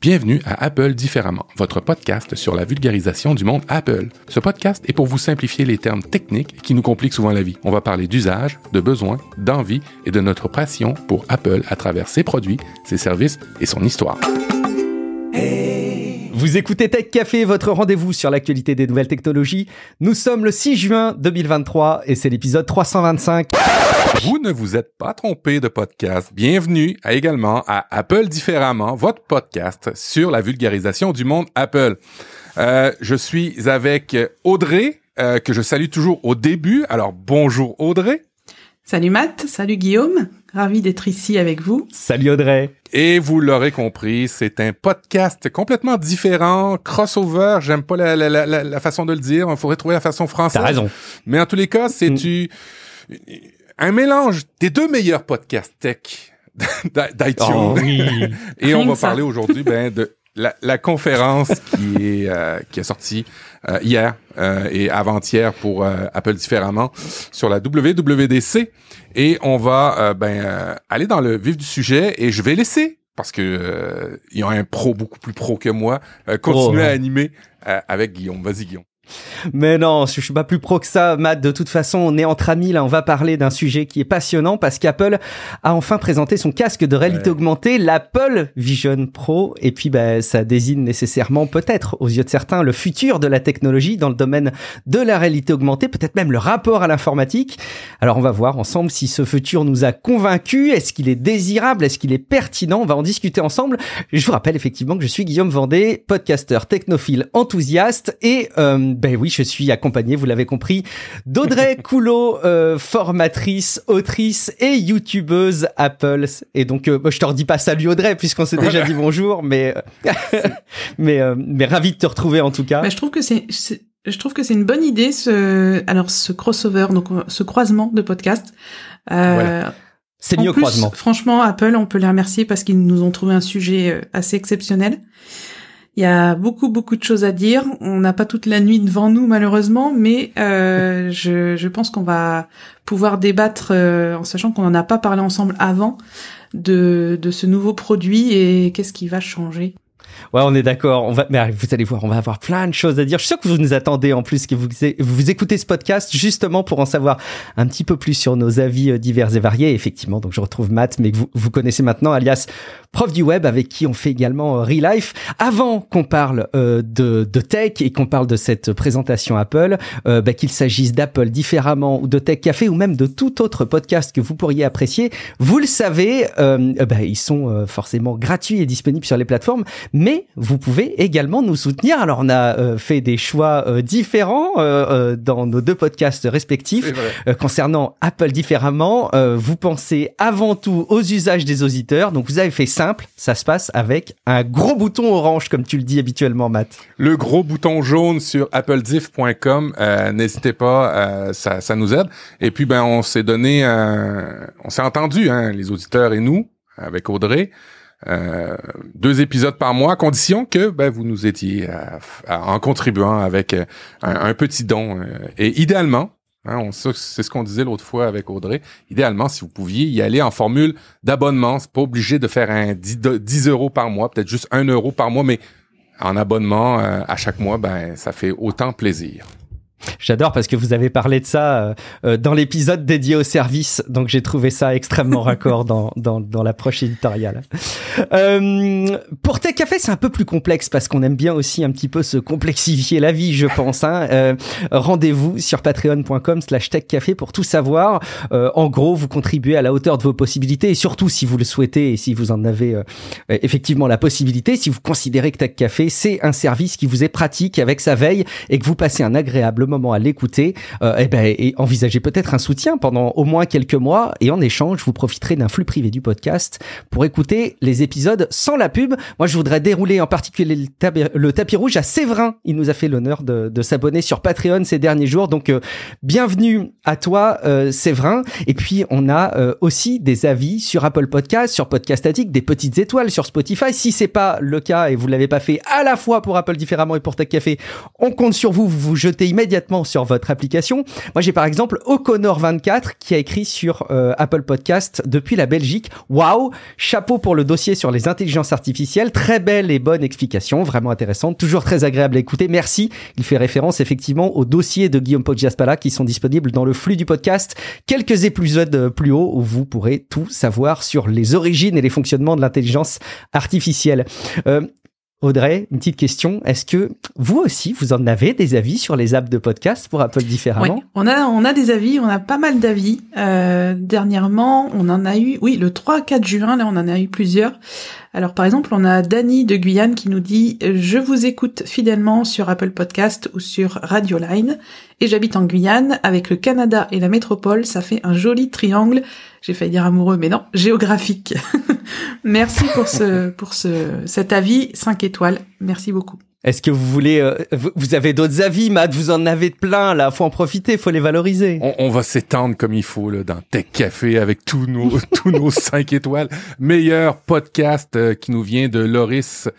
Bienvenue à Apple différemment, votre podcast sur la vulgarisation du monde Apple. Ce podcast est pour vous simplifier les termes techniques qui nous compliquent souvent la vie. On va parler d'usage, de besoins, d'envie et de notre passion pour Apple à travers ses produits, ses services et son histoire. Vous écoutez Tech Café, votre rendez-vous sur l'actualité des nouvelles technologies. Nous sommes le 6 juin 2023 et c'est l'épisode 325. Vous ne vous êtes pas trompé de podcast. Bienvenue également à Apple différemment, votre podcast sur la vulgarisation du monde Apple. Euh, je suis avec Audrey, euh, que je salue toujours au début. Alors bonjour Audrey. Salut Matt, salut Guillaume, ravi d'être ici avec vous. Salut Audrey. Et vous l'aurez compris, c'est un podcast complètement différent, crossover. J'aime pas la, la, la, la, façon de le dire. Il faudrait trouver la façon française. T'as raison. Mais en tous les cas, c'est Mm. un mélange des deux meilleurs podcasts tech d'iTunes. Oh oui. Et on va parler aujourd'hui ben, de la, la conférence qui est euh, qui est sortie euh, hier euh, et avant-hier pour euh, Apple différemment sur la WWDC et on va ben euh, aller dans le vif du sujet et je vais laisser parce que euh, il y a un pro beaucoup plus pro que moi euh, continuer Oh, ouais. à animer euh, avec Guillaume. Vas-y Guillaume. Mais non, je suis pas plus pro que ça, Matt. De toute façon, on est entre amis là. On va parler d'un sujet qui est passionnant parce qu'Apple a enfin présenté son casque de réalité Ouais. augmentée, l'Apple Vision Pro. Et puis, bah, ça désigne nécessairement, peut-être, aux yeux de certains, le futur de la technologie dans le domaine de la réalité augmentée, peut-être même le rapport à l'informatique. Alors, on va voir ensemble si ce futur nous a convaincus. Est-ce qu'il est désirable? Est-ce qu'il est pertinent? On va en discuter ensemble. Je vous rappelle effectivement que je suis Guillaume Vendée, podcasteur technophile enthousiaste et euh, ben oui, je suis accompagné, vous l'avez compris, d'Audrey Coulot, euh, formatrice, autrice et youtubeuse Apple. Et donc, euh, je te redis pas salut Audrey puisqu'on s'est déjà dit bonjour, mais mais euh, mais ravi de te retrouver en tout cas. Bah, je trouve que c'est, je trouve que c'est une bonne idée ce, alors ce crossover, donc ce croisement de podcasts. Euh, Voilà. C'est mieux plus, croisement. Franchement, Apple, on peut les remercier parce qu'ils nous ont trouvé un sujet euh, assez exceptionnel. Il y a beaucoup beaucoup de choses à dire. On n'a pas toute la nuit devant nous malheureusement, mais euh, je, pense qu'on va pouvoir débattre euh, en sachant qu'on n'en a pas parlé ensemble avant de, de ce nouveau produit et qu'est-ce qui va changer. Ouais, on est d'accord. On va, mais vous allez voir, on va avoir plein de choses à dire. Je suis sûr que vous nous attendez en plus, que vous, vous écoutez ce podcast justement pour en savoir un petit peu plus sur nos avis euh, divers et variés. Effectivement, donc je retrouve Matt, mais que vous, vous connaissez maintenant, alias prof du web, avec qui on fait également euh, Real Life. Avant qu'on parle euh, de, de tech et qu'on parle de cette présentation Apple, bah, qu'il s'agisse d'Apple différemment ou de Tech Café ou même de tout autre podcast que vous pourriez apprécier, vous le savez, euh, bah, ils sont forcément gratuits et disponibles sur les plateformes, mais vous pouvez également nous soutenir. Alors on a euh, fait des choix euh, différents euh, euh, dans nos deux podcasts respectifs. Euh, concernant Apple différemment, euh, vous pensez avant tout aux usages des auditeurs. Donc vous avez fait simple, ça se passe avec un gros bouton orange comme tu le dis habituellement Matt. Le gros bouton jaune sur applediff.com, euh, n'hésitez pas, euh, ça, ça nous aide. Et puis ben on s'est donné, on s'est entendu, hein, les auditeurs et nous, avec Audrey, euh, deux épisodes par mois, à condition que ben vous nous aidiez à- en contribuant avec euh, un, petit don. euh, et idéalement. Hein, c'est ce qu'on disait l'autre fois avec Audrey. Idéalement, si vous pouviez y aller en formule d'abonnement, c'est pas obligé de faire un 10, do- 10 euros par mois, peut-être juste 1 euro par mois, mais en abonnement euh, à chaque mois, ben ça fait autant plaisir. J'adore parce que vous avez parlé de ça euh, euh, dans l'épisode dédié au service, donc j'ai trouvé ça extrêmement raccord dans, dans, dans l'approche éditoriale. Euh, pour Tech Café, c'est un peu plus complexe parce qu'on aime bien aussi un petit peu se complexifier la vie, je pense. Hein. Euh, Rendez-vous sur patreon.com slash techcafé pour tout savoir. Euh, en gros, vous contribuez à la hauteur de vos possibilités et surtout si vous le souhaitez et si vous en avez euh, effectivement la possibilité, si vous considérez que Tech Café, c'est un service qui vous est pratique avec sa veille et que vous passez un agréable moment à l'écouter, euh, eh ben, et envisagez peut-être un soutien pendant au moins quelques mois et en échange, vous profiterez d'un flux privé du podcast pour écouter les épisodes sans la pub. Moi, je voudrais dérouler en particulier le, tabi- le tapis rouge à Séverin. Il nous a fait l'honneur de, de s'abonner sur Patreon ces derniers jours. Donc, euh, bienvenue à toi, euh, Séverin. Et puis, on a euh, aussi des avis sur Apple Podcast, sur Podcast Addict, des petites étoiles sur Spotify. Si c'est pas le cas et vous l'avez pas fait à la fois pour Apple différemment et pour Tech Café, on compte sur vous. Vous vous jetez immédiatement immédiatement sur votre application. Moi, j'ai par exemple O'Connor24 qui a écrit sur euh, Apple Podcast depuis la Belgique. Waouh, chapeau pour le dossier sur les intelligences artificielles. Très belle et bonne explication, vraiment intéressante, toujours très agréable à écouter. Merci. Il fait référence effectivement aux dossiers de Guillaume Poggiaspala qui sont disponibles dans le flux du podcast. Quelques épisodes plus haut où vous pourrez tout savoir sur les origines et les fonctionnements de l'intelligence artificielle. Euh, Audrey, une petite question. Est-ce que vous aussi, vous en avez des avis sur les apps de podcast pour Apple différemment? Oui, on a, on a des avis, on a pas mal d'avis. Euh, dernièrement, on en a eu, oui, le 3-4 juin, là, on en a eu plusieurs. Alors, par exemple, on a Dany de Guyane qui nous dit « Je vous écoute fidèlement sur Apple Podcast ou sur Radio Line et j'habite en Guyane. Avec le Canada et la métropole, ça fait un joli triangle. J'ai failli dire amoureux, mais non, géographique. » Merci pour ce, pour ce, cet avis 5 étoiles. Merci beaucoup. Est-ce que vous voulez, euh, vous avez d'autres avis, Matt? Vous en avez plein là. Faut en profiter, faut les valoriser. On, va s'étendre comme il faut là, dans Tech Café avec tous nos tous nos cinq étoiles. Meilleur podcast euh, qui nous vient de Loris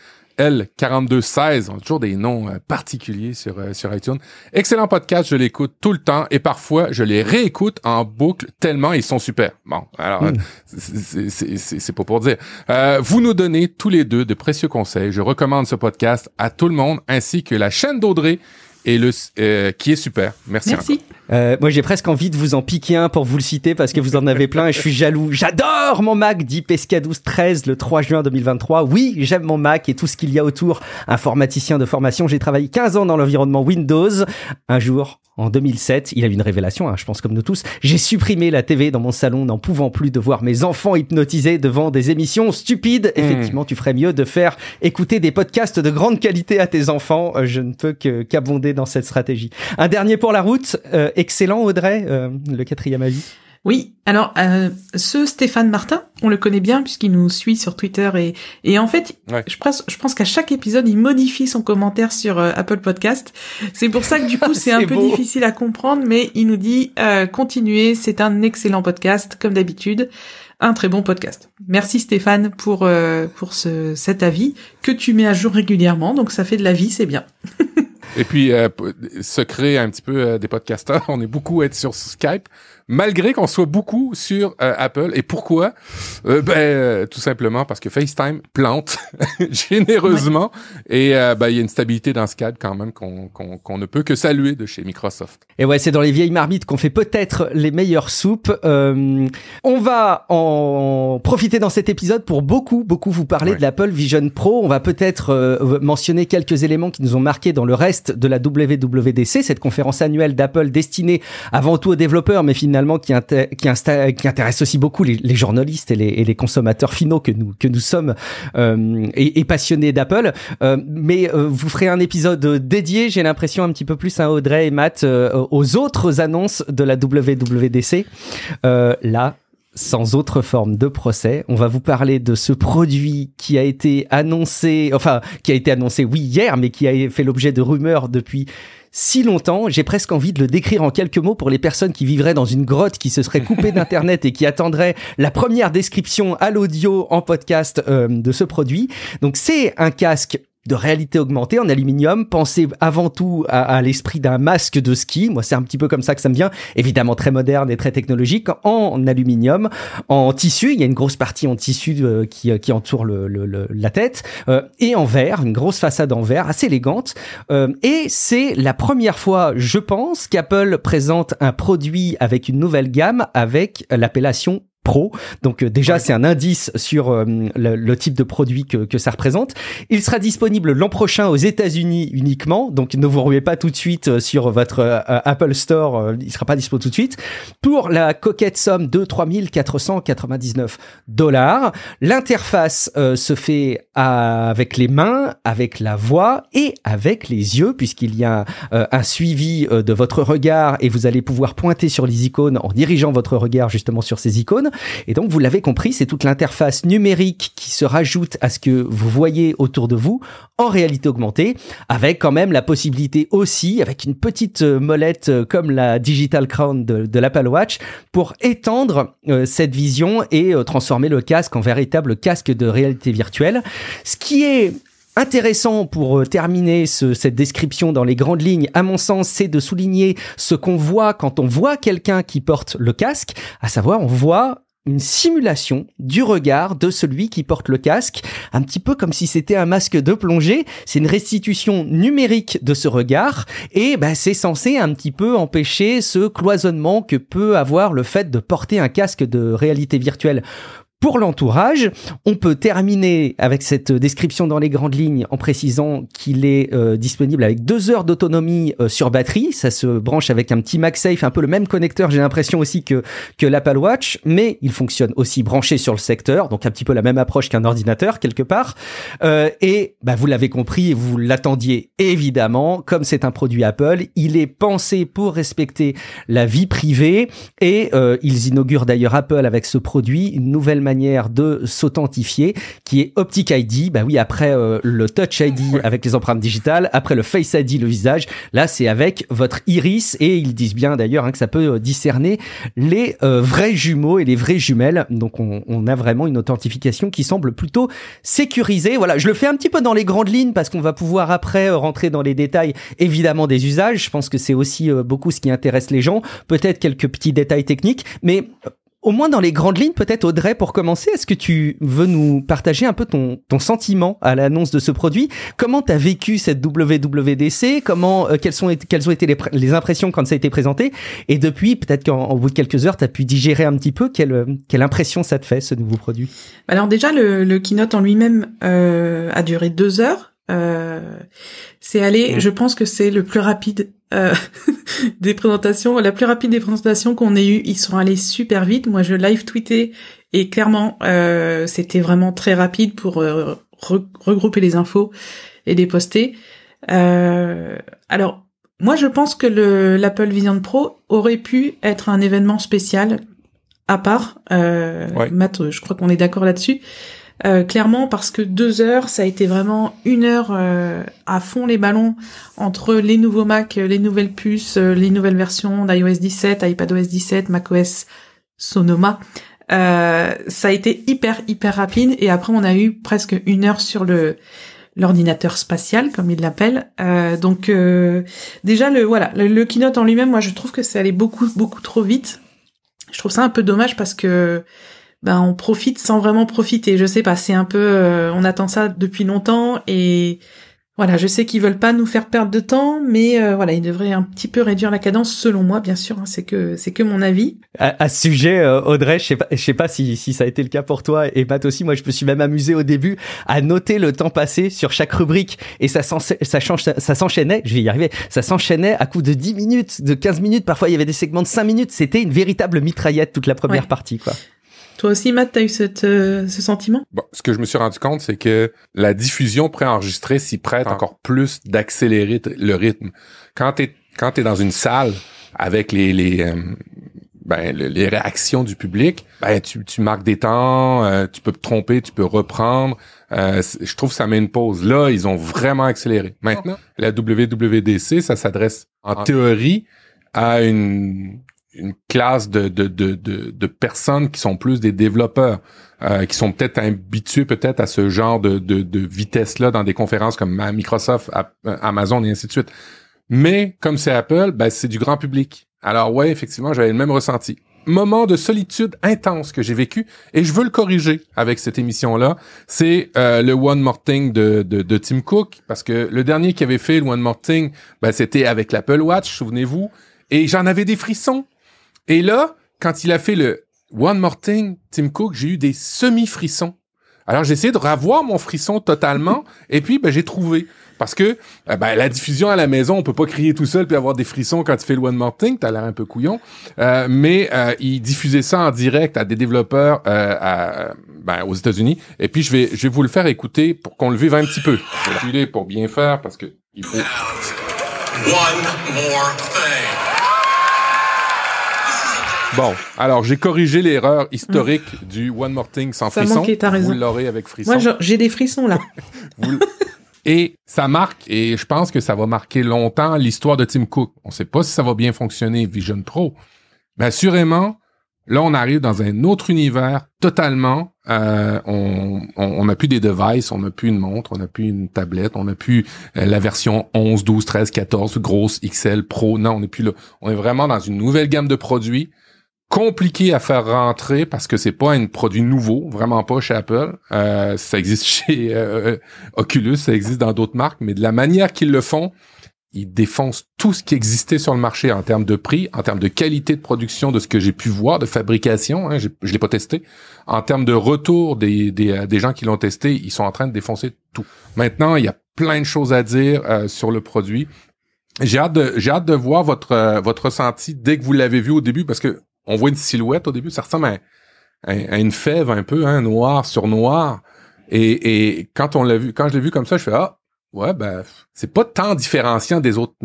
L4216. On a toujours des noms euh, particuliers sur, euh, sur iTunes. Excellent podcast, je l'écoute tout le temps et parfois je les réécoute en boucle tellement ils sont super. Bon, alors, mm. c'est pas pour dire. Euh, vous nous donnez tous les deux de précieux conseils. Je recommande ce podcast à tout le monde ainsi que la chaîne d'Audrey et le euh, qui est super. Merci. Merci. Euh, moi, j'ai presque envie de vous en piquer un pour vous le citer parce que vous en avez plein et je suis jaloux. J'adore mon Mac, dit Pesca12 13 le 3 juin 2023. Oui, j'aime mon Mac et tout ce qu'il y a autour. Informaticien de formation, j'ai travaillé 15 ans dans l'environnement Windows. Un jour, en 2007, il a eu une révélation, hein, je pense comme nous tous. J'ai supprimé la TV dans mon salon, n'en pouvant plus de voir mes enfants hypnotisés devant des émissions stupides. Hmm. Effectivement, tu ferais mieux de faire écouter des podcasts de grande qualité à tes enfants. Euh, je ne peux qu'abonder dans cette stratégie. Un dernier pour la route. Euh, excellent, Audrey, euh, le quatrième avis. Oui, alors euh, ce Stéphane Martin, on le connaît bien puisqu'il nous suit sur Twitter et, et en fait, je pense, je pense qu'à chaque épisode, il modifie son commentaire sur euh, Apple Podcast. C'est pour ça que du coup, c'est un peu difficile à comprendre, mais il nous dit euh, continuez, c'est un excellent podcast comme d'habitude, un très bon podcast. Merci Stéphane pour euh, pour ce, cet avis que tu mets à jour régulièrement, donc ça fait de la vie, c'est bien. Et puis, euh, se créer un petit peu euh, des podcasteurs, on est beaucoup à être sur Skype malgré qu'on soit beaucoup sur euh, Apple. Et pourquoi? Euh, Ben euh, tout simplement parce que FaceTime plante généreusement et ben, il y a une stabilité dans Skype quand même qu'on ne peut que saluer de chez Microsoft. Et ouais, c'est dans les vieilles marmites qu'on fait peut-être les meilleures soupes. on va en profiter dans cet épisode pour beaucoup beaucoup vous parler de l'Apple Vision Pro. On va peut-être mentionner quelques éléments qui nous ont marqué dans le reste de la WWDC, cette conférence annuelle d'Apple destinée avant tout aux développeurs, mais finalement qui, intéresse aussi beaucoup les, journalistes et les, consommateurs finaux que nous que nous sommes euh, et, passionnés d'Apple. Euh, mais euh, vous ferez un épisode dédié, j'ai l'impression un petit peu plus à Audrey et Matt aux autres annonces de la WWDC. là, sans autre forme de procès, on va vous parler de ce produit qui a été annoncé, enfin, qui a été annoncé, oui, hier, mais qui a fait l'objet de rumeurs depuis si longtemps, j'ai presque envie de le décrire en quelques mots pour les personnes qui vivraient dans une grotte, qui se seraient coupées d'internet et qui attendraient la première description à l'audio en podcast euh, de ce produit. Donc c'est un casque de réalité augmentée en aluminium. Pensez avant tout à, l'esprit d'un masque de ski. Moi, c'est un petit peu comme ça que ça me vient. Évidemment, très moderne et très technologique en aluminium, en tissu. Il y a une grosse partie en tissu euh, qui, qui entoure le, la tête euh, et en verre, une grosse façade en verre, assez élégante. Euh, et c'est la première fois, je pense, qu'Apple présente un produit avec une nouvelle gamme avec l'appellation Pro. Donc euh, déjà, c'est un indice sur euh, le, type de produit que, que, ça représente. Il sera disponible l'an prochain aux États-Unis uniquement. Donc ne vous ruez pas tout de suite euh, sur votre Apple Store. il sera pas dispo tout de suite. Pour la coquette somme de 3499 dollars. L'interface se fait avec les mains, avec la voix et avec les yeux, puisqu'il y a un suivi de votre regard et vous allez pouvoir pointer sur les icônes en dirigeant votre regard justement sur ces icônes. Et donc, vous l'avez compris, c'est toute l'interface numérique qui se rajoute à ce que vous voyez autour de vous en réalité augmentée, avec quand même la possibilité aussi, avec une petite euh, molette euh, comme la Digital Crown de, l'Apple Watch, pour étendre euh, cette vision et transformer le casque en véritable casque de réalité virtuelle. Ce qui est intéressant pour euh, terminer ce, cette description dans les grandes lignes, à mon sens, c'est de souligner ce qu'on voit quand on voit quelqu'un qui porte le casque, à savoir on voit une simulation du regard de celui qui porte le casque, un petit peu comme si c'était un masque de plongée. C'est une restitution numérique de ce regard et bah, c'est censé un petit peu empêcher ce cloisonnement que peut avoir le fait de porter un casque de réalité virtuelle pour l'entourage. On peut terminer avec cette description dans les grandes lignes en précisant qu'il est euh, disponible avec deux heures d'autonomie euh, sur batterie. Ça se branche avec un petit MagSafe, un peu le même connecteur, j'ai l'impression aussi que, que l'Apple Watch, mais il fonctionne aussi branché sur le secteur, donc un petit peu la même approche qu'un ordinateur quelque part. Euh, et bah, vous l'avez compris, vous l'attendiez évidemment, comme c'est un produit Apple, il est pensé pour respecter la vie privée et ils inaugurent d'ailleurs Apple avec ce produit une nouvelle manière manière de s'authentifier qui est Optic ID. Bah oui, après euh, le Touch ID avec les empreintes digitales, après le Face ID, le visage, là c'est avec votre iris et ils disent bien d'ailleurs hein, que ça peut euh, discerner les euh, vrais jumeaux et les vraies jumelles. Donc on, on, a vraiment une authentification qui semble plutôt sécurisée. Voilà, je le fais un petit peu dans les grandes lignes parce qu'on va pouvoir après rentrer dans les détails évidemment des usages. Je pense que c'est aussi beaucoup ce qui intéresse les gens. Peut-être quelques petits détails techniques, mais au moins dans les grandes lignes, peut-être Audrey, pour commencer, est-ce que tu veux nous partager un peu ton, ton sentiment à l'annonce de ce produit? Comment tu as vécu cette WWDC Comment euh, quelles, sont, quelles ont été les, les, impressions quand ça a été présenté? Et depuis, peut-être qu'en bout de quelques heures, tu as pu digérer un petit peu. Quelle, quelle impression ça te fait, ce nouveau produit? Alors déjà, le, le keynote en lui-même euh, a duré deux heures. Euh, c'est allé, je pense que c'est le plus rapide euh, des présentations, la plus rapide des présentations qu'on ait eu. Ils sont allés super vite. Moi, je live tweetais et clairement, euh, c'était vraiment très rapide pour regrouper les infos et les poster. Euh, alors, moi, je pense que le l'Apple Vision Pro aurait pu être un événement spécial à part. Matt, je crois qu'on est d'accord là-dessus. Euh, clairement parce que deux heures, ça a été vraiment une heure euh, à fond les ballons entre les nouveaux Mac, les nouvelles puces, euh, les nouvelles versions d'iOS 17, iPadOS 17, macOS Sonoma. ça a été hyper hyper rapide et après on a eu presque une heure sur le l'ordinateur spatial comme il l'appelle. donc déjà le voilà le, keynote en lui-même, moi je trouve que ça allait beaucoup beaucoup trop vite. Je trouve ça un peu dommage parce que ben on profite sans vraiment profiter. Je sais pas, c'est un peu, euh, on attend ça depuis longtemps et voilà, je sais qu'ils veulent pas nous faire perdre de temps, mais euh, voilà, ils devraient un petit peu réduire la cadence, selon moi, bien sûr. Hein, c'est que c'est que mon avis. À, ce sujet, euh, Audrey, je sais pas, je sais pas si, si ça a été le cas pour toi et Matt aussi. Moi, je me suis même amusé au début à noter le temps passé sur chaque rubrique et ça ça, ça s'enchaînait. Je vais y arriver. Ça s'enchaînait à coup de 10 minutes, de 15 minutes. Parfois, il y avait des segments de 5 minutes. C'était une véritable mitraillette toute la première partie, quoi. Toi aussi, Matt, t'as eu euh, ce sentiment? Bon, Ce que je me suis rendu compte, c'est que la diffusion préenregistrée s'y prête encore plus d'accélérer le rythme. Quand t'es quand t'es dans une salle avec les les euh, ben, les réactions du public, ben, tu, tu marques des temps, euh, tu peux te tromper, tu peux reprendre. je trouve que ça met une pause. Là, ils ont vraiment accéléré. Maintenant, la WWDC, ça s'adresse en théorie à une une classe de, de, de, de, personnes qui sont plus des développeurs, euh, qui sont peut-être habitués peut-être à ce genre de, de, de vitesse-là dans des conférences comme Microsoft, euh, Amazon et ainsi de suite. Mais comme c'est Apple, ben, c'est du grand public. Alors ouais, effectivement, j'avais le même ressenti. Moment de solitude intense que j'ai vécu et je veux le corriger avec cette émission-là. C'est euh, le One More Thing de, de, de, Tim Cook parce que le dernier qui avait fait le One More Thing, ben, c'était avec l'Apple Watch, souvenez-vous. Et j'en avais des frissons et là, quand il a fait le One More Thing, Tim Cook, j'ai eu des semi-frissons. Alors j'ai essayé de revoir mon frisson totalement, et puis ben, j'ai trouvé. Parce que euh, ben, la diffusion à la maison, on peut pas crier tout seul puis avoir des frissons quand tu fais le One More Thing, t'as l'air un peu couillon. Euh, mais euh, il diffusait ça en direct à des développeurs euh, ben, aux États-Unis. Et puis je vais, je vais vous le faire écouter pour qu'on le vive un petit peu. Je vais pour bien faire parce que il faut. One more thing. Bon, alors j'ai corrigé l'erreur historique mm. du One More Thing sans ça frisson. Vous l'aurez avec frisson. Moi, j'ai des frissons là. Et ça marque, et je pense que ça va marquer longtemps l'histoire de Tim Cook. On ne sait pas si ça va bien fonctionner Vision Pro, mais assurément, là on arrive dans un autre univers totalement Euh, on, on, a plus des devices, on a plus une montre, on a plus une tablette, on a plus euh, la version 11, 12, 13, 14, grosse XL Pro. Non, on n'est plus là. On est vraiment dans une nouvelle gamme de produits compliqué à faire rentrer parce que c'est pas un produit nouveau, vraiment pas chez Apple. Euh, ça existe chez euh, Oculus, ça existe dans d'autres marques, mais de la manière qu'ils le font, ils défoncent tout ce qui existait sur le marché en termes de prix, en termes de qualité de production, de ce que j'ai pu voir, de fabrication. Hein, je l'ai pas testé. En termes de retour des, des, euh, des gens qui l'ont testé, ils sont en train de défoncer tout. Maintenant, il y a plein de choses à dire euh, sur le produit. J'ai hâte de j'ai hâte de voir votre euh, votre ressenti dès que vous l'avez vu au début parce que on voit une silhouette au début, ça ressemble à, à, une fève un peu, hein, noir sur noir. Et, et quand on l'a vu, quand je l'ai vu comme ça, je fais ah Ouais, ben, c'est pas tant différenciant des autres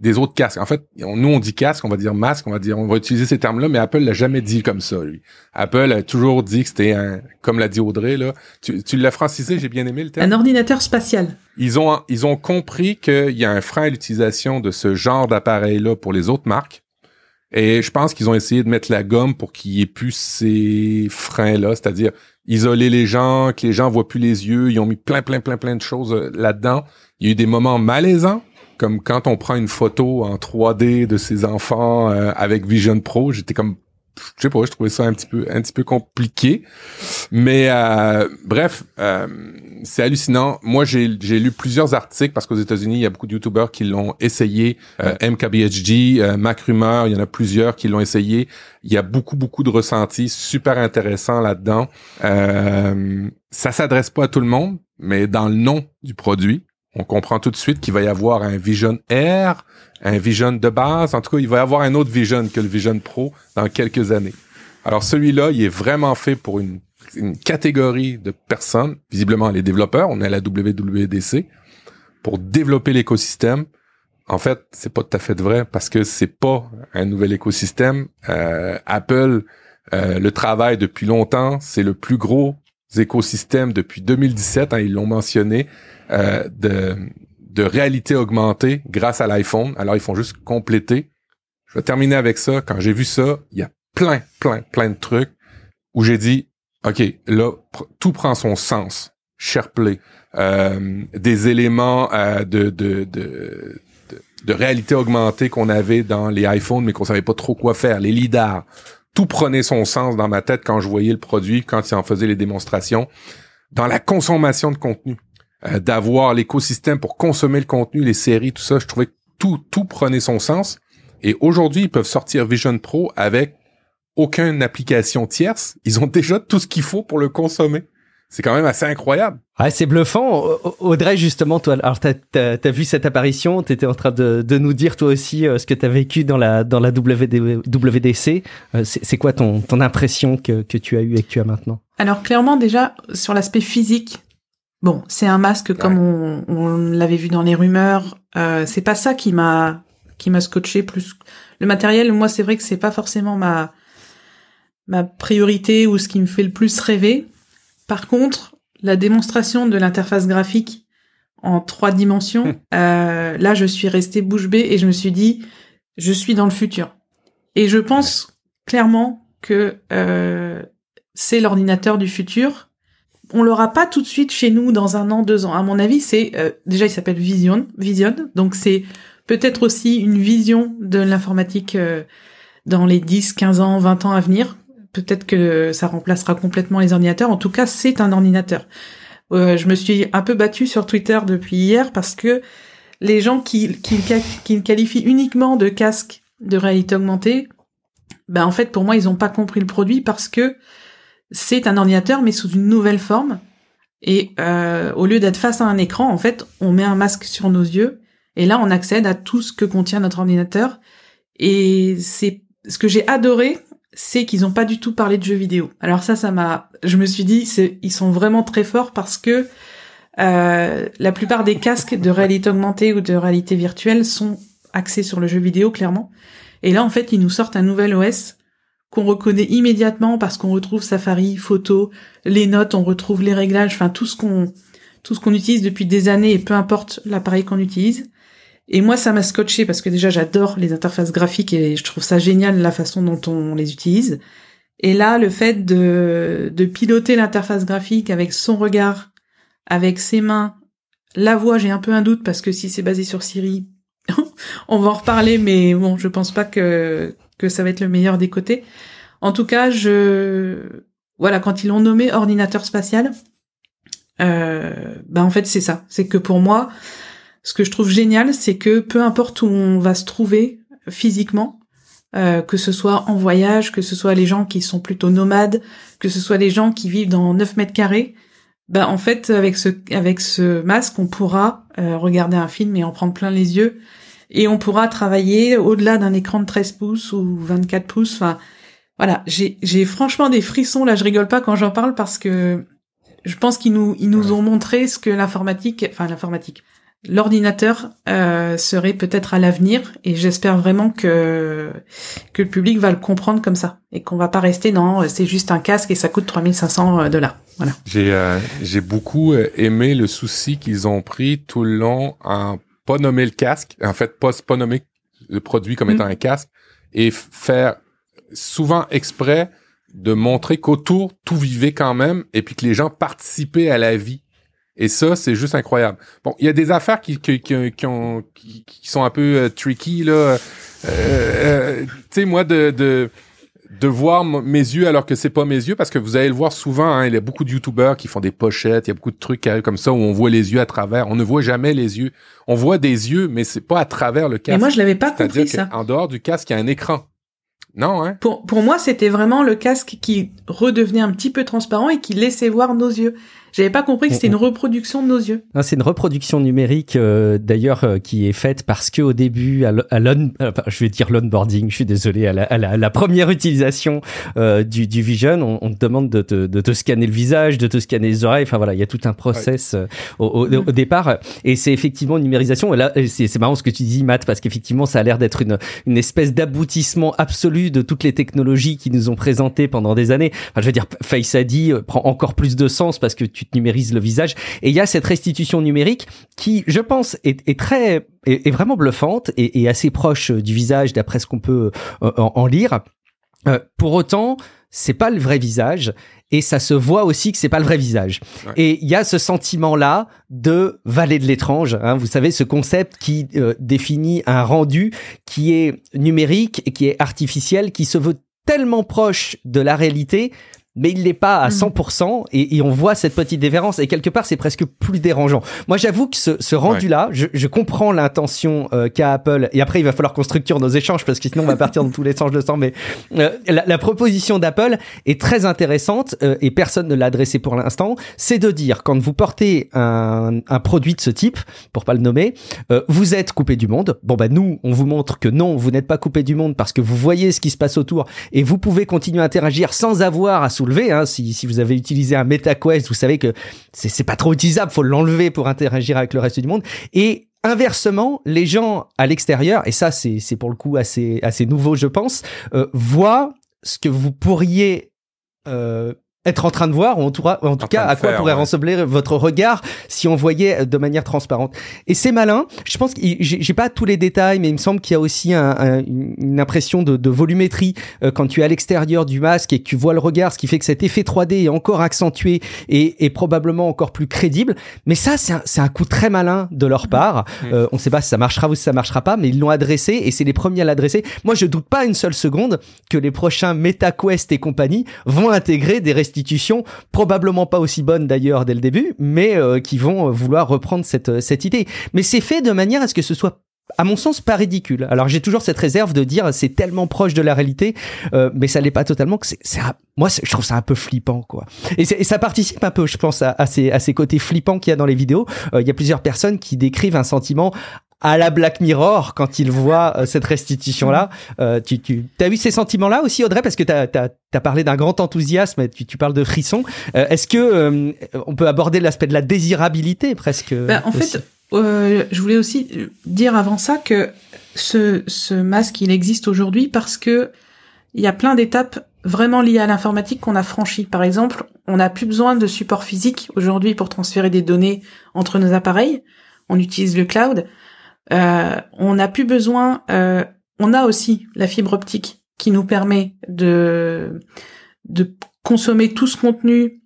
des autres casques. En fait, nous on dit casque, on va dire masque, on va dire, on va utiliser ces termes-là, mais Apple l'a jamais dit comme ça. Lui. Apple a toujours dit que c'était un, comme l'a dit Audrey là. Tu, tu l'as francisé, j'ai bien aimé le terme. Un ordinateur spatial. Ils ont ils ont compris qu'il y a un frein à l'utilisation de ce genre d'appareil-là pour les autres marques. Et je pense qu'ils ont essayé de mettre la gomme pour qu'il y ait plus ces freins-là, c'est-à-dire isoler les gens, que les gens voient plus les yeux. Ils ont mis plein, plein, plein, plein de choses euh, là-dedans. Il y a eu des moments malaisants, comme quand on prend une photo en 3D de ses enfants euh, avec Vision Pro. J'étais comme je sais pas, je trouvais ça un petit peu un petit peu compliqué. Mais euh, bref, euh, c'est hallucinant. Moi, j'ai lu plusieurs articles parce qu'aux États-Unis, il y a beaucoup de YouTubers qui l'ont essayé. Euh, MKBHD, euh, Mac Rumor, il y en a plusieurs qui l'ont essayé. Il y a beaucoup beaucoup de ressentis super intéressants là-dedans. Euh, ça s'adresse pas à tout le monde, mais dans le nom du produit, on comprend tout de suite qu'il va y avoir un Vision Air, un Vision de base. En tout cas, il va y avoir un autre Vision que le Vision Pro dans quelques années. Alors celui-là, il est vraiment fait pour une, catégorie de personnes, visiblement les développeurs, on est à la WWDC, pour développer l'écosystème. En fait, c'est pas tout à fait vrai parce que c'est pas un nouvel écosystème. Euh, Apple euh, le travail depuis longtemps, c'est le plus gros écosystème depuis 2017, hein, ils l'ont mentionné, euh, de, de réalité augmentée grâce à l'iPhone. Alors, ils font juste compléter. Je vais terminer avec ça. Quand j'ai vu ça, il y a plein, plein, plein de trucs où j'ai dit, OK, là, tout prend son sens. SharePlay, euh, des éléments euh, de, de, de, de, réalité augmentée qu'on avait dans les iPhones, mais qu'on savait pas trop quoi faire, les lidars. Tout prenait son sens dans ma tête quand je voyais le produit, quand il en faisait les démonstrations. Dans la consommation de contenu, euh, d'avoir l'écosystème pour consommer le contenu, les séries, tout ça. Je trouvais que tout, tout prenait son sens. Et aujourd'hui, ils peuvent sortir Vision Pro avec aucune application tierce. Ils ont déjà tout ce qu'il faut pour le consommer. C'est quand même assez incroyable. Ah, c'est bluffant. Audrey, justement, toi, alors t'as as, vu cette apparition, t'étais en train de, de, nous dire toi aussi euh, ce que t'as vécu dans la dans la WDC. Euh, c'est quoi ton ton impression que que tu as eu et que tu as maintenant? Alors clairement déjà sur l'aspect physique, Bon, c'est un masque comme on, on l'avait vu dans les rumeurs. Euh, c'est pas ça qui m'a qui m'a scotché plus. Le matériel, moi, c'est vrai que c'est pas forcément ma ma priorité ou ce qui me fait le plus rêver. Par contre, la démonstration de l'interface graphique en trois dimensions, hum. euh, là, je suis restée bouche bée et je me suis dit, je suis dans le futur. Et je pense clairement que euh, c'est l'ordinateur du futur on l'aura pas tout de suite chez nous dans un an, deux ans. À mon avis, c'est euh, déjà il s'appelle Vision, Vision, donc c'est peut-être aussi une vision de l'informatique euh, dans les 10, 15 ans, 20 ans à venir. Peut-être que ça remplacera complètement les ordinateurs. En tout cas, c'est un ordinateur. Euh, je me suis un peu battue sur Twitter depuis hier parce que les gens qui, qui qualifient uniquement de casque de réalité augmentée, ben en fait pour moi ils ont pas compris le produit parce que c'est un ordinateur mais sous une nouvelle forme. Et euh, au lieu d'être face à un écran, en fait, on met un masque sur nos yeux et là on accède à tout ce que contient notre ordinateur. Et c'est ce que j'ai adoré, c'est qu'ils n'ont pas du tout parlé de jeux vidéo. Alors ça, ça m'a, je me suis dit, ils sont vraiment très forts parce que euh, la plupart des casques de réalité augmentée ou de réalité virtuelle sont axés sur le jeu vidéo clairement. Et là, en fait, ils nous sortent un nouvel OS qu'on reconnaît immédiatement parce qu'on retrouve Safari, photo, les notes, on retrouve les réglages, enfin tout ce qu'on tout ce qu'on utilise depuis des années et peu importe l'appareil qu'on utilise. Et moi, ça m'a scotché parce que déjà j'adore les interfaces graphiques et je trouve ça génial la façon dont on les utilise. Et là, le fait de, de piloter l'interface graphique avec son regard, avec ses mains, la voix, j'ai un peu un doute parce que si c'est basé sur Siri, on va en reparler, mais bon, je pense pas que que ça va être le meilleur des côtés. En tout cas, je voilà, quand ils l'ont nommé ordinateur spatial, euh, bah en fait c'est ça. C'est que pour moi, ce que je trouve génial, c'est que peu importe où on va se trouver physiquement, euh, que ce soit en voyage, que ce soit les gens qui sont plutôt nomades, que ce soit les gens qui vivent dans 9 mètres carrés, bah en fait avec ce avec ce masque, on pourra euh, regarder un film et en prendre plein les yeux et on pourra travailler au-delà d'un écran de 13 pouces ou 24 pouces. Enfin, voilà, j'ai franchement des frissons là. Je rigole pas quand j'en parle parce que je pense qu'ils nous ils nous ont montré ce que l'informatique, enfin l'informatique, l'ordinateur euh, serait peut-être à l'avenir et j'espère vraiment que que le public va le comprendre comme ça et qu'on va pas rester dans c'est juste un casque et ça coûte 3500 dollars. Voilà. J'ai euh, j'ai beaucoup euh, aimé le souci qu'ils ont pris tout le long à pas nommer le casque, en fait pas pas nommer le produit comme étant mm. un casque et faire souvent exprès de montrer qu'autour tout vivait quand même et puis que les gens participaient à la vie et ça, c'est juste incroyable. Bon, il y a des affaires qui, qui, qui, qui, ont, qui, sont un peu euh, tricky, là. Euh, euh, tu sais, moi, de, de, de voir mes yeux alors que c'est pas mes yeux, parce que vous allez le voir souvent, hein, il y a beaucoup de youtubeurs qui font des pochettes, il y a beaucoup de trucs comme ça où on voit les yeux à travers. On ne voit jamais les yeux. On voit des yeux, mais c'est pas à travers le casque. Et moi, je l'avais pas compris, ça. En dehors du casque, il y a un écran. Non, hein? Pour, pour moi, c'était vraiment le casque qui redevenait un petit peu transparent et qui laissait voir nos yeux. J'avais pas compris que c'était une reproduction de nos yeux. C'est une reproduction numérique euh, d'ailleurs euh, qui est faite parce que au début, à, l'on, je vais dire l'onboarding, je suis désolé, à la, à la, première utilisation euh, du, du Vision, on, on, te demande de te, de te scanner le visage, de te scanner les oreilles. Enfin voilà, il y a tout un process au, au, au, départ et c'est effectivement une numérisation. Et là, c'est marrant ce que tu dis, Matt, parce qu'effectivement, ça a l'air d'être une, une espèce d'aboutissement absolu de toutes les technologies qui nous ont présentées pendant des années. Enfin, je veux dire, Face ID prend encore plus de sens parce que tu tu te numérises le visage. Et il y a cette restitution numérique qui, je pense, est, est très, est, vraiment bluffante et, et, assez proche du visage d'après ce qu'on peut euh, en, lire. Euh, pour autant, c'est pas le vrai visage et ça se voit aussi que c'est pas le vrai visage. Et il y a ce sentiment-là de vallée de l'étrange. Hein, vous savez, ce concept qui euh, définit un rendu qui est numérique et qui est artificiel, qui se veut tellement proche de la réalité mais il l'est pas à 100% mm. et, et, on voit cette petite différence et quelque part c'est presque plus dérangeant. Moi j'avoue que ce, ce rendu là, je, je, comprends l'intention euh, qu'a Apple et après il va falloir qu'on structure nos échanges parce que sinon on va partir dans tous les sens de sang. Mais euh, la, la, proposition d'Apple est très intéressante euh, et personne ne l'a adressée pour l'instant. C'est de dire quand vous portez un, un, produit de ce type, pour pas le nommer, euh, vous êtes coupé du monde. Bon bah nous on vous montre que non, vous n'êtes pas coupé du monde parce que vous voyez ce qui se passe autour et vous pouvez continuer à interagir sans avoir à soulever. Hein. Si, si, vous avez utilisé un MetaQuest, vous savez que c'est pas trop utilisable, faut l'enlever pour interagir avec le reste du monde. Et inversement, les gens à l'extérieur, et ça c'est pour le coup assez, assez nouveau je pense, euh, voient ce que vous pourriez euh, être en train de voir, ou en tout, en tout cas, à quoi pourrait ressembler votre regard si on voyait de manière transparente. Et c'est malin. Je pense que j'ai pas tous les détails, mais il me semble qu'il y a aussi un, une impression de, de volumétrie euh, quand tu es à l'extérieur du masque et que tu vois le regard, ce qui fait que cet effet 3D est encore accentué et, et probablement encore plus crédible. Mais ça, c'est un, un, coup très malin de leur part. Mmh. Euh, on ne sait pas si ça marchera ou si ça marchera pas, mais ils l'ont adressé et c'est les premiers à l'adresser. Moi, je doute pas une seule seconde que les prochains MetaQuest et compagnie vont intégrer des institutions, probablement pas aussi bonnes d'ailleurs dès le début, mais euh, qui vont euh, vouloir reprendre cette, euh, cette idée. Mais c'est fait de manière à ce que ce soit à mon sens, pas ridicule. Alors j'ai toujours cette réserve de dire c'est tellement proche de la réalité, euh, mais ça l'est pas totalement. Que c'est, moi, je trouve ça un peu flippant, quoi. Et, et, ça participe un peu, je pense, à, à, ces, à ces côtés flippants qu'il y a dans les vidéos. Il y a plusieurs personnes qui décrivent un sentiment à la Black Mirror quand il voit euh, cette restitution là. Euh, tu tu as eu ces sentiments là aussi Audrey? Parce que tu as, parlé d'un grand enthousiasme, tu, tu parles de frisson. Euh, est-ce que euh, on peut aborder l'aspect de la désirabilité presque ben, En fait, je voulais aussi dire avant ça que ce, ce masque il existe aujourd'hui parce que il y a plein d'étapes vraiment liées à l'informatique qu'on a franchies. Par exemple, on n'a plus besoin de support physique aujourd'hui pour transférer des données entre nos appareils. On utilise le cloud. Euh, on n'a plus besoin. Euh, on a aussi la fibre optique qui nous permet de consommer tout ce contenu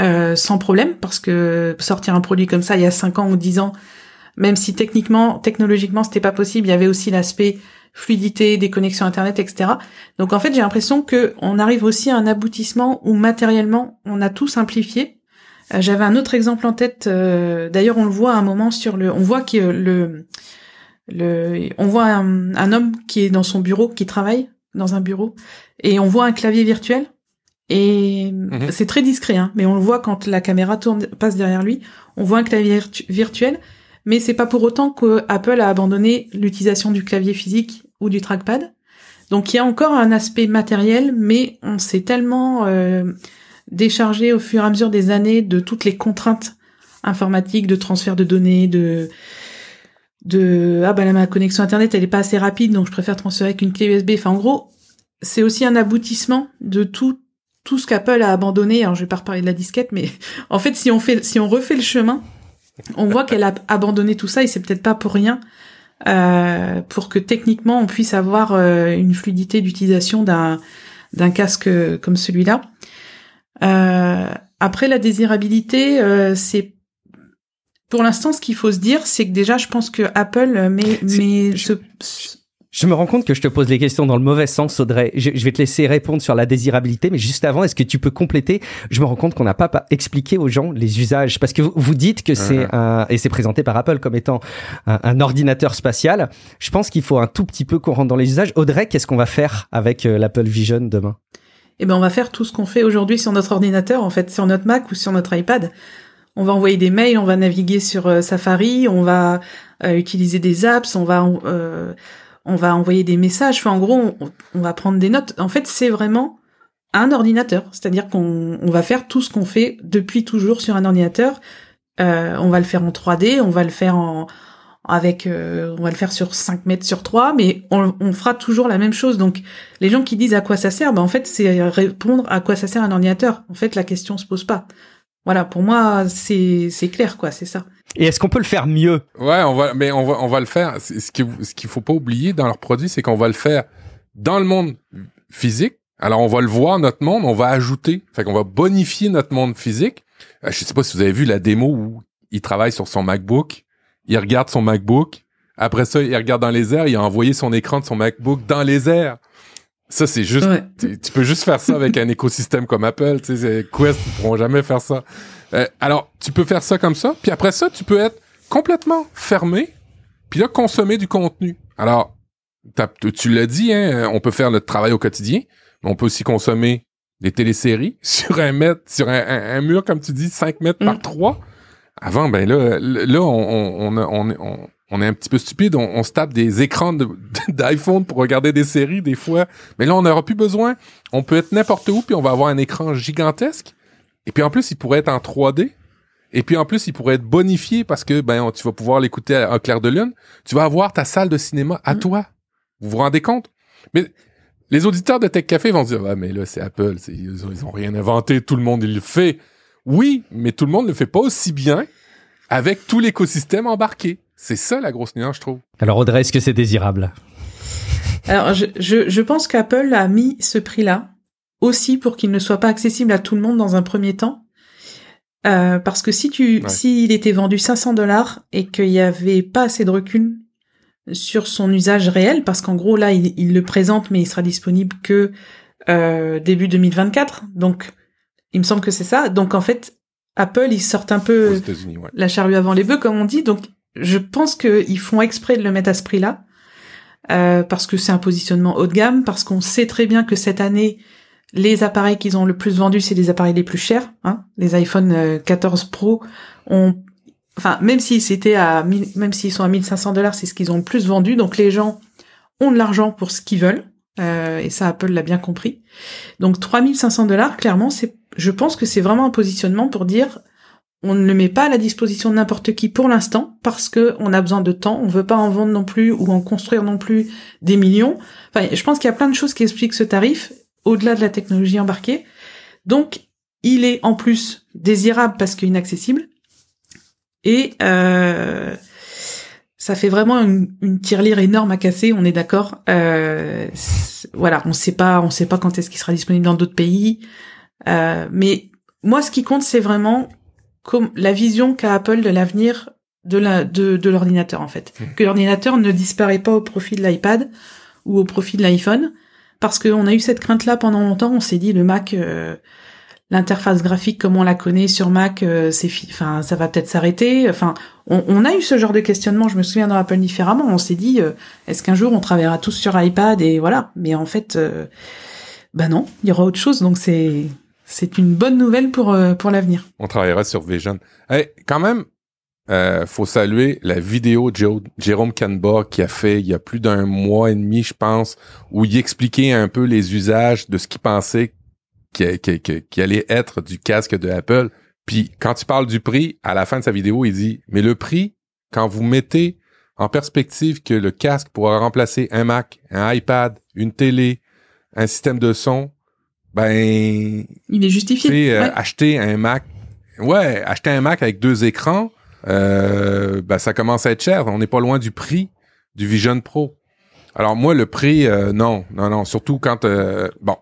euh, sans problème, parce que sortir un produit comme ça il y a 5 ans ou 10 ans, même si techniquement, technologiquement, c'était pas possible, il y avait aussi l'aspect fluidité, des connexions internet, etc. Donc en fait, j'ai l'impression que on arrive aussi à un aboutissement où matériellement, on a tout simplifié. Euh, j'avais un autre exemple en tête. Euh, d'ailleurs, on le voit à un moment sur le, on voit que le, le, on voit un, un, homme qui est dans son bureau, qui travaille dans un bureau, et on voit un clavier virtuel. Et mhm. c'est très discret, hein, mais on le voit quand la caméra tourne, passe derrière lui. On voit un clavier virtuel mais c'est pas pour autant que Apple a abandonné l'utilisation du clavier physique ou du trackpad. Donc il y a encore un aspect matériel, mais on s'est tellement euh, déchargé au fur et à mesure des années de toutes les contraintes informatiques, de transfert de données, de de ah ben ma connexion internet elle est pas assez rapide donc je préfère transférer avec une clé USB. Enfin en gros c'est aussi un aboutissement de tout tout ce qu'Apple a abandonné. Alors je vais pas reparler de la disquette, mais en fait si on fait si on refait le chemin, on voit qu'elle a abandonné tout ça et c'est peut-être pas pour rien. Euh, pour que techniquement on puisse avoir euh, une fluidité d'utilisation d'un d'un casque comme celui-là. Euh, après la désirabilité, c'est pour l'instant ce qu'il faut se dire, c'est que déjà je pense que Apple met, met ce, je me rends compte que je te pose les questions dans le mauvais sens, Audrey. Je, vais te laisser répondre sur la désirabilité, mais juste avant, est-ce que tu peux compléter? Je me rends compte qu'on n'a pas, expliqué aux gens les usages, parce que vous, dites que c'est un, et c'est présenté par Apple comme étant un, ordinateur spatial. Je pense qu'il faut un tout petit peu qu'on rentre dans les usages. Audrey, qu'est-ce qu'on va faire avec euh, l'Apple Vision demain? Eh ben, on va faire tout ce qu'on fait aujourd'hui sur notre ordinateur, en fait, sur notre Mac ou sur notre iPad. On va envoyer des mails, on va naviguer sur euh, Safari, on va euh, utiliser des apps, on va on va envoyer des messages. Enfin, en gros, on, va prendre des notes. En fait, c'est vraiment un ordinateur. C'est-à-dire qu'on va faire tout ce qu'on fait depuis toujours sur un ordinateur. Euh, on va le faire en 3D, on va le faire en avec euh, on va le faire sur 5 mètres sur 3 mais on, fera toujours la même chose donc les gens qui disent à quoi ça sert ben en fait c'est répondre à quoi ça sert un ordinateur en fait la question se pose pas voilà pour moi c'est c'est clair quoi c'est ça et est-ce qu'on peut le faire mieux? Ouais, on va, mais on va, on va le faire. Ce qu'il ce qu'il faut pas oublier dans leurs produits, c'est qu'on va le faire dans le monde physique. Alors on va le voir notre monde, on va ajouter, fait qu'on va bonifier notre monde physique. Euh, je sais pas si vous avez vu la démo où il travaille sur son MacBook, il regarde son MacBook, après ça il regarde dans les airs, il a envoyé son écran de son MacBook dans les airs. Ça, c'est juste, tu peux juste faire ça avec un écosystème comme Apple, tu sais, Quest, ils pourront jamais faire ça. Euh, alors, tu peux faire ça comme ça, puis après ça, tu peux être complètement fermé, puis là, consommer du contenu. Alors, tu l'as dit, hein, on peut faire notre travail au quotidien, mais on peut aussi consommer des téléséries sur un mètre, sur un, mur, comme tu dis, 5 mètres par 3. Avant, ben là, là, on, on, on, est un petit peu stupide, on, se tape des écrans d'iPhone pour regarder des séries des fois, mais là, on n'aura plus besoin. On peut être n'importe où, puis on va avoir un écran gigantesque. Et puis en plus, il pourrait être en 3D. Et puis en plus, il pourrait être bonifié parce que ben tu vas pouvoir l'écouter à, clair de lune. Tu vas avoir ta salle de cinéma à mm. toi. Vous vous rendez compte? Mais les auditeurs de Tech Café vont dire ah mais là c'est Apple, ils, ont, rien inventé, tout le monde il le fait. Oui, mais tout le monde ne le fait pas aussi bien avec tout l'écosystème embarqué. C'est ça la grosse nuance, je trouve. Alors Audrey, est-ce que c'est désirable? Alors je, je, je pense qu'Apple a mis ce prix-là aussi pour qu'il ne soit pas accessible à tout le monde dans un premier temps. Euh, parce que si tu, s'il était vendu 500 dollars et qu'il n'y avait pas assez de recul sur son usage réel, parce qu'en gros là il, le présente mais il sera disponible que euh, début 2024, donc il me semble que c'est ça. Donc en fait Apple ils sortent un peu la charrue avant les bœufs comme on dit, donc je pense qu'ils font exprès de le mettre à ce prix-là. Euh, parce que c'est un positionnement haut de gamme, parce qu'on sait très bien que cette année, les appareils qu'ils ont le plus vendus, c'est les appareils les plus chers. Hein. Les iPhone 14 euh, Pro ont, enfin, même si c'était à, même s'ils sont à 1500 dollars, c'est ce qu'ils ont le plus vendu. Donc les gens ont de l'argent pour ce qu'ils veulent. Euh, et ça, Apple l'a bien compris. Donc 3500 dollars, clairement, c'est, je pense que c'est vraiment un positionnement pour dire, on ne le met pas à la disposition de n'importe qui pour l'instant parce que on a besoin de temps. On veut pas en vendre non plus ou en construire non plus des millions. Enfin, je pense qu'il y a plein de choses qui expliquent ce tarif au-delà de la technologie embarquée. Donc, il est en plus désirable parce qu'inaccessible. Et euh, ça fait vraiment une, tirelire énorme à casser. On est d'accord. Euh, voilà, on sait pas, on sait pas quand est-ce qu'il sera disponible dans d'autres pays. Euh, mais moi, ce qui compte, c'est vraiment comme la vision qu'a Apple de l'avenir de la de, de l'ordinateur en fait. Mmh. Que l'ordinateur ne disparaît pas au profit de l'iPad ou au profit de l'iPhone, parce qu'on a eu cette crainte-là pendant longtemps. On s'est dit le Mac, euh, l'interface graphique comme on la connaît sur Mac, euh, c'est, enfin, ça va peut-être s'arrêter. Enfin, on, on, a eu ce genre de questionnement. Je me souviens dans Apple différemment. On s'est dit, euh, est-ce qu'un jour on travaillera tous sur iPad et voilà. Mais en fait, euh, bah non, il y aura autre chose. Donc c'est c'est une bonne nouvelle pour euh, pour l'avenir. On travaillera sur Vision. Hey, quand même, euh, faut saluer la vidéo de Jé- Jérôme Canba qui a fait il y a plus d'un mois et demi, je pense, où il expliquait un peu les usages de ce qu'il pensait qui, allait être du casque de Apple. Puis quand tu parles du prix, à la fin de sa vidéo, il dit mais le prix, quand vous mettez en perspective que le casque pourra remplacer un Mac, un iPad, une télé, un système de son, ben Il est justifié. euh, Ouais. acheter un Mac, ouais, acheter un Mac avec deux écrans, euh, ben, ça commence à être cher. On n'est pas loin du prix du Vision Pro. Alors moi, le prix, euh, non, non, non. Surtout quand, euh, bon,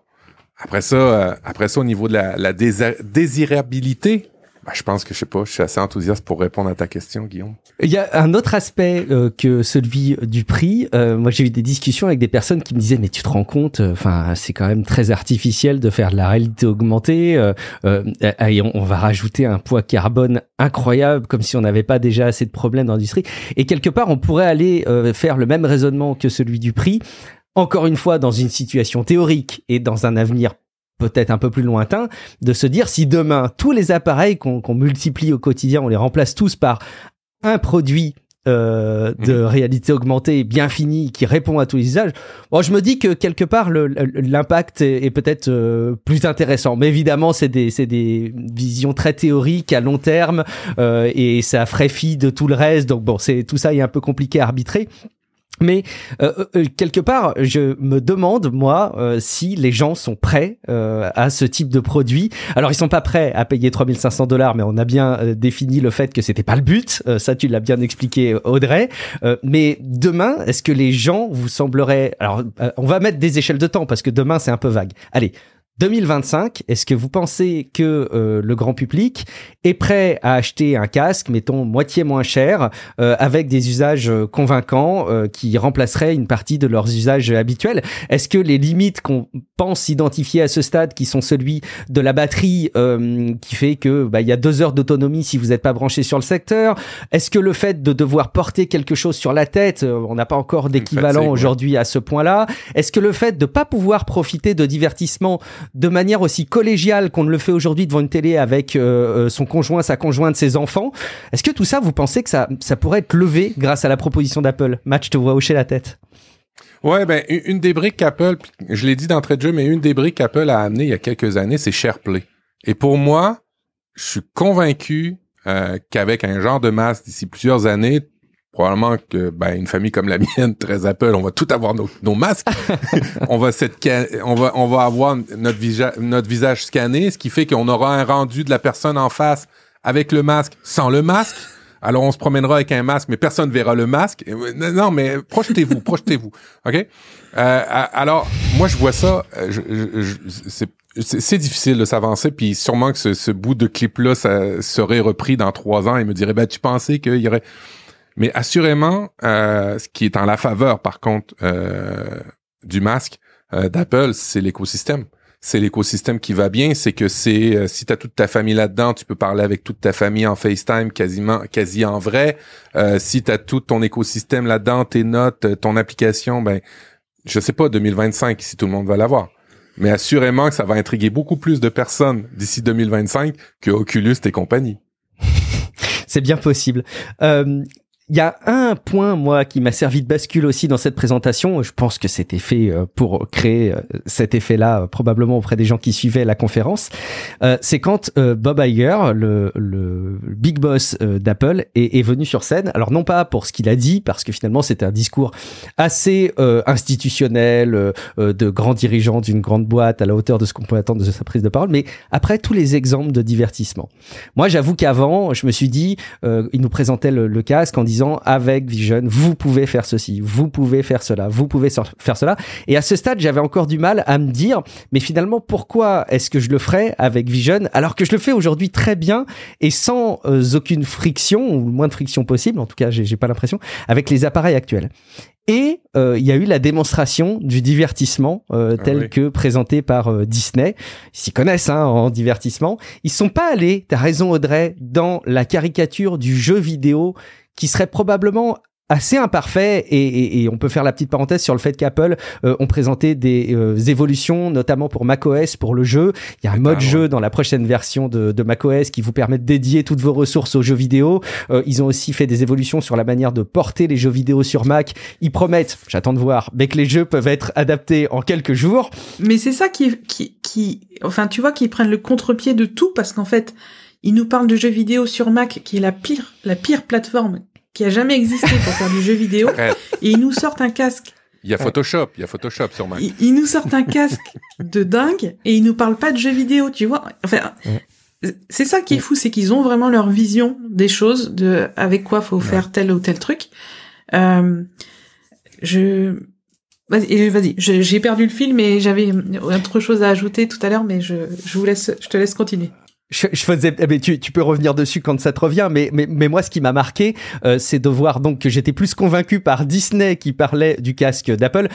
après ça, euh, après ça, au niveau de la, la désirabilité, ben, je pense que je sais pas, je suis assez enthousiaste pour répondre à ta question, Guillaume. Il y a un autre aspect euh, que celui du prix. Euh, moi, j'ai eu des discussions avec des personnes qui me disaient, mais tu te rends compte, euh, enfin, c'est quand même très artificiel de faire de la réalité augmentée. euh, on, on va rajouter un poids carbone incroyable, comme si on n'avait pas déjà assez de problèmes dans l'industrie. Et quelque part, on pourrait aller faire le même raisonnement que celui du prix. Encore une fois, dans une situation théorique et dans un avenir peut-être un peu plus lointain, de se dire si demain tous les appareils qu'on multiplie au quotidien, on les remplace tous par un produit euh, de Mhm. réalité augmentée bien fini qui répond à tous les usages. Bon, je me dis que quelque part l'impact est, est peut-être euh, plus intéressant, mais évidemment c'est des c'est des visions très théoriques à long terme euh, et ça ferait fi de tout le reste. Donc bon, c'est tout ça est un peu compliqué à arbitrer. Mais euh, euh, quelque part, je me demande moi euh, si les gens sont prêts euh, à ce type de produit. Alors ils sont pas prêts à payer 3500 dollars, mais on a bien euh, défini le fait que c'était pas le but. Euh, ça, tu l'as bien expliqué, Audrey. Euh, mais demain, est-ce que les gens vous sembleraient Alors, euh, on va mettre des échelles de temps parce que demain c'est un peu vague. Allez. 2025, est-ce que vous pensez que euh, le grand public est prêt à acheter un casque, mettons moitié moins cher, euh, avec des usages euh, convaincants euh, qui remplaceraient une partie de leurs usages habituels? Est-ce que les limites qu'on pense identifier à ce stade, qui sont celui de la batterie, euh, qui fait que bah, il y a deux heures d'autonomie si vous n'êtes pas branché sur le secteur? Est-ce que le fait de devoir porter quelque chose sur la tête, euh, on n'a pas encore d'équivalent aujourd'hui à ce point-là. Est-ce que le fait de pas pouvoir profiter de divertissement de manière aussi collégiale qu'on ne le fait aujourd'hui devant une télé avec euh, euh, son conjoint, sa conjointe, ses enfants. Est-ce que tout ça, vous pensez que ça, ça pourrait être levé grâce à la proposition d'Apple? Match, te vois hocher la tête. Ouais, ben une des briques puis je l'ai dit d'entrée de jeu, mais une des briques qu'Apple a amené il y a quelques années, c'est SharePlay. Et pour moi, je suis convaincu euh, qu'avec un genre de masque d'ici plusieurs années, probablement que ben une famille comme la mienne, très Apple, on va tout avoir nos, nos masques. on va cette on va on va avoir notre visage notre visage scanné, ce qui fait qu'on aura un rendu de la personne en face avec le masque, sans le masque. Alors on se promènera avec un masque, mais personne ne verra le masque. Euh, Non, mais projetez-vous, projetez-vous, ok? Euh, Alors moi je vois ça, euh, je, je- je- c'est c'est c'est difficile de s'avancer, puis sûrement que ce, ce bout de clip-là ça serait repris dans trois ans et me dirait, ben tu pensais qu'il y aurait... Mais assurément, euh, ce qui est en la faveur, par contre, euh, du masque euh, d'Apple, c'est l'écosystème. C'est l'écosystème qui va bien. C'est que c'est euh, si t'as toute ta famille là-dedans, tu peux parler avec toute ta famille en FaceTime, quasiment, quasi en vrai. Euh, si t'as tout ton écosystème là-dedans, tes notes, euh, ton application, ben, je sais pas 2025 si tout le monde va l'avoir. Mais assurément que ça va intriguer beaucoup plus de personnes d'ici 2025 que Oculus et compagnie. C'est bien possible. Euh, il y a un point, moi, qui m'a servi de bascule aussi dans cette présentation. Je pense que c'était fait euh, pour créer euh, cet effet-là, euh, probablement auprès des gens qui suivaient la conférence. C'est quand Bob Iger, le, le big boss d'Apple, est, est venu sur scène. Alors non pas pour ce qu'il a dit, parce que finalement c'était un discours assez institutionnel, de grands dirigeants d'une grande boîte à la hauteur de ce qu'on peut attendre de sa prise de parole, mais après tous les exemples de divertissement. Moi, j'avoue qu'avant, je me suis dit, il nous présentait le casque en disant disant avec Vision, vous pouvez faire ceci, vous pouvez faire cela, vous pouvez faire cela. Et à ce stade, j'avais encore du mal à me dire, mais finalement, pourquoi est-ce que je le ferais avec Vision alors que je le fais aujourd'hui très bien et sans euh, aucune friction ou le moins de friction possible, en tout cas, j'ai pas l'impression, avec les appareils actuels. Et euh, il y a eu la démonstration du divertissement euh, ah tel que présenté par euh, Disney. Ils s'y connaissent hein, en divertissement. Ils sont pas allés, t'as raison Audrey, dans la caricature du jeu vidéo qui serait probablement assez imparfait et, et, on peut faire la petite parenthèse sur le fait qu'Apple euh, ont présenté des euh, évolutions notamment pour macOS pour le jeu. Il y a un mode jeu dans la prochaine version de, de, macOS qui vous permet de dédier toutes vos ressources aux jeux vidéo. Euh, ils ont aussi fait des évolutions sur la manière de porter les jeux vidéo sur Mac. Ils promettent j'attends de voir mais que les jeux peuvent être adaptés en quelques jours. Mais c'est ça qui, qui qui enfin tu vois qu'ils prennent le contre-pied de tout parce qu'en fait ils nous parlent de jeux vidéo sur Mac qui est la pire la pire plateforme qui a jamais existé pour faire du jeu vidéo. et ils nous sortent un casque. Il y a Photoshop, il y a Photoshop sur Mac. Ils, nous sortent un casque de dingue et ils nous parlent pas de jeux vidéo, tu vois. Enfin, c'est ça qui est fou, c'est qu'ils ont vraiment leur vision des choses, de avec quoi faut faire tel ou tel truc. Euh, je Vas-y, vas-y. J'ai perdu le fil, mais j'avais autre chose à ajouter tout à l'heure, mais je, je vous laisse, je te laisse continuer je, je faisais, mais tu, tu, peux revenir dessus quand ça te revient, mais, mais, mais moi, ce qui m'a marqué, euh, c'est de voir donc que j'étais plus convaincu par Disney qui parlait du casque d'Apple.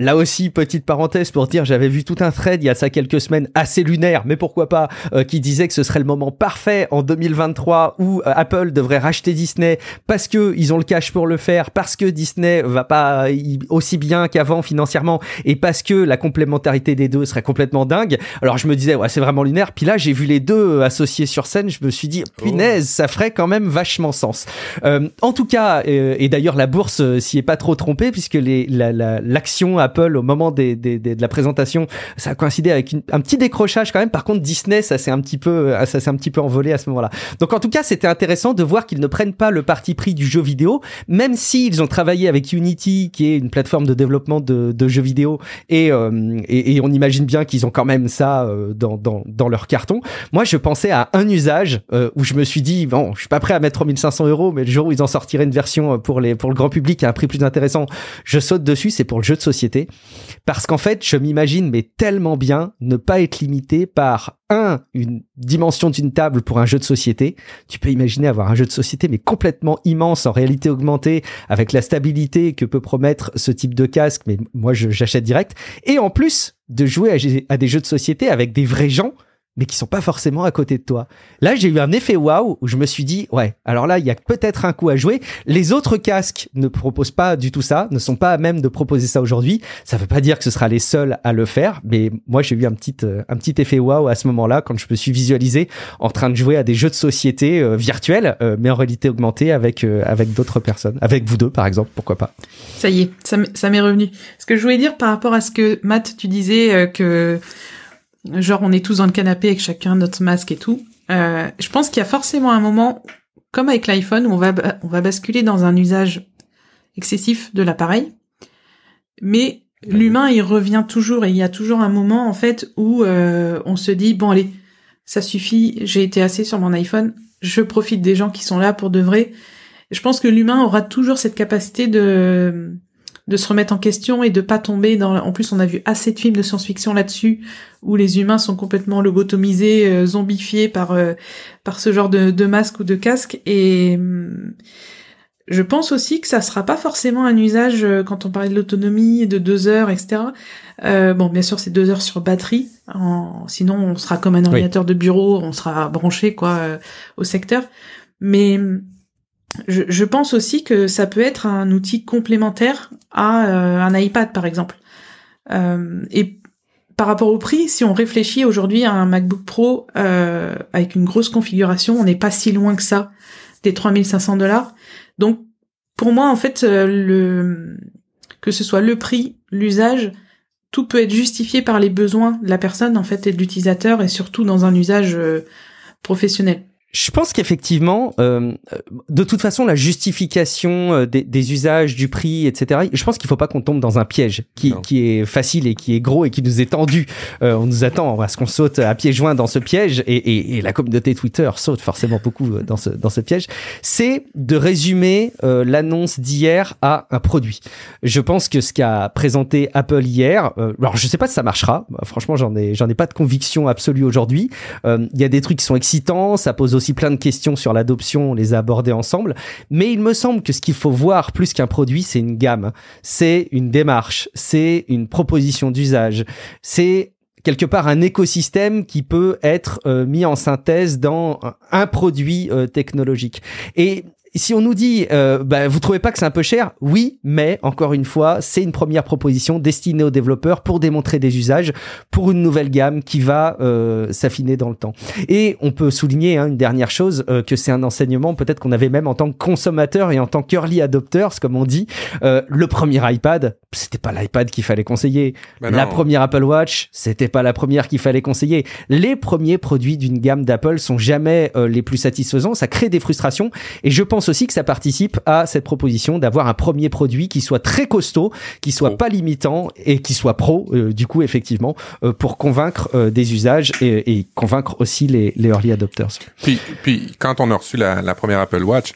Là aussi, petite parenthèse pour dire, j'avais vu tout un thread il y a ça quelques semaines assez lunaire, mais pourquoi pas, euh, qui disait que ce serait le moment parfait en 2023 où euh, Apple devrait racheter Disney parce que ils ont le cash pour le faire, parce que Disney va pas aussi bien qu'avant financièrement et parce que la complémentarité des deux serait complètement dingue. Alors je me disais, ouais, c'est vraiment lunaire. Puis là, j'ai vu les deux associés sur scène, je me suis dit, punaise, ça ferait quand même vachement sens. Euh, en tout cas, et d'ailleurs la bourse s'y est pas trop trompée puisque l'action la, Apple au moment des, des, de la présentation, ça a coïncidé avec un petit décrochage quand même. Par contre, Disney, ça s'est un petit peu, euh, ça s'est un petit peu envolé à ce moment-là. Donc en tout cas, c'était intéressant de voir qu'ils ne prennent pas le parti pris du jeu vidéo, même s'ils ont travaillé avec Unity, qui est une plateforme de développement de, de jeux vidéo, et, euh, et, et, on imagine bien qu'ils ont quand même ça euh, dans, dans, dans leur carton. Moi, je pensais à un usage où je me suis dit, bon, je suis pas prêt à mettre 3500 euros, mais le jour où ils en sortiraient une version pour les pour le grand public à un prix plus intéressant, je saute dessus. C'est pour le jeu de société parce qu'en fait, je m'imagine mais tellement bien ne pas être limité par un une dimension d'une table pour un jeu de société. Tu peux imaginer avoir un jeu de société mais complètement immense en réalité augmentée avec la stabilité que peut promettre ce type de casque. Mais moi, j'achète direct. Et en plus de jouer à des jeux de société avec des vrais gens mais qui sont pas forcément à côté de toi. Là, j'ai eu un effet waouh où je me suis dit, ouais, alors là, il y a peut-être un coup à jouer. Les autres casques ne proposent pas du tout ça, ne sont pas à même de proposer ça aujourd'hui. Ça veut pas dire que ce sera les seuls à le faire, mais moi, j'ai eu un petit, euh, un petit effet waouh à ce moment-là quand je me suis visualisé en train de jouer à des jeux de société euh, virtuels, euh, mais en réalité augmentée avec, avec d'autres personnes, avec vous deux, par exemple, pourquoi pas. Ça y est, ça m'est revenu. Ce que je voulais dire par rapport à ce que Matt, tu disais que genre on est tous dans le canapé avec chacun notre masque et tout. Euh, je pense qu'il y a forcément un moment, comme avec l'iPhone, où on va on va basculer dans un usage excessif de l'appareil, mais l'humain il revient toujours et il y a toujours un moment en fait où euh, on se dit bon allez ça suffit, j'ai été assez sur mon iPhone, je profite des gens qui sont là pour de vrai. Je pense que l'humain aura toujours cette capacité de de se remettre en question et de pas tomber dans. En plus, on a vu assez de films de science-fiction là-dessus où les humains sont complètement lobotomisés, euh, zombifiés par euh, par ce genre de, de masque ou de casque. Et hum, je pense aussi que ça sera pas forcément un usage euh, quand on parlait de l'autonomie de deux heures, etc. bon, bien sûr, c'est deux heures sur batterie. Sinon, on sera comme un ordinateur de bureau, on sera branché quoi au secteur. Mais hum, je, pense aussi que ça peut être un outil complémentaire à euh, un iPad par exemple. Euh, et par rapport au prix, si on réfléchit aujourd'hui à un MacBook Pro euh, avec une grosse configuration, on n'est pas si loin que ça des 3500 dollars. Donc pour moi en fait le que ce soit le prix, l'usage, tout peut être justifié par les besoins de la personne en fait et de l'utilisateur et surtout dans un usage professionnel. Je pense qu'effectivement, euh, de toute façon, la justification euh, des, des, usages, du prix, etc. Je pense qu'il faut pas qu'on tombe dans un piège qui, qui, est facile et qui est gros et qui nous est tendu. Euh, on nous attend à ce qu'on saute à pieds joints dans ce piège et, et, et, la communauté Twitter saute forcément beaucoup dans ce dans ce piège. C'est de résumer euh, l'annonce d'hier à un produit. Je pense que ce qu'a présenté Apple hier, euh, alors je sais pas si ça marchera. Franchement, j'en ai j'en ai pas de conviction absolue aujourd'hui. Il y a des trucs qui sont excitants, ça pose aussi plein de questions sur l'adoption, on les a abordées ensemble. Mais il me semble que ce qu'il faut voir plus qu'un produit, c'est une gamme, c'est une démarche, c'est une proposition d'usage, c'est quelque part un écosystème qui peut être euh, mis en synthèse dans un produit euh, technologique. Et si on nous dit, euh, bah, vous trouvez pas que c'est un peu cher? Oui, mais encore une fois, c'est une première proposition destinée aux développeurs pour démontrer des usages pour une nouvelle gamme qui va euh, s'affiner dans le temps. Et on peut souligner hein, une dernière chose, euh, que c'est un enseignement peut-être qu'on avait même en tant que consommateur et en tant qu'early adopters, comme on dit. Euh, le premier iPad, c'était pas l'iPad qu'il fallait conseiller. Bah la première Apple Watch, c'était pas la première qu'il fallait conseiller. Les premiers produits d'une gamme d'Apple sont jamais euh, les plus satisfaisants. Ça crée des frustrations. Et je pense aussi que ça participe à cette proposition d'avoir un premier produit qui soit très costaud, qui soit pas limitant et qui soit pro, euh, du coup, effectivement, euh, pour convaincre euh, des usages et, et, convaincre aussi les, les early adopters. Puis, puis quand on a reçu la, la première Apple Watch,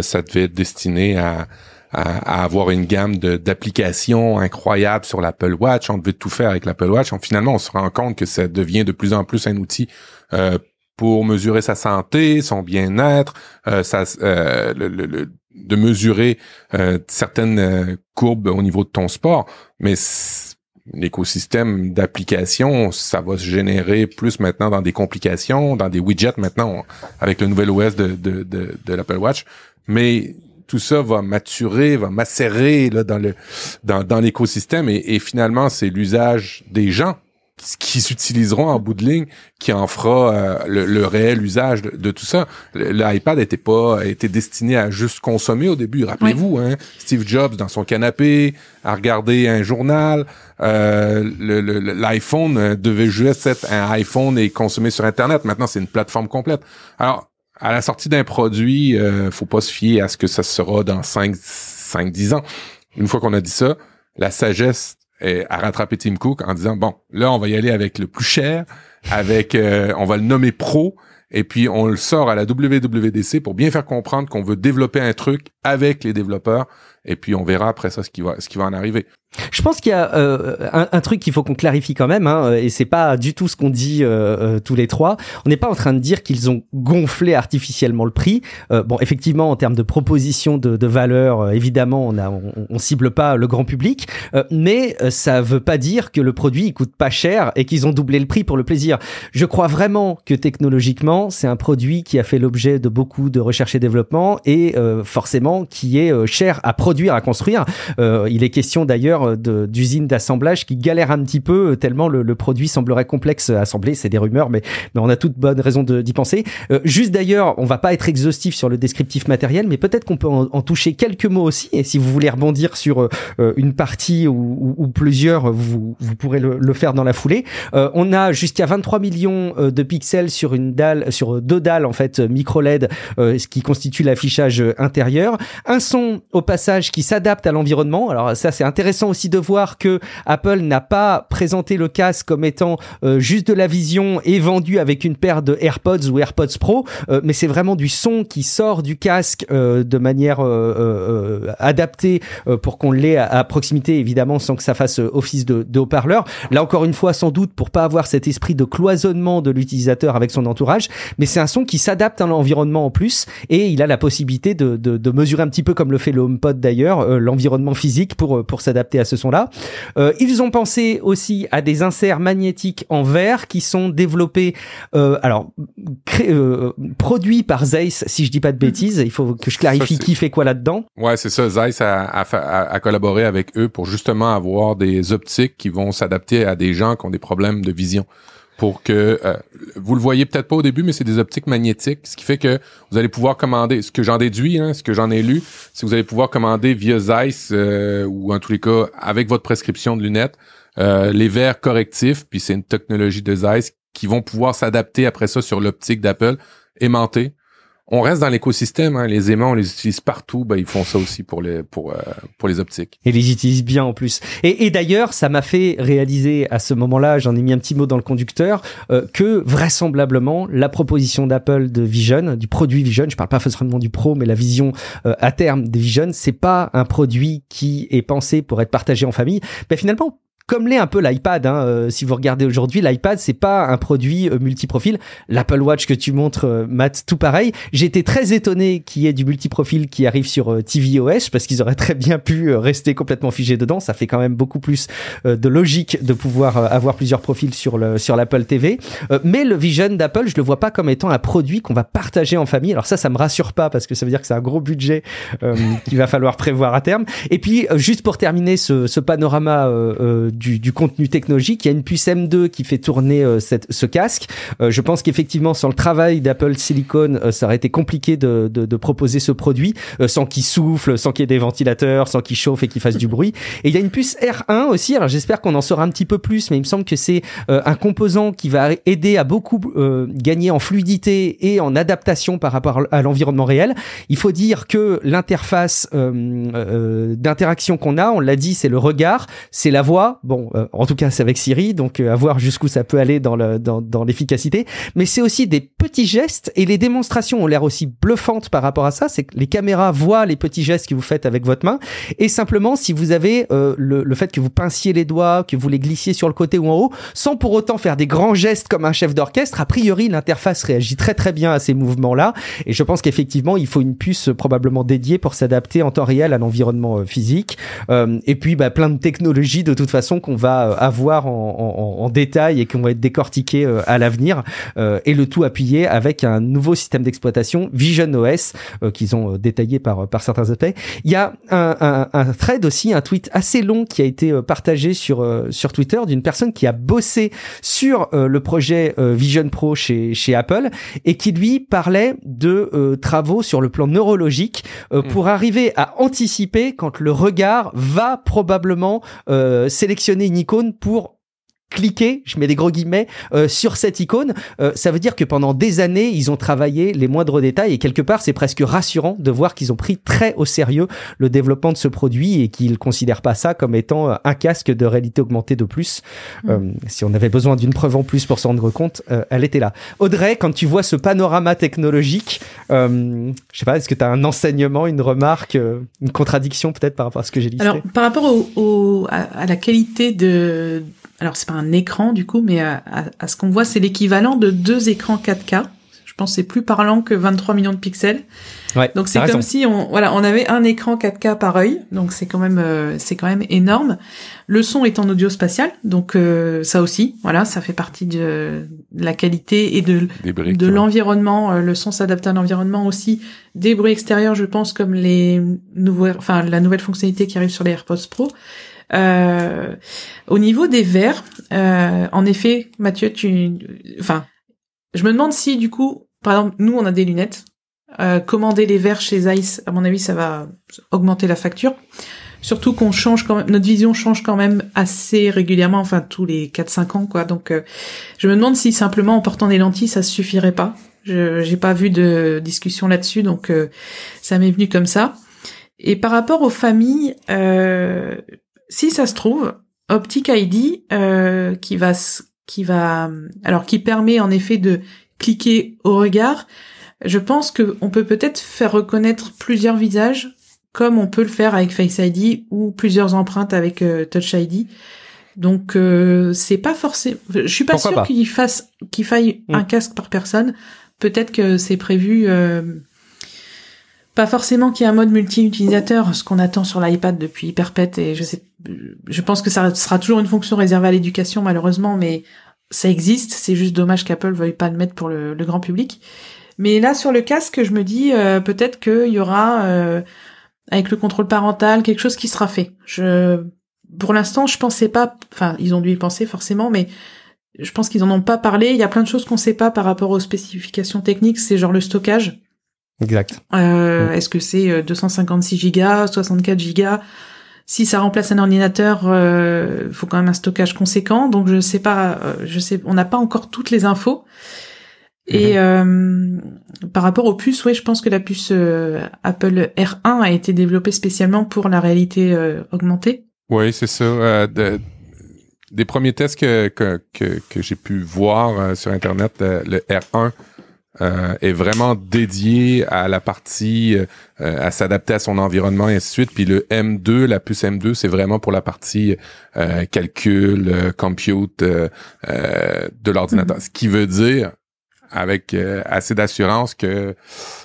ça devait être destiné à, à, avoir une gamme d'applications incroyables sur l'Apple Watch. On devait tout faire avec l'Apple Watch. Finalement, on se rend compte que ça devient de plus en plus un outil euh, pour mesurer sa santé, son bien-être, euh, euh, le, de mesurer euh, certaines euh, courbes au niveau de ton sport. Mais l'écosystème d'application, ça va se générer plus maintenant dans des complications, dans des widgets maintenant avec le nouvel OS de, de, de, de l'Apple Watch. Mais tout ça va maturer, va macérer là, dans le dans, dans l'écosystème et, et finalement c'est l'usage des gens qui s'utiliseront en bout de ligne, qui en fera euh, le, réel usage de, tout ça. L'iPad n'était pas était destiné à juste consommer au début. Rappelez-vous, hein, Steve Jobs dans son canapé, à regarder un journal. Euh, L'iPhone euh, devait juste être un iPhone et consommer sur Internet. Maintenant, c'est une plateforme complète. Alors, à la sortie d'un produit, euh, faut pas se fier à ce que ça sera dans 5, 5 10 ans. Une fois qu'on a dit ça, la sagesse à rattraper Tim Cook en disant bon là on va y aller avec le plus cher avec euh, on va le nommer pro et puis on le sort à la WWDC pour bien faire comprendre qu'on veut développer un truc avec les développeurs et puis on verra après ça ce qui va ce qui va en arriver je pense qu'il y a euh, un, un, truc qu'il faut qu'on clarifie quand même, hein, et c'est pas du tout ce qu'on dit euh, euh, tous les trois. On n'est pas en train de dire qu'ils ont gonflé artificiellement le prix. bon, effectivement, en termes de proposition de, de valeur, évidemment, on, a, on, on, cible pas le grand public, mais ça veut pas dire que le produit il coûte pas cher et qu'ils ont doublé le prix pour le plaisir. Je crois vraiment que technologiquement, c'est un produit qui a fait l'objet de beaucoup de recherche et développement et forcément qui est cher à produire, à construire. il est question d'ailleurs d'usines d'assemblage qui galèrent un petit peu euh, tellement le, produit semblerait complexe à assembler. C'est des rumeurs, mais, on a toute bonne raison d'y penser. Euh, juste d'ailleurs, on va pas être exhaustif sur le descriptif matériel, mais peut-être qu'on peut en, toucher quelques mots aussi. Et si vous voulez rebondir sur euh, une partie ou, plusieurs, vous, vous pourrez le, le, faire dans la foulée. on a jusqu'à 23 millions de pixels sur une dalle, sur deux dalles en fait micro LED, ce qui constitue l'affichage intérieur. Un son au passage qui s'adapte à l'environnement. Alors ça c'est intéressant aussi de voir que Apple n'a pas présenté le casque comme étant euh, juste de la vision et vendu avec une paire de AirPods ou AirPods Pro, euh, mais c'est vraiment du son qui sort du casque euh, de manière adaptée pour qu'on l'ait à, proximité évidemment sans que ça fasse office de, de haut-parleur. Là encore une fois, sans doute pour pas avoir cet esprit de cloisonnement de l'utilisateur avec son entourage, mais c'est un son qui s'adapte à l'environnement en plus et il a la possibilité de, de, de mesurer un petit peu comme le fait le HomePod d'ailleurs l'environnement physique pour pour s'adapter à ce son-là. Euh, ils ont pensé aussi à des inserts magnétiques en verre qui sont développés, euh, alors euh, produits par Zeiss, si je dis pas de bêtises. Il faut que je clarifie qui fait quoi là-dedans. Ouais, c'est ça. Zeiss a, a, a, collaboré avec eux pour justement avoir des optiques qui vont s'adapter à des gens qui ont des problèmes de vision pour que euh, vous le voyez peut-être pas au début, mais c'est des optiques magnétiques, ce qui fait que vous allez pouvoir commander. Ce que j'en déduis, hein, ce que j'en ai lu, c'est que vous allez pouvoir commander via Zeiss euh, ou en tous les cas avec votre prescription de lunettes euh, les verres correctifs. Puis c'est une technologie de Zeiss qui vont pouvoir s'adapter après ça sur l'optique d'Apple aimantés on reste dans l'écosystème. Hein. Les aimants, on les utilise partout. Ben, ils font ça aussi pour les pour euh, pour les optiques. Et les utilisent bien en plus. Et, et d'ailleurs, ça m'a fait réaliser à ce moment-là, j'en ai mis un petit mot dans le conducteur, euh, que vraisemblablement la proposition d'Apple de Vision, du produit Vision, je parle pas forcément du Pro, mais la vision euh, à terme des Vision, c'est pas un produit qui est pensé pour être partagé en famille. Ben finalement, comme l'est un peu l'iPad. Hein, euh, si vous regardez aujourd'hui, l'iPad c'est pas un produit euh, multiprofil. L'Apple Watch que tu montres, euh, Matt, tout pareil. Été très étonné qu'il y ait du multiprofil qui arrive sur euh, tvOS parce qu'ils auraient très bien pu rester complètement figés dedans. Ça fait quand même beaucoup plus de logique de pouvoir avoir plusieurs profils sur le sur l'Apple TV. mais le Vision d'Apple, je le vois pas comme étant un produit qu'on va partager en famille. Alors ça, ça me rassure pas parce que ça veut dire que c'est un gros budget qu'il va falloir prévoir à terme. Et puis juste pour terminer ce, ce panorama du, du, contenu technologique. Il y a une puce M2 qui fait tourner euh, cette, ce casque. Euh, je pense qu'effectivement, sans le travail d'Apple Silicon, euh, ça aurait été compliqué de, de, de proposer ce produit sans qu'il souffle, sans qu'il y ait des ventilateurs, sans qu'il chauffe et qu'il fasse du bruit. Et il y a une puce R1 aussi. Alors j'espère qu'on en saura un petit peu plus, mais il me semble que c'est un composant qui va aider à beaucoup gagner en fluidité et en adaptation par rapport à l'environnement réel. Il faut dire que l'interface d'interaction qu'on a, on l'a dit, c'est le regard, c'est la voix. Bon, euh, en tout cas, c'est avec Siri, donc euh, à voir jusqu'où ça peut aller dans le dans, dans l'efficacité. Mais c'est aussi des petits gestes et les démonstrations ont l'air aussi bluffantes par rapport à ça. C'est que les caméras voient les petits gestes que vous faites avec votre main et simplement si vous avez euh, le, le fait que vous pinciez les doigts, que vous les glissiez sur le côté ou en haut, sans pour autant faire des grands gestes comme un chef d'orchestre, a priori l'interface réagit très très bien à ces mouvements-là. Et je pense qu'effectivement, il faut une puce probablement dédiée pour s'adapter en temps réel à l'environnement physique. et puis, bah, plein de technologies de toute façon qu'on va euh, avoir en, en, détail et qu'on va être décortiqué euh, à l'avenir euh, et le tout appuyé avec un nouveau système d'exploitation Vision OS qu'ils ont détaillé par par certains aspects. Il y a un, un, un, thread aussi, un tweet assez long qui a été partagé sur sur Twitter d'une personne qui a bossé sur le projet Vision Pro chez chez Apple et qui lui parlait de travaux sur le plan neurologique mm. pour arriver à anticiper quand le regard va probablement sélectionner une icône pour cliquer, je mets des gros guillemets, euh, sur cette icône, euh, ça veut dire que pendant des années, ils ont travaillé les moindres détails et quelque part, c'est presque rassurant de voir qu'ils ont pris très au sérieux le développement de ce produit et qu'ils considèrent pas ça comme étant euh, un casque de réalité augmentée de plus. Mm. si on avait besoin d'une preuve en plus pour s'en rendre compte, elle était là. Audrey, quand tu vois ce panorama technologique, je sais pas, est-ce que tu as un enseignement, une remarque, une contradiction peut-être par rapport à ce que j'ai dit Alors, par rapport au, à, à la qualité de alors c'est pas un écran du coup, mais à, à, ce qu'on voit, c'est l'équivalent de deux écrans 4K. Je pense c'est plus parlant que 23 millions de pixels. Ouais, donc c'est comme si on voilà on avait un écran 4K par œil, donc c'est quand même euh, c'est quand même énorme. Le son est en audio spatial, donc euh, ça aussi voilà ça fait partie de, la qualité et de de l'environnement. Euh, le son s'adapte à l'environnement aussi. Des bruits extérieurs, je pense comme les nouveaux enfin la nouvelle fonctionnalité qui arrive sur les AirPods Pro. Euh, au niveau des verres, euh, en effet, Mathieu, tu, enfin, je me demande si du coup, par exemple, nous on a des lunettes. Euh, commander les verres chez Zeiss, à mon avis, ça va augmenter la facture. Surtout qu'on change quand même, notre vision change quand même assez régulièrement, enfin tous les 4-5 ans, quoi. Donc, euh, je me demande si simplement en portant des lentilles, ça suffirait pas. Je j'ai pas vu de discussion là-dessus, donc euh, ça m'est venu comme ça. Et par rapport aux familles, euh, si ça se trouve, Optic ID euh, qui va qui va alors qui permet en effet de cliquer au regard, je pense que on peut peut-être faire reconnaître plusieurs visages comme on peut le faire avec Face ID ou plusieurs empreintes avec euh, Touch ID. Donc euh, c'est pas forcément je suis pas sûr qu'il fasse qu'il faille un hmm. casque par personne. Peut-être que c'est prévu euh, pas forcément qu'il y ait un mode multi-utilisateur, ce qu'on attend sur l'iPad depuis perpète, et je sais, je pense que ça sera toujours une fonction réservée à l'éducation, malheureusement, mais ça existe, c'est juste dommage qu'Apple veuille pas le mettre pour le, grand public. Mais là, sur le casque, je me dis, euh, peut-être qu'il y aura, euh, avec le contrôle parental, quelque chose qui sera fait. Je, pour l'instant, je pensais pas, enfin, ils ont dû y penser forcément, mais je pense qu'ils en ont pas parlé. Il y a plein de choses qu'on sait pas par rapport aux spécifications techniques, c'est genre le stockage. Exact. Euh, Est-ce que c'est 256 euh, gigas, 64 gigas? Si ça remplace un ordinateur, euh, faut quand même un stockage conséquent. Donc je sais pas, euh, je sais, on n'a pas encore toutes les infos. Et euh, par rapport aux puces, ouais, je pense que la puce euh, Apple R1 a été développée spécialement pour la réalité euh, augmentée. Oui, c'est ça. Euh, de- des premiers tests que, que, que, que j'ai pu voir euh, sur Internet, euh, le R1 euh, est vraiment dédié à la partie, euh, à s'adapter à son environnement et ainsi de suite. Puis le M2, la puce M2, c'est vraiment pour la partie euh, calcul, euh, compute euh, euh, de l'ordinateur. Ce qui veut dire, avec euh, assez d'assurance que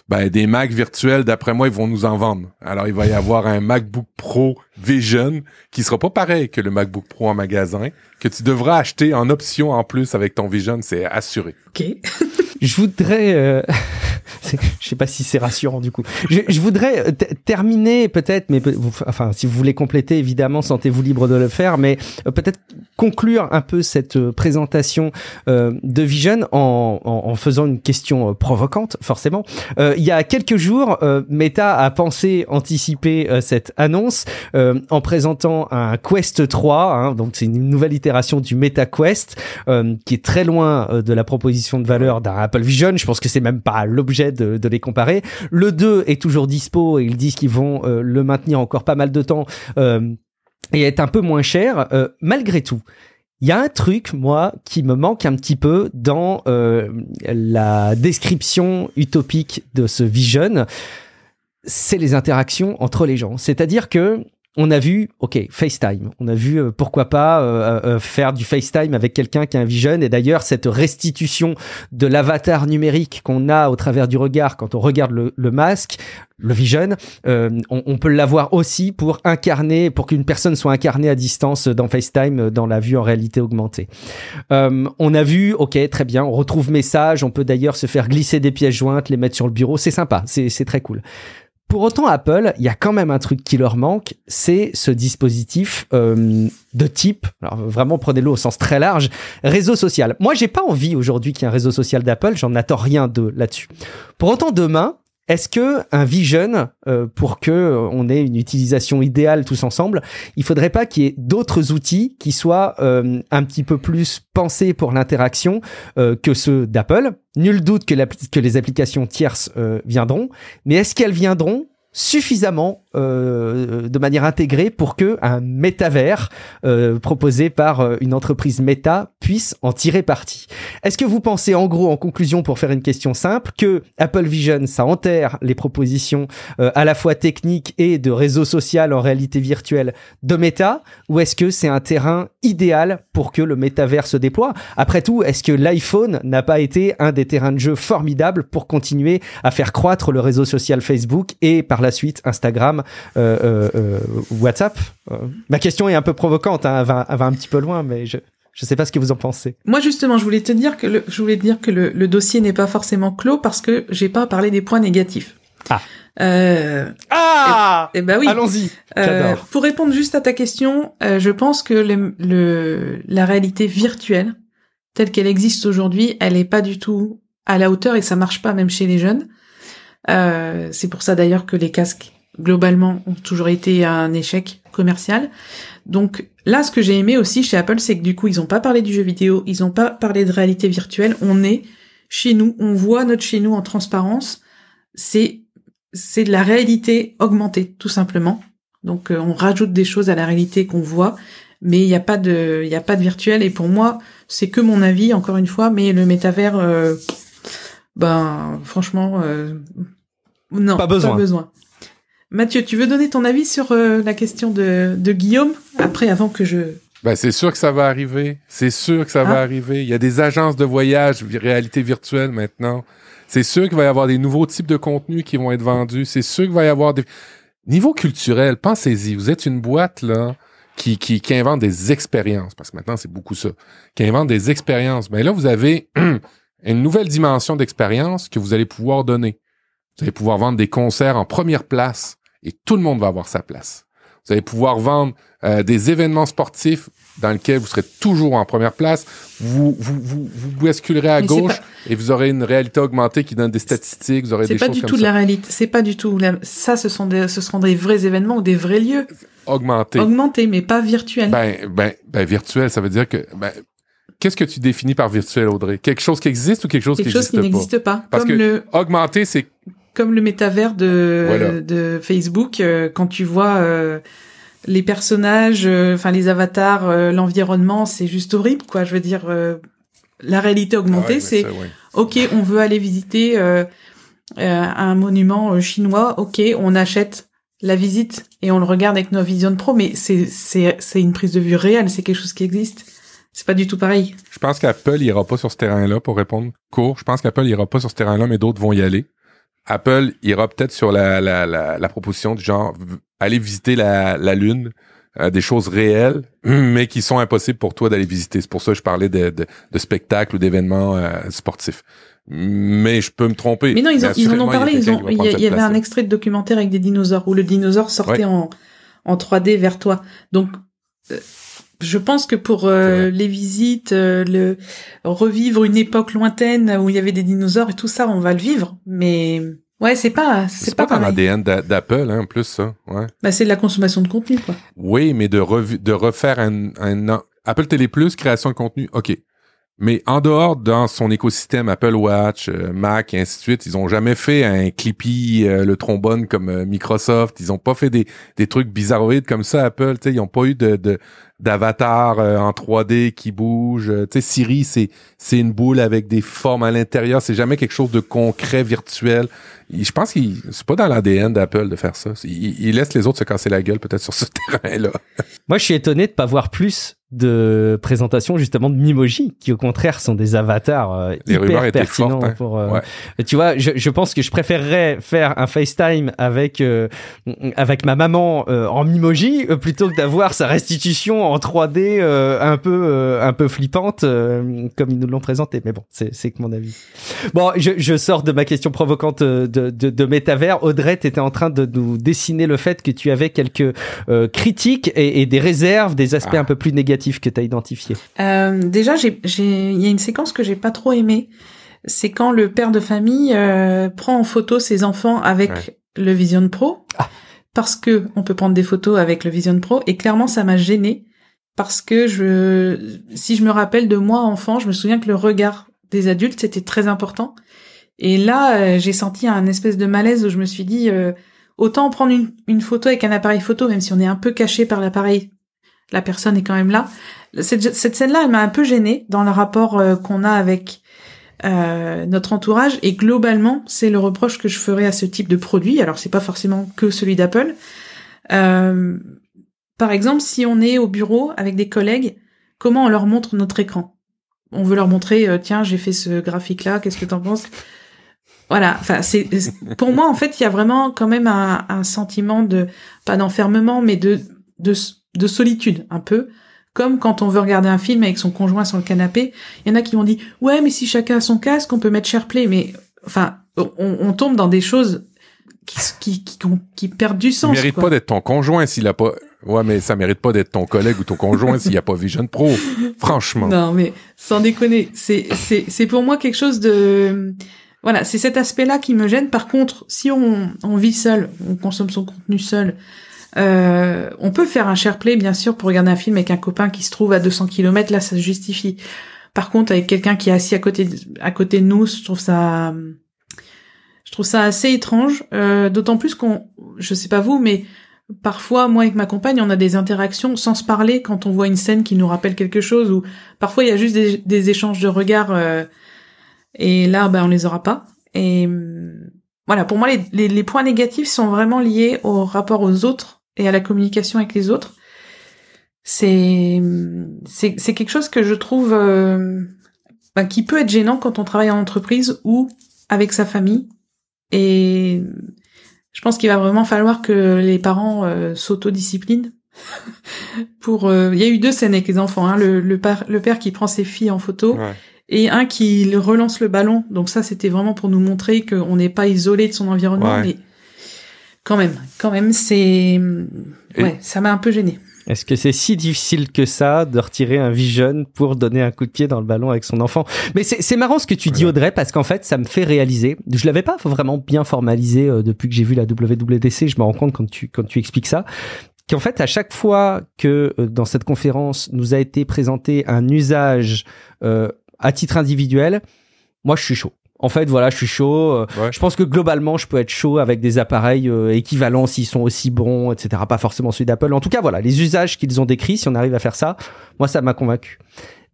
ben, des Mac virtuels, d'après moi, ils vont nous en vendre. Alors, il va y avoir un MacBook Pro Vision qui sera pas pareil que le MacBook Pro en magasin, que tu devras acheter en option en plus avec ton Vision, c'est assuré. Ok. Je voudrais, euh, je sais pas si c'est rassurant du coup. Je, je voudrais euh, terminer peut-être, mais enfin si vous voulez compléter évidemment, sentez-vous libre de le faire, mais euh, peut-être conclure un peu cette euh, présentation euh, de Vision en, en, en faisant une question provocante, forcément. Il y a quelques jours, Meta a pensé anticiper cette annonce en présentant un Quest 3, hein, donc c'est une nouvelle itération du Meta Quest qui est très loin de la proposition de valeur d'un Apple Vision. Je pense que c'est même pas l'objet de, les comparer. Le 2 est toujours dispo et ils disent qu'ils vont euh, le maintenir encore pas mal de temps euh, et être un peu moins cher. Euh, malgré tout, il y a un truc, moi, qui me manque un petit peu dans la description utopique de ce Vision. C'est les interactions entre les gens. C'est-à-dire que on a vu, ok, FaceTime. On a vu euh, pourquoi pas euh, euh, faire du FaceTime avec quelqu'un qui a un Vision. Et d'ailleurs, cette restitution de l'avatar numérique qu'on a au travers du regard quand on regarde le, le masque, le Vision, euh, on, on peut l'avoir aussi pour incarner, pour qu'une personne soit incarnée à distance dans FaceTime, euh, dans la vue en réalité augmentée. Euh, on a vu, ok, très bien, on retrouve message. On peut d'ailleurs se faire glisser des pièces jointes, les mettre sur le bureau. C'est sympa, c'est très cool. Pour autant, Apple, il y a quand même un truc qui leur manque, c'est ce dispositif euh, de type, alors vraiment prenez-le au sens très large, réseau social. Moi, j'ai pas envie aujourd'hui qu'il y ait un réseau social d'Apple, j'en attends rien de là-dessus. Pour autant, demain, est-ce que un Vision, euh, pour que euh, on ait une utilisation idéale tous ensemble, il faudrait pas qu'il y ait d'autres outils qui soient euh, un petit peu plus pensés pour l'interaction euh, que ceux d'Apple? Nul doute que, que les applications tierces viendront, mais est-ce qu'elles viendront suffisamment euh, de manière intégrée pour que un métavers euh, proposé par euh, une entreprise méta puisse en tirer parti. Est-ce que vous pensez en gros en conclusion pour faire une question simple que Apple Vision ça enterre les propositions à la fois techniques et de réseau social en réalité virtuelle de méta ou est-ce que c'est un terrain idéal pour que le métavers se déploie? Après tout, est-ce que l'iPhone n'a pas été un des terrains de jeu formidables pour continuer à faire croître le réseau social Facebook et par la suite Instagram, euh, euh, euh, WhatsApp Euh, Ma question est un peu provocante, hein, elle, va, elle va un petit peu loin, mais je je sais pas ce que vous en pensez. Moi justement, je voulais te dire que le, je voulais te dire que le, le dossier n'est pas forcément clos parce que j'ai pas parlé des points négatifs. Ah. Euh, Ah eh ben oui. Allons-y. Euh, pour répondre juste à ta question, euh, je pense que le, le- la réalité virtuelle, telle qu'elle existe aujourd'hui, elle est pas du tout à la hauteur et ça marche pas même chez les jeunes. Euh, c'est pour ça d'ailleurs que les casques globalement ont toujours été un échec commercial. Donc là, ce que j'ai aimé aussi chez Apple, c'est que du coup, ils ont pas parlé du jeu vidéo, ils ont pas parlé de réalité virtuelle. On est chez nous, on voit notre chez nous en transparence. C'est c'est de la réalité augmentée, tout simplement. Donc euh, on rajoute des choses à la réalité qu'on voit, mais il n'y a pas de il a pas de virtuel. Et pour moi, c'est que mon avis, encore une fois. Mais le métavers, euh, ben franchement, euh, non, Pas besoin. Mathieu, tu veux donner ton avis sur euh, la question de, de Guillaume après, avant que je Ben, c'est sûr que ça va arriver. C'est sûr que ça va Ah. arriver. Il y a des agences de voyage, réalité virtuelle maintenant. C'est sûr qu'il va y avoir des nouveaux types de contenus qui vont être vendus. C'est sûr qu'il va y avoir des... Niveau culturel, pensez-y. Vous êtes une boîte, là, qui, qui, qui invente des expériences, parce que maintenant, c'est beaucoup ça, qui invente des expériences. Ben là, vous avez une nouvelle dimension d'expérience que vous allez pouvoir donner. Vous allez pouvoir vendre des concerts en première place et tout le monde va avoir sa place. Vous allez pouvoir vendre euh, des événements sportifs dans lesquels vous serez toujours en première place. Vous vous, vous, vous basculerez à Mais c'est gauche et vous aurez une réalité augmentée qui donne des statistiques, vous aurez c'est des pas choses du comme tout de ça. la réalité, c'est pas du tout la- ça. Ce sont des ce seront des vrais événements ou des vrais lieux Augmentée. augmentés, mais pas virtuels. Ben, ben, ben, virtuel, ça veut dire que ben, qu'est-ce que tu définis par virtuel, Audrey? Quelque chose qui existe ou quelque chose quelque qui chose qui n'existe pas. Parce comme que le augmenter, c'est comme le métavers de Voilà. de Facebook euh, quand tu vois euh, les personnages, euh, enfin les avatars, euh, l'environnement, c'est juste horrible quoi. Je veux dire, euh, la réalité augmentée, Ah ouais, c'est ça, ouais. ok, on veut aller visiter euh, euh, un monument euh, chinois, ok, on achète la visite et on le regarde avec nos Vision Pro, mais c'est c'est c'est une prise de vue réelle, c'est quelque chose qui existe. C'est pas du tout pareil. Je pense qu'Apple ira pas sur ce terrain-là pour répondre court. Je pense qu'Apple ira pas sur ce terrain-là, mais d'autres vont y aller. Apple ira peut-être sur la, la, la, la proposition du genre aller visiter la, la Lune, euh, des choses réelles, mais qui sont impossibles pour toi d'aller visiter. C'est pour ça que je parlais de, de, de spectacles ou d'événements euh, sportifs. Mais je peux me tromper. Mais non, ils, ont, ils en ont parlé. il y ont, il y, avait un extrait de documentaire avec des dinosaures où le dinosaure sortait Ouais. en, en 3D vers toi. Donc, euh, je pense que pour euh, les visites, euh, le revivre une époque lointaine où il y avait des dinosaures et tout ça, on va le vivre. Mais ouais, c'est pas, c'est pas, pas, dans l'ADN d'Apple, hein, en plus, ça. Ouais. Bah, c'est de la consommation de contenu, quoi. Oui, mais de, revu- de refaire un, un Apple TV Plus, création de contenu, OK. Mais en dehors, dans son écosystème Apple Watch, euh, Mac et ainsi de suite, ils ont jamais fait un Clippy, euh, le trombone comme euh, Microsoft. Ils ont pas fait des, des trucs bizarroïdes comme ça, Apple. Tu sais, ils ont pas eu de, d'avatar euh, en 3D qui bouge. Euh, Tu sais, Siri, c'est c'est une boule avec des formes à l'intérieur. C'est jamais quelque chose de concret, virtuel. Je pense qu'il c'est pas dans l'ADN d'Apple de faire ça. Il, il laisse les autres se casser la gueule peut-être sur ce terrain-là. Moi, je suis étonné de pas voir plus de présentations justement de Mimoji, qui au contraire sont des avatars euh, hyper pertinents fortes, hein. pour. euh, Ouais. Tu vois, je, je pense que je préférerais faire un FaceTime avec euh, avec ma maman euh, en Mimoji euh, plutôt que d'avoir sa restitution en 3D euh, un peu euh, un peu flippante euh, comme ils nous l'ont présenté. Mais bon, c'est c'est que mon avis. Bon, je, je sors de ma question provocante de, de, de métavers. Audrey, tu étais en train de nous dessiner le fait que tu avais quelques euh, critiques et, et des réserves, des aspects Ah. un peu plus négatifs que tu as identifiés. Euh, déjà, il y a une séquence que j'ai pas trop aimée. C'est quand le père de famille euh, prend en photo ses enfants avec Ouais. le Vision Pro, Ah. parce que on peut prendre des photos avec le Vision Pro. Et clairement, ça m'a gênée parce que je, si je me rappelle de moi enfant, je me souviens que le regard des adultes c'était très important. Et là, euh, j'ai senti un espèce de malaise où je me suis dit euh, autant prendre une, une photo avec un appareil photo, même si on est un peu caché par l'appareil, la personne est quand même là. Cette, cette scène-là, elle m'a un peu gênée dans le rapport euh, qu'on a avec euh, notre entourage. Et globalement, c'est le reproche que je ferais à ce type de produit. Alors, c'est pas forcément que celui d'Apple. Euh, par exemple, si on est au bureau avec des collègues, comment on leur montre notre écran? On veut leur montrer, euh, tiens, j'ai fait ce graphique-là, qu'est-ce que t'en penses? Voilà. Enfin, c'est pour moi en fait, il y a vraiment quand même un, un sentiment de pas d'enfermement, mais de, de de solitude un peu. Comme quand on veut regarder un film avec son conjoint sur le canapé, il y en a qui m'ont dit ouais mais si chacun a son casque on peut mettre SharePlay mais enfin on, on tombe dans des choses qui qui qui, qui perdent du Il sens. mérite quoi. pas d'être ton conjoint s'il a pas. Ouais, mais ça mérite pas d'être ton collègue ou ton conjoint s'il y a pas Vision Pro. Franchement. Non, mais sans déconner, c'est c'est c'est pour moi quelque chose de voilà, c'est cet aspect-là qui me gêne. Par contre, si on on vit seul, on consomme son contenu seul, euh, on peut faire un SharePlay bien sûr pour regarder un film avec un copain qui se trouve à 200 km, là ça se justifie. Par contre, avec quelqu'un qui est assis à côté à côté de nous, je trouve ça je trouve ça assez étrange, euh, d'autant plus qu'on je sais pas vous mais Parfois, moi avec ma compagne, on a des interactions sans se parler quand on voit une scène qui nous rappelle quelque chose ou parfois il y a juste des, échanges de regards euh, et là, ben on les aura pas. Et voilà, pour moi, les, les, les points négatifs sont vraiment liés au rapport aux autres et à la communication avec les autres. C'est c'est quelque chose que je trouve euh, ben, qui peut être gênant quand on travaille en entreprise ou avec sa famille et je pense qu'il va vraiment falloir que les parents euh, s'autodisciplinent. Pour, euh, il y a eu deux scènes avec les enfants, hein, le, le, père, le père qui prend ses filles en photo Ouais. et un qui relance le ballon. Donc ça, c'était vraiment pour nous montrer qu'on n'est pas isolé de son environnement, Ouais. mais quand même, quand même, c'est, ouais, ça m'a un peu gêné. Est-ce que c'est si difficile que ça de retirer un Vision pour donner un coup de pied dans le ballon avec son enfant? Mais c'est c'est marrant ce que tu dis Audrey parce qu'en fait ça me fait réaliser. Je l'avais pas vraiment bien formalisé euh, depuis que j'ai vu la WWDC. Je me rends compte quand tu quand tu expliques ça qu'en fait, à chaque fois que euh, dans cette conférence nous a été présenté un usage euh, à titre individuel, moi, je suis chaud. En fait, voilà, je suis chaud. Euh, Ouais. Je pense que globalement, je peux être chaud avec des appareils euh, équivalents s'ils sont aussi bons, etc. Pas forcément celui d'Apple. En tout cas, voilà, les usages qu'ils ont décrits, si on arrive à faire ça, moi, ça m'a convaincu.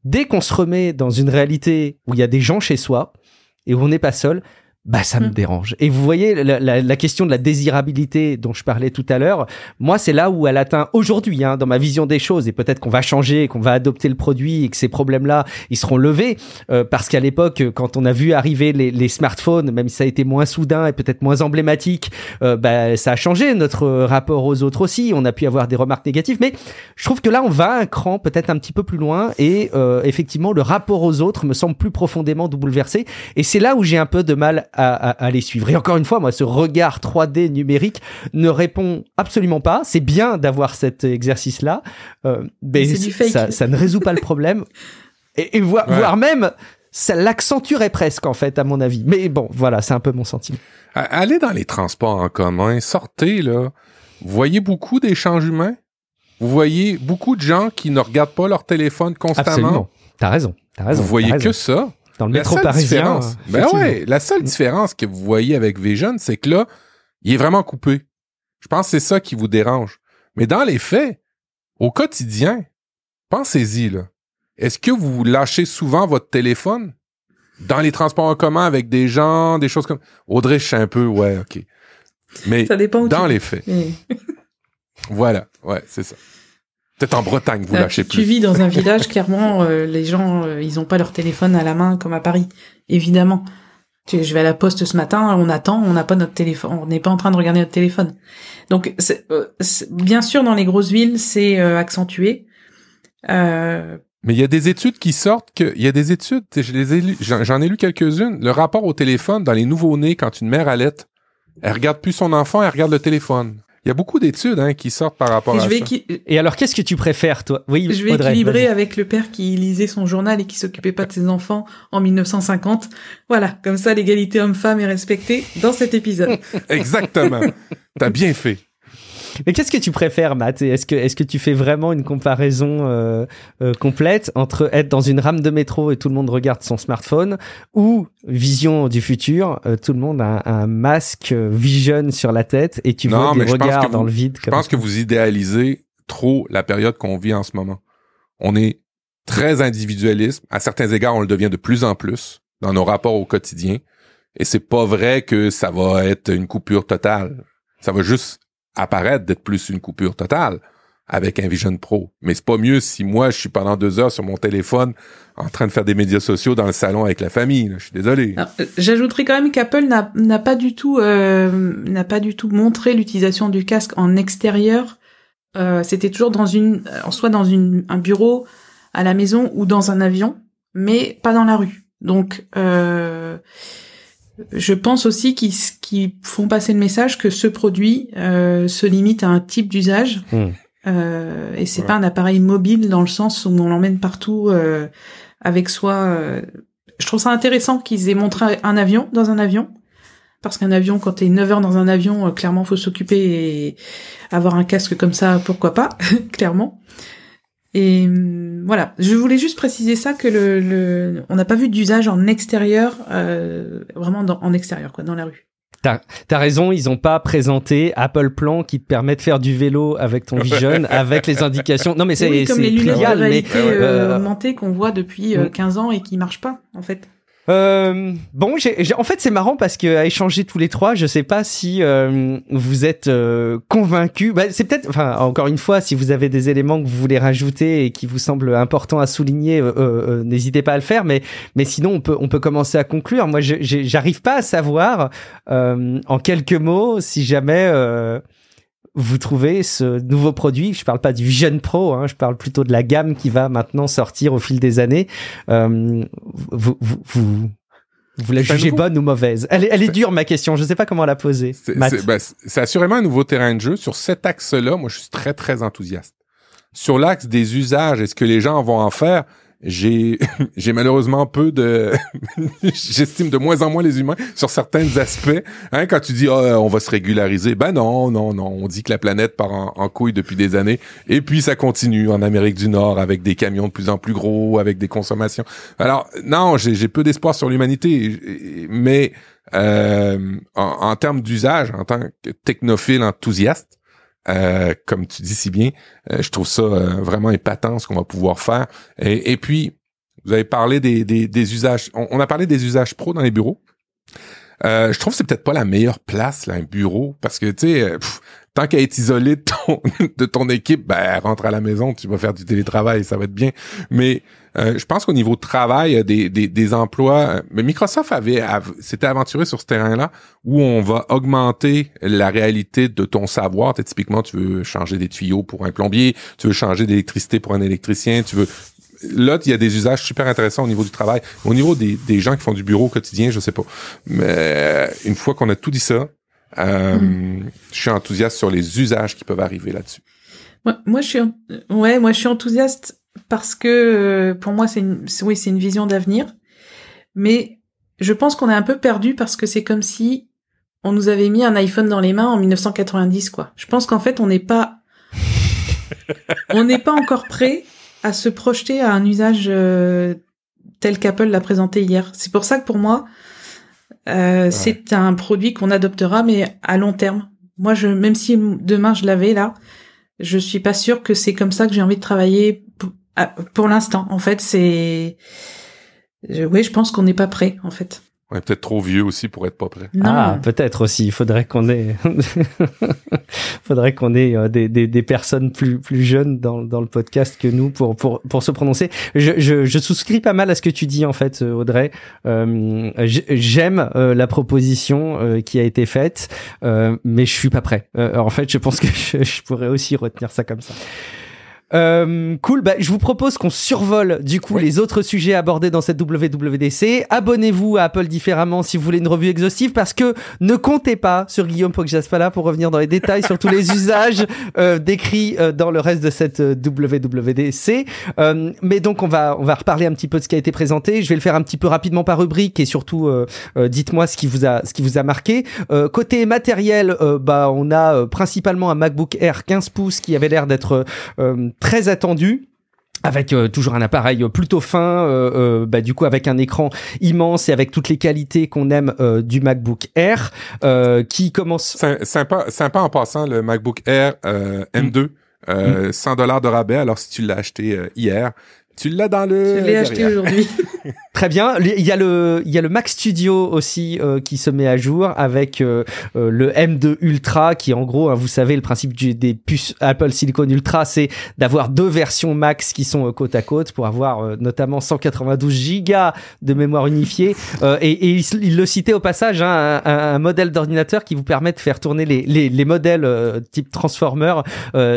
Dès qu'on se remet dans une réalité où il y a des gens chez soi et où on n'est pas seul, bah ça me Mm. dérange. Et vous voyez la, la- la question de la désirabilité dont je parlais tout à l'heure, moi c'est là où elle atteint aujourd'hui hein, dans ma vision des choses et peut-être qu'on va changer, qu'on va adopter le produit et que ces problèmes-là ils seront levés euh, parce qu'à l'époque quand on a vu arriver les, les smartphones, même si ça a été moins soudain et peut-être moins emblématique, euh, bah, ça a changé notre rapport aux autres aussi. On a pu avoir des remarques négatives, mais je trouve que là on va un cran peut-être un petit peu plus loin et euh, effectivement le rapport aux autres me semble plus profondément bouleversé et c'est là où j'ai un peu de mal à, à, à les suivre. Et encore une fois, moi, ce regard 3D numérique ne répond absolument pas. C'est bien d'avoir cet exercice-là, euh, mais C'est du fake. ça, ça ne résout pas le problème. Et, et voire, Ouais. voire même, ça l'accentuerait presque, en fait, à mon avis. Mais bon, voilà, c'est un peu mon sentiment. A- Allez dans les transports en commun, sortez, là. Vous voyez beaucoup d'échanges humains? Vous voyez beaucoup de gens qui ne regardent pas leur téléphone constamment? Absolument. T'as raison. T'as raison. Vous voyez que ça? Dans le La métro seule parisien. différence, euh, ben ouais, la seule différence que vous voyez avec Vision, c'est que là, il est vraiment coupé. Je pense que c'est ça qui vous dérange. Mais dans les faits, au quotidien, pensez-y, là. Est-ce que vous lâchez souvent votre téléphone dans les transports en commun avec des gens, des choses comme... Audrey, je sais un peu, ouais, OK. Mais Ça dépend dans tu... les faits, voilà, ouais, c'est ça. Peut-être en Bretagne, vous Ah, lâchez tu, plus. tu vis dans un village, clairement, euh, les gens, euh, ils ont pas leur téléphone à la main comme à Paris, évidemment. Tu- Je vais à la poste ce matin, on attend, on n'a pas notre téléphone, on n'est pas en train de regarder notre téléphone. Donc, c'est- euh, bien sûr, dans les grosses villes, c'est euh, accentué. Euh, Mais il y a des études qui sortent que, il y a des études, je les ai lues- j'en j'en ai lu quelques-unes. Le rapport au téléphone dans les nouveaux-nés, quand une mère allait, elle regarde plus son enfant, elle regarde le téléphone. Il y a beaucoup d'études hein, qui sortent par rapport et à je vais, ça. Et alors, qu'est-ce que tu préfères, toi? Oui, je vais Audrey, équilibrer vas-y. avec le père qui lisait son journal et qui s'occupait pas de ses enfants en 1950. Voilà, comme ça, l'égalité homme-femme est respectée dans cet épisode. Exactement. T'as bien fait. Mais qu'est-ce que tu préfères, Matt? Est-ce que, est-ce que tu fais vraiment une comparaison euh, euh, complète entre être dans une rame de métro et tout le monde regarde son smartphone ou vision du futur, euh, tout le monde a un, un masque euh, vision sur la tête et tu Non, vois des regards dans vous- le vide. Je pense ça? que vous idéalisez trop la période qu'on vit en ce moment. On est très individualiste. À certains égards, on le devient de plus en plus dans nos rapports au quotidien. Et c'est pas vrai que ça va être une coupure totale. Ça va juste apparaître d'être plus une coupure totale avec un Vision Pro. Mais c'est pas mieux si moi, je suis pendant deux heures sur mon téléphone en train de faire des médias sociaux dans le salon avec la famille. Je suis désolé. Euh, J'ajouterais quand même qu'Apple n'a pas du tout euh, n'a pas du tout montré l'utilisation du casque en extérieur. Euh, C'était toujours dans une, soit dans une, un bureau, à la maison ou dans un avion, mais pas dans la rue. Donc, euh, je pense aussi qu'ils font passer le message que ce produit euh, se limite à un type d'usage. Hmm. Euh, et c'est pas un appareil mobile dans le sens où on l'emmène partout euh, avec soi. euh. Je trouve ça intéressant qu'ils aient montré un avion dans un avion. Parce qu'un avion, quand t'es 9 heures dans un avion, euh, clairement, faut s'occuper et avoir un casque comme ça, pourquoi pas, clairement. Et hum, voilà, je voulais juste préciser ça que le, le on n'a pas vu d'usage en extérieur, euh, vraiment dans, en extérieur, quoi, dans la rue. T'as raison, ils ont pas présenté Apple Plan qui te permet de faire du vélo avec ton Vision, avec les indications. Non, mais c'est oui, comme c'est les lunettes trivial, de mais réalité euh, Euh, augmentée qu'on voit depuis euh, Mm. 15 ans et qui marchent pas, en fait. Euh, bon, j'ai- j'ai- en fait, c'est marrant parce que à échanger tous les trois, je sais pas si euh, vous êtes euh, convaincus. Bah, c'est peut-être, enfin, encore une fois, si vous avez des éléments que vous voulez rajouter et qui vous semblent importants à souligner, euh, euh, n'hésitez pas à le faire. Mais, mais sinon, on peut, on peut commencer à conclure. Moi, j'arrive pas à savoir en quelques mots si jamais. Vous trouvez ce nouveau produit, je parle pas du Vision Pro, hein, je parle plutôt de la gamme qui va maintenant sortir au fil des années. Euh, vous, vous, vous, vous la jugez bonne ou mauvaise? Elle est, elle est dure ma question, je sais pas comment la poser. C'est ben, c'est assurément un nouveau terrain de jeu. Sur cet axe-là, moi, je suis très, très enthousiaste. Sur l'axe des usages et ce que les gens vont en faire, j'ai j'ai malheureusement peu de j'estime de moins en moins les humains sur certains aspects hein quand tu dis ah, on va se régulariser. Ben non non non. On dit que la planète part en, couille depuis des années et puis ça continue en Amérique du Nord avec des camions de plus en plus gros avec des consommations. Alors non j'ai peu d'espoir sur l'humanité mais euh, en termes d'usage en tant que technophile enthousiaste euh, comme tu dis si bien, euh, je trouve ça euh, vraiment épatant ce qu'on va pouvoir faire. Et, puis, vous avez parlé des, usages. On, a parlé des usages pro dans les bureaux. je trouve que c'est peut-être pas la meilleure place, là, un bureau, parce que, tu sais, tant qu'à être isolé de ton, de ton équipe, ben, rentre à la maison, tu vas faire du télétravail, ça va être bien. Mais je pense qu'au niveau travail, des, des, des emplois, euh, mais Microsoft avait, s'était aventuré sur ce terrain-là où on va augmenter la réalité de ton savoir. typiquement, tu veux changer des tuyaux pour un plombier, tu veux changer d'électricité pour un électricien, tu veux là, il y a des usages super intéressants au niveau du travail. Au niveau des, des gens qui font du bureau quotidien, je sais pas. Mais euh, une fois qu'on a tout dit ça, euh, mm-hmm. je suis enthousiaste sur les usages qui peuvent arriver là-dessus. Moi, moi, je suis, ouais, moi, je suis enthousiaste parce que euh, pour moi c'est une oui c'est une vision d'avenir mais je pense qu'on est un peu perdu parce que c'est comme si on nous avait mis un iPhone dans les mains en 1990 quoi. Je pense qu'en fait on n'est pas on n'est pas encore prêt à se projeter à un usage euh, tel qu'Apple l'a présenté hier. C'est pour ça que pour moi euh, c'est un produit qu'on adoptera mais à long terme. Moi je même si demain je l'avais là, je suis pas sûre que c'est comme ça que j'ai envie de travailler ah, pour l'instant, en fait, c'est. Oui, je pense qu'on n'est pas prêt, en fait. On est peut-être trop vieux aussi pour être pas prêt. Ah, peut-être aussi. Il faudrait qu'on ait, faudrait qu'on ait euh, des, des, des, personnes plus plus jeunes dans, dans le podcast que nous pour pour pour se prononcer. Je, je, je souscris pas mal à ce que tu dis en fait, euh, Audrey. Euh, J'aime euh, la proposition qui a été faite, mais je suis pas prêt. en fait, je pense que je, je pourrais aussi retenir ça comme ça. Euh, cool, bah, je vous propose qu'on survole du coup les autres sujets abordés dans cette WWDC. Abonnez-vous à Apple différemment si vous voulez une revue exhaustive parce que ne comptez pas sur Guillaume Poggiaspala pour revenir dans les détails sur tous les usages euh, décrits euh, dans le reste de cette euh, WWDC. Euh, mais donc on va on va reparler un petit peu de ce qui a été présenté. Je vais le faire un petit peu rapidement par rubrique et surtout dites-moi ce qui vous a ce qui vous a marqué. côté matériel, bah on a principalement un MacBook Air 15 pouces qui avait l'air d'être très attendu avec euh, toujours un appareil plutôt fin, euh, euh, bah, du coup avec un écran immense et avec toutes les qualités qu'on aime du MacBook Air, qui commence. Sympa, sympa en passant le MacBook Air M2, 100 dollars de rabais. Alors si tu l'as acheté hier, tu l'as dans le. Je l'ai acheté aujourd'hui. Très bien. Il y a le, il y a le Mac Studio aussi euh, qui se met à jour avec euh, euh, le M2 Ultra qui, en gros, hein, vous savez, le principe des puces Apple Silicon Ultra, c'est d'avoir deux versions Max qui sont côte à côte pour avoir notamment 192 gigas de mémoire unifiée. et, et il, le citait au passage, hein, un, un, modèle d'ordinateur qui vous permet de faire tourner les, les, les modèles type Transformer.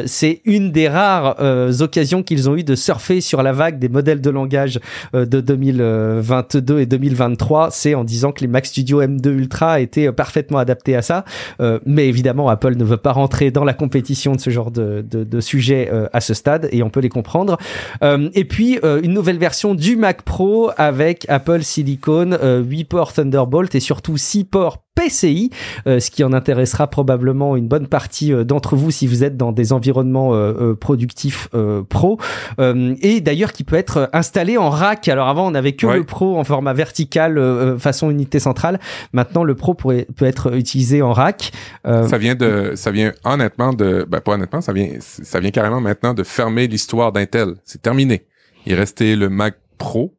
c'est une des rares occasions qu'ils ont eu de surfer sur la vague des modèles de langage de 2000 2022 et 2023, c'est en disant que les Mac Studio M2 Ultra étaient euh, parfaitement adaptés à ça. Euh, mais évidemment, Apple ne veut pas rentrer dans la compétition de ce genre de, de, de sujet euh, à ce stade et on peut les comprendre. et puis, une nouvelle version du Mac Pro avec Apple Silicon, 8 ports Thunderbolt et surtout 6 ports PCI, euh, ce qui en intéressera probablement une bonne partie euh, d'entre vous si vous êtes dans des environnements euh, productifs pro, et d'ailleurs qui peut être installé en rack. Alors avant on n'avait que le pro en format vertical façon unité centrale. Maintenant le pro pourrait, peut être utilisé en rack. Ça vient de, ça vient honnêtement de, ben pas honnêtement, ça vient, ça vient carrément maintenant de fermer l'histoire d'Intel. C'est terminé. Il restait le Mac Pro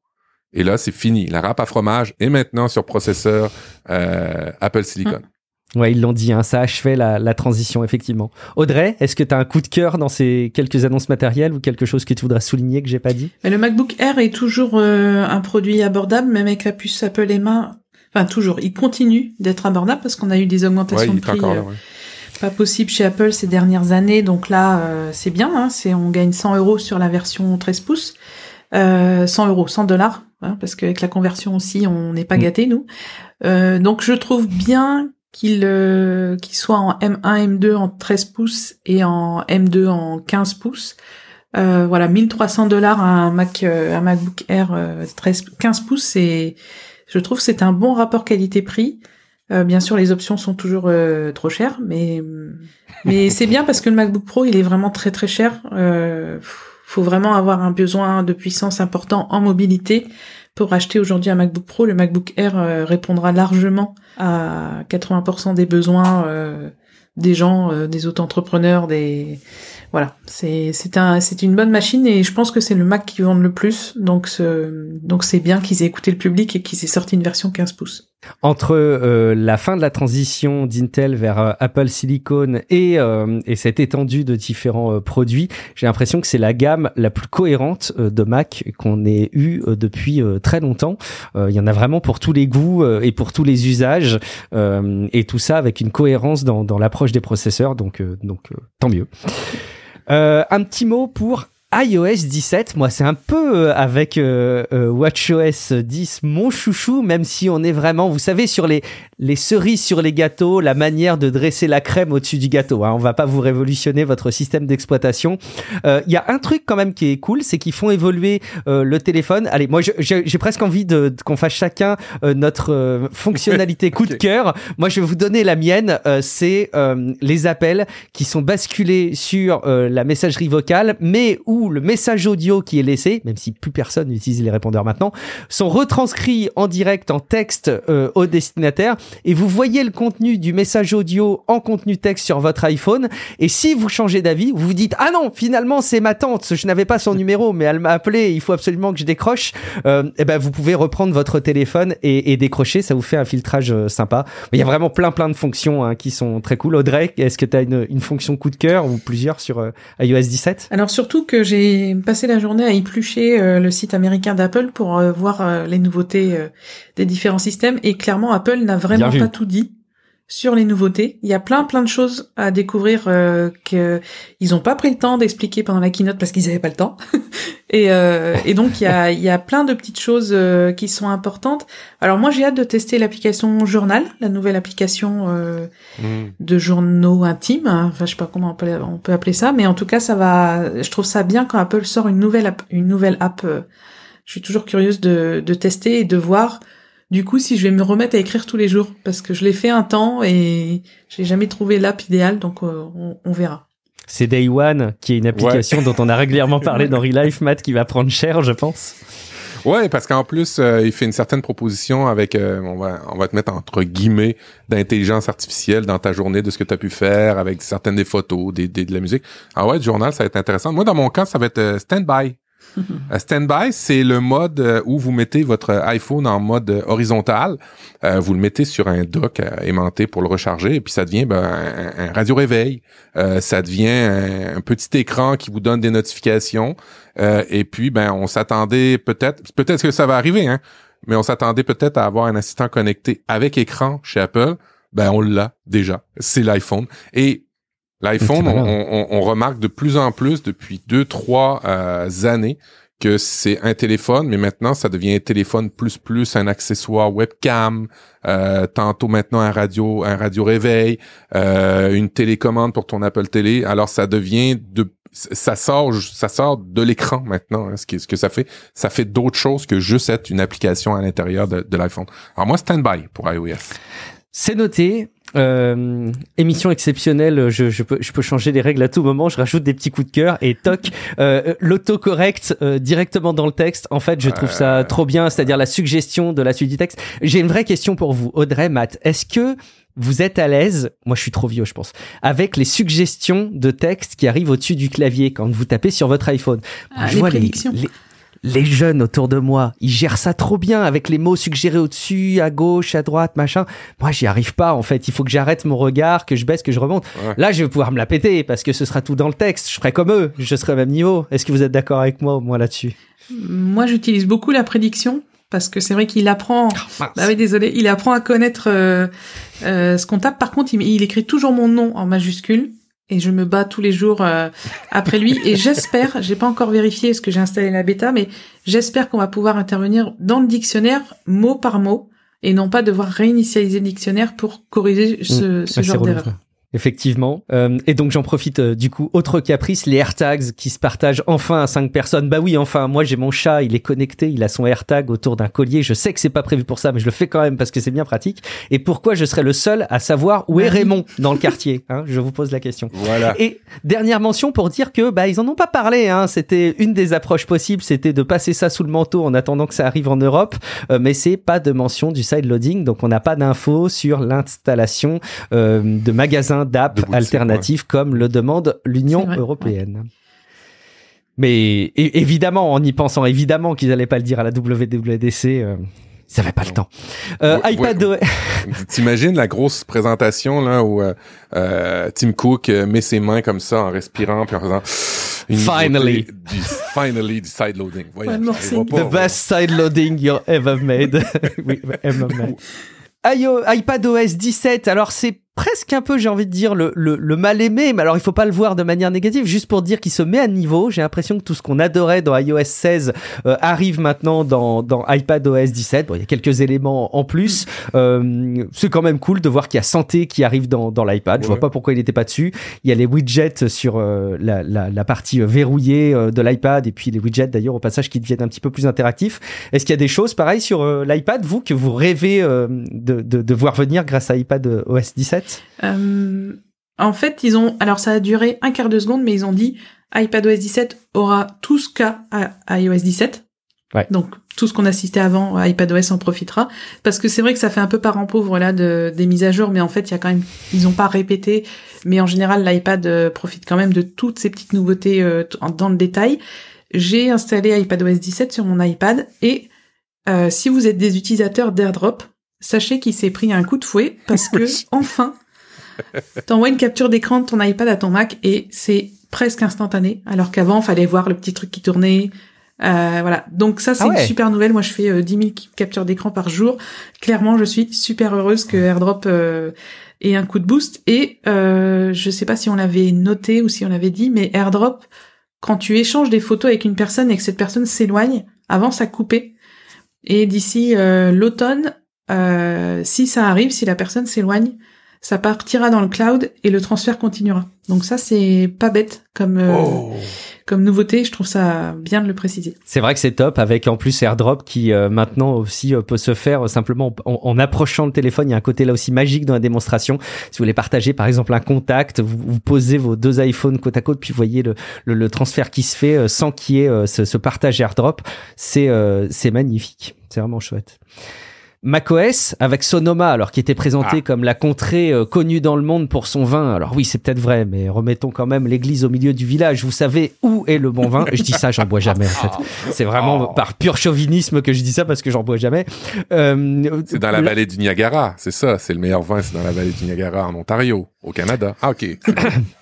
et là, c'est fini. La râpe à fromage est maintenant sur processeur euh, Apple Silicon. Ouais, ils l'ont dit, hein, ça achevait la, la transition, effectivement. Audrey, est-ce que tu as un coup de cœur dans ces quelques annonces matérielles ou quelque chose que tu voudrais souligner que j'ai pas dit? Mais Le MacBook Air est toujours euh, un produit abordable, même avec la puce Apple mains. Enfin, toujours. Il continue d'être abordable parce qu'on a eu des augmentations de prix. Euh, pas possible chez Apple ces dernières années, donc là c'est bien, hein, c'est on gagne 100 euros sur la version 13 pouces, 100 euros, 100 dollars Hein, parce qu'avec la conversion aussi, on n'est pas mm. gâté nous. Euh, donc je trouve bien qu'il euh, qu'il soit en M1, M2 en 13 pouces et en M2 en 15 pouces. Euh, voilà, 1300 dollars un Mac, un MacBook Air 13, 15 pouces, c'est, je trouve, c'est un bon rapport qualité-prix. bien sûr, les options sont toujours trop chères, mais mais c'est bien parce que le MacBook Pro, il est vraiment très très cher. Euh, faut vraiment avoir un besoin de puissance important en mobilité pour acheter aujourd'hui un MacBook Pro. Le MacBook Air répondra largement à 80% des besoins des gens, euh, des auto-entrepreneurs, des voilà, c'est un c'est une bonne machine et je pense que c'est le Mac qui vend le plus, donc donc c'est bien qu'ils aient écouté le public et qu'ils aient sorti une version 15 pouces. Entre euh, la fin de la transition d'Intel vers euh, Apple Silicon et, et cette étendue de différents produits, j'ai l'impression que c'est la gamme la plus cohérente de Mac qu'on ait eu depuis très longtemps. Il y en a vraiment pour tous les goûts et pour tous les usages et tout ça avec une cohérence dans, dans l'approche des processeurs, donc donc tant mieux. Euh, un petit mot pour iOS 17, moi c'est un peu euh, avec euh, euh WatchOS 10 mon chouchou, même si on est vraiment, vous savez, sur les, les cerises sur les gâteaux, la manière de dresser la crème au-dessus du gâteau. Hein. On va pas vous révolutionner votre système d'exploitation. Il y a un truc quand même qui est cool, c'est qu'ils font évoluer le téléphone. Allez, moi j'ai presque envie de, qu'on fasse chacun notre fonctionnalité coup de cœur. Moi je vais vous donner la mienne, c'est les appels qui sont basculés sur la messagerie vocale, mais où le message audio qui est laissé, même si plus personne n'utilise les répondeurs maintenant, sont retranscrits en direct en texte euh, au destinataire. Et vous voyez le contenu du message audio en contenu texte sur votre iPhone. Et si vous changez d'avis, vous vous dites ah non finalement c'est ma tante, je n'avais pas son numéro mais elle m'a appelé, il faut absolument que je décroche, euh, et eh ben vous pouvez reprendre votre téléphone et, et, décrocher, ça vous fait un filtrage euh, sympa. Il y a vraiment plein plein de fonctions hein, qui sont très cool. Audrey, est-ce que tu as une, une, fonction coup de cœur ou plusieurs sur euh, iOS 17 Alors surtout que j'ai passé la journée à éplucher euh, le site américain d'Apple pour euh, voir euh, les nouveautés des différents systèmes. Et clairement Apple n'a vraiment pas tout dit sur les nouveautés. Il y a plein plein de choses à découvrir euh, que ils ont pas pris le temps d'expliquer pendant la keynote parce qu'ils avaient pas le temps. et, euh, et donc il y a il y a plein de petites choses euh, qui sont importantes. Alors moi j'ai hâte de tester l'application Journal, la nouvelle application euh, mmh. de journaux intimes. Enfin je sais pas comment on peut, on peut appeler ça, mais en tout cas ça va. Je trouve ça bien quand Apple sort une nouvelle app, une nouvelle app. je suis toujours curieuse de, de tester et de voir du coup, si je vais me remettre à écrire tous les jours, parce que je l'ai fait un temps et j'ai jamais trouvé l'app idéale, donc euh, on, verra. C'est Day One, qui est une application dont on a régulièrement parlé dans Real Life, Matt, qui va prendre cher, je pense. Ouais, parce qu'en plus, euh, il fait une certaine proposition avec, euh, on va, on va te mettre entre guillemets d'intelligence artificielle dans ta journée de ce que tu as pu faire avec certaines des photos, des, des, de la musique. Ah ouais, le journal, ça va être intéressant. Moi, dans mon cas, ça va être stand-by. Euh, standby, c'est le mode euh, où vous mettez votre iPhone en mode euh, horizontal. vous le mettez sur un dock aimanté pour le recharger et puis ça devient ben, un, radio réveil. ça devient un, petit écran qui vous donne des notifications. et puis ben on s'attendait peut-être, peut-être que ça va arriver, hein, mais on s'attendait peut-être à avoir un assistant connecté avec écran chez Apple. Ben on l'a déjà. C'est l'iPhone et L'iPhone, on, remarque de plus en plus depuis deux, trois euh, années que c'est un téléphone, mais maintenant ça devient un téléphone plus plus un accessoire webcam, euh, tantôt maintenant un radio, un radio réveil, euh, une télécommande pour ton Apple Télé. Alors ça devient de ça sort ça sort de l'écran maintenant hein, ce, qui, ce que ça fait. Ça fait d'autres choses que juste être une application à l'intérieur de, de l'iPhone. Alors moi standby pour iOS. C'est noté euh, émission exceptionnelle, je, je, peux, je peux changer les règles à tout moment, je rajoute des petits coups de cœur et toc, euh, l'autocorrect euh, directement dans le texte. En fait, je trouve ça trop bien, c'est-à-dire la suggestion de la suite du texte. J'ai une vraie question pour vous, Audrey, Matt. Est-ce que vous êtes à l'aise, moi je suis trop vieux je pense, avec les suggestions de texte qui arrivent au-dessus du clavier quand vous tapez sur votre iPhone? Ah, je vois les, les, les jeunes autour de moi, ils gèrent ça trop bien avec les mots suggérés au-dessus, à gauche, à droite, machin. Moi, j'y arrive pas, en fait. Il faut que j'arrête mon regard, que je baisse, que je remonte. Là, je vais pouvoir me la péter parce que ce sera tout dans le texte. Je ferai comme eux. Je serai au même niveau. Est-ce que vous êtes d'accord avec moi, moi, là-dessus? Moi, j'utilise beaucoup la prédiction parce que c'est vrai qu'il apprend. Ah, bah oui, désolé, il apprend à connaître euh, euh, ce qu'on tape. Par contre, il, il, écrit toujours mon nom en majuscule et je me bats tous les jours euh, après lui et j'espère, j'ai pas encore vérifié ce que j'ai installé la bêta, mais j'espère qu'on va pouvoir intervenir dans le dictionnaire mot par mot et non pas devoir réinitialiser le dictionnaire pour corriger ce, mmh. ce genre d'erreur. Effectivement. Euh, et donc j'en profite euh, du coup, autre caprice, les AirTags qui se partagent enfin à cinq personnes. Bah oui, enfin, moi j'ai mon chat, il est connecté, il a son AirTag autour d'un collier. Je sais que c'est pas prévu pour ça, mais je le fais quand même parce que c'est bien pratique. Et pourquoi je serais le seul à savoir où est Bah. Raymond dans le quartier hein Je vous pose la question. Voilà. Et dernière mention pour dire que bah ils en ont pas parlé. Hein. C'était une des approches possibles, c'était de passer ça sous le manteau en attendant que ça arrive en Europe, Euh, mais c'est pas de mention du side loading, donc on n'a pas d'infos sur l'installation euh, de magasins De d'app boutiques, alternatifs comme le demande l'Union européenne. Mais évidemment, en y pensant, évidemment qu'ils allaient pas le dire à la WWDC. Euh, ils avaient pas le temps. Euh, Ouais, iPad ouais. T'imagines la grosse présentation là où euh, euh, Tim Cook euh, met ses mains comme ça en respirant puis en faisant une Finally. du finally du side loading. Voyons, Ouais, The best side loading you ever made. oui, ever made. iO, iPad OS 17, alors c'est presque un peu, j'ai envie de dire, le, le, le mal aimé, mais alors il faut pas le voir de manière négative, juste pour dire qu'il se met à niveau. J'ai l'impression que tout ce qu'on adorait dans iOS 16 euh, arrive maintenant dans, dans iPad OS 17. Bon, il y a quelques éléments en plus. Euh, c'est quand même cool de voir qu'il y a santé qui arrive dans, dans l'iPad. Je vois pas pourquoi il n'était pas dessus. Il y a les widgets sur euh, la, la, la partie euh, verrouillée de l'iPad et puis les widgets d'ailleurs au passage qui deviennent un petit peu plus interactifs. Est-ce qu'il y a des choses pareilles sur l'iPad, vous, que vous rêvez euh, de, de, de voir venir grâce à iPad euh, OS 17 Euh, en fait, ils ont, alors ça a duré un quart de seconde, mais ils ont dit iPadOS 17 aura tout ce qu'a à iOS 17. Ouais. Donc tout ce qu'on assistait avant, iPadOS en profitera, parce que c'est vrai que ça fait un peu parent pauvre là de des mises à jour, mais en fait il y a quand même, ils ont pas répété, mais en général l'iPad euh, profite quand même de toutes ces petites nouveautés euh, dans le détail. J'ai installé iPadOS 17 sur mon iPad et euh, si vous êtes des utilisateurs d'AirDrop, sachez qu'il s'est pris un coup de fouet parce que enfin T'envoies une capture d'écran de ton iPad à ton Mac et c'est presque instantané, alors qu'avant, fallait voir le petit truc qui tournait. Euh, voilà. Donc ça, c'est Ah ouais. une super nouvelle. Moi, je fais euh, 10 000 captures d'écran par jour. Clairement, je suis super heureuse que AirDrop euh, ait un coup de boost. Et euh, je sais pas si on l'avait noté ou si on l'avait dit, mais AirDrop, quand tu échanges des photos avec une personne et que cette personne s'éloigne, avant, ça coupait. Et d'ici euh, l'automne, euh, si ça arrive, si la personne s'éloigne, ça partira dans le cloud et le transfert continuera. Donc ça, c'est pas bête comme euh, Oh. comme nouveauté. Je trouve ça bien de le préciser. C'est vrai que c'est top avec en plus AirDrop qui euh, maintenant aussi euh, peut se faire euh, simplement en, en approchant le téléphone. Il y a un côté là aussi magique dans la démonstration. Si vous voulez partager par exemple un contact, vous, vous posez vos deux iPhones côte à côte puis vous voyez le, le, le transfert qui se fait euh, sans qu'il y ait euh, ce, ce partage AirDrop. C'est euh, c'est magnifique. C'est vraiment chouette. macOS avec Sonoma, alors qui était présenté Ah. comme la contrée euh, connue dans le monde pour son vin. Alors oui, c'est peut-être vrai, mais remettons quand même l'église au milieu du village. Vous savez où est le bon vin Je dis ça, j'en bois jamais en fait. C'est vraiment Oh. par pur chauvinisme que je dis ça parce que j'en bois jamais. Euh, C'est dans la vallée du Niagara, c'est ça. C'est le meilleur vin, c'est dans la vallée du Niagara en Ontario, au Canada. Ah ok.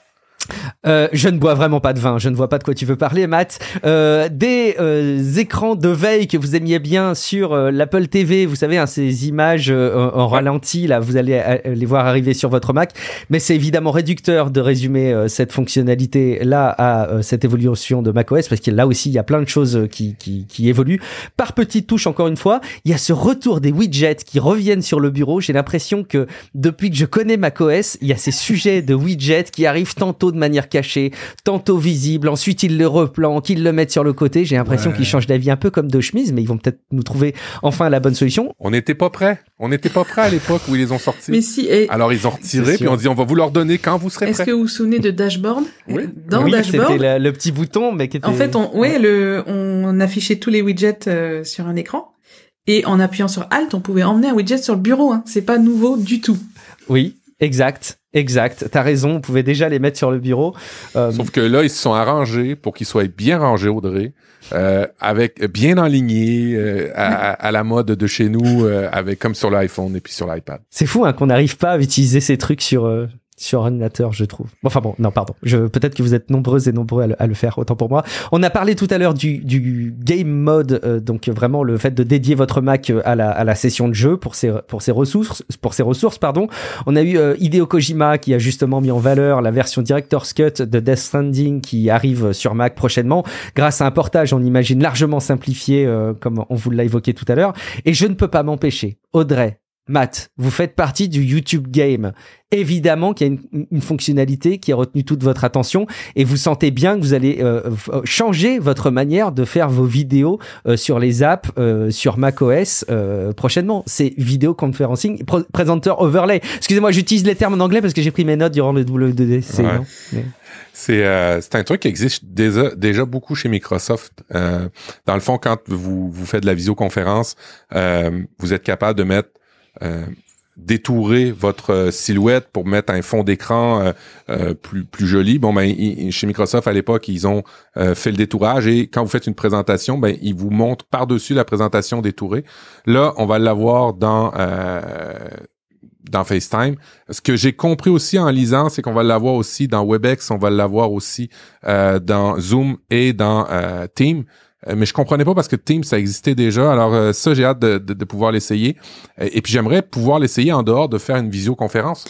Euh, je ne bois vraiment pas de vin. Je ne vois pas de quoi tu veux parler, Matt. Euh, des euh, écrans de veille que vous aimiez bien sur euh, l'Apple TV. Vous savez, hein, ces images euh, en ralenti, là, vous allez les voir arriver sur votre Mac. Mais c'est évidemment réducteur de résumer euh, cette fonctionnalité là à euh, cette évolution de macOS parce que là aussi, il y a plein de choses qui, qui, qui évoluent. Par petites touches, encore une fois, il y a ce retour des widgets qui reviennent sur le bureau. J'ai l'impression que depuis que je connais macOS, il y a ces sujets de widgets qui arrivent tantôt de manière cachée, tantôt visible. Ensuite, ils le replanquent, ils le mettent sur le côté. J'ai l'impression Ouais. qu'ils changent d'avis un peu comme de chemise, mais ils vont peut-être nous trouver enfin la bonne solution. On n'était pas prêts. On n'était pas prêts à l'époque où ils les ont sortis. Mais si, et Alors ils ont retiré, puis on dit on va vous leur donner quand vous serez est-ce prêts. que vous vous souvenez de Dashboard? Oui. Dans oui, Dashboard, c'était le, le petit bouton, mais qui était... En fait, on, ouais, le, on affichait tous les widgets euh, sur un écran. Et en appuyant sur Alt, on pouvait emmener un widget sur le bureau. Hein. C'est pas nouveau du tout. Oui, exact. Exact, t'as raison, on pouvait déjà les mettre sur le bureau. Euh, Sauf que là, ils se sont arrangés pour qu'ils soient bien rangés, Audrey, euh, avec bien alignés euh, à, à la mode de chez nous, euh, avec comme sur l'iPhone et puis sur l'iPad. C'est fou hein, qu'on n'arrive pas à utiliser ces trucs sur euh, sur ordinateur, je trouve. Enfin bon, non, pardon. Je peut-être que vous êtes nombreux et nombreux à le, à le faire, autant pour moi. On a parlé tout à l'heure du, du game mode, euh, donc vraiment le fait de dédier votre Mac euh, à la, à la session de jeu pour ses pour ses ressources, pour ses ressources, pardon. On a eu euh, Hideo Kojima qui a justement mis en valeur la version Director's Cut de Death Stranding qui arrive sur Mac prochainement, grâce à un portage, on imagine largement simplifié, euh, comme on vous l'a évoqué tout à l'heure. Et je ne peux pas m'empêcher, Audrey, Matt, vous faites partie du YouTube game. Évidemment qu'il y a une, une, fonctionnalité qui a retenu toute votre attention et vous sentez bien que vous allez euh, euh, changer votre manière de faire vos vidéos euh, sur les apps sur macOS prochainement. C'est vidéo conferencing, présentateur overlay. Excusez-moi, j'utilise les termes en anglais parce que j'ai pris mes notes durant le WWDC. Ouais. C'est euh, c'est un truc qui existe déjà déjà beaucoup chez Microsoft. Euh, dans le fond, quand vous vous faites de la visioconférence, euh, vous êtes capable de mettre euh, détourer votre silhouette pour mettre un fond d'écran euh, plus plus joli. Bon ben chez Microsoft à l'époque ils ont fait le détourage et quand vous faites une présentation, ben ils vous montrent par dessus la présentation détourée. Là on va l'avoir dans dans FaceTime. Ce que j'ai compris aussi en lisant, c'est qu'on va l'avoir aussi dans WebEx, on va l'avoir aussi euh, dans Zoom et dans euh, Team. Euh, mais je comprenais pas parce que Team ça existait déjà. Alors ça, j'ai hâte de, de, pouvoir l'essayer. Et puis j'aimerais pouvoir l'essayer en dehors de faire une visioconférence.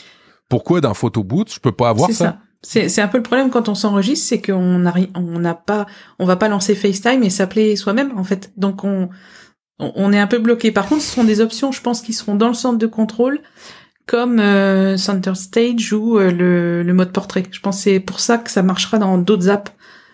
Pourquoi dans Photo Boot je peux pas avoir ça, ça. C'est, c'est un peu le problème quand on s'enregistre, c'est qu'on n'a on n'a pas, on va pas lancer FaceTime et s'appeler soi-même en fait. Donc on, on est un peu bloqué. Par contre, ce sont des options, je pense, qui seront dans le centre de contrôle comme euh, Center Stage ou euh, le, le, mode portrait. Je pense que c'est pour ça que ça marchera dans d'autres apps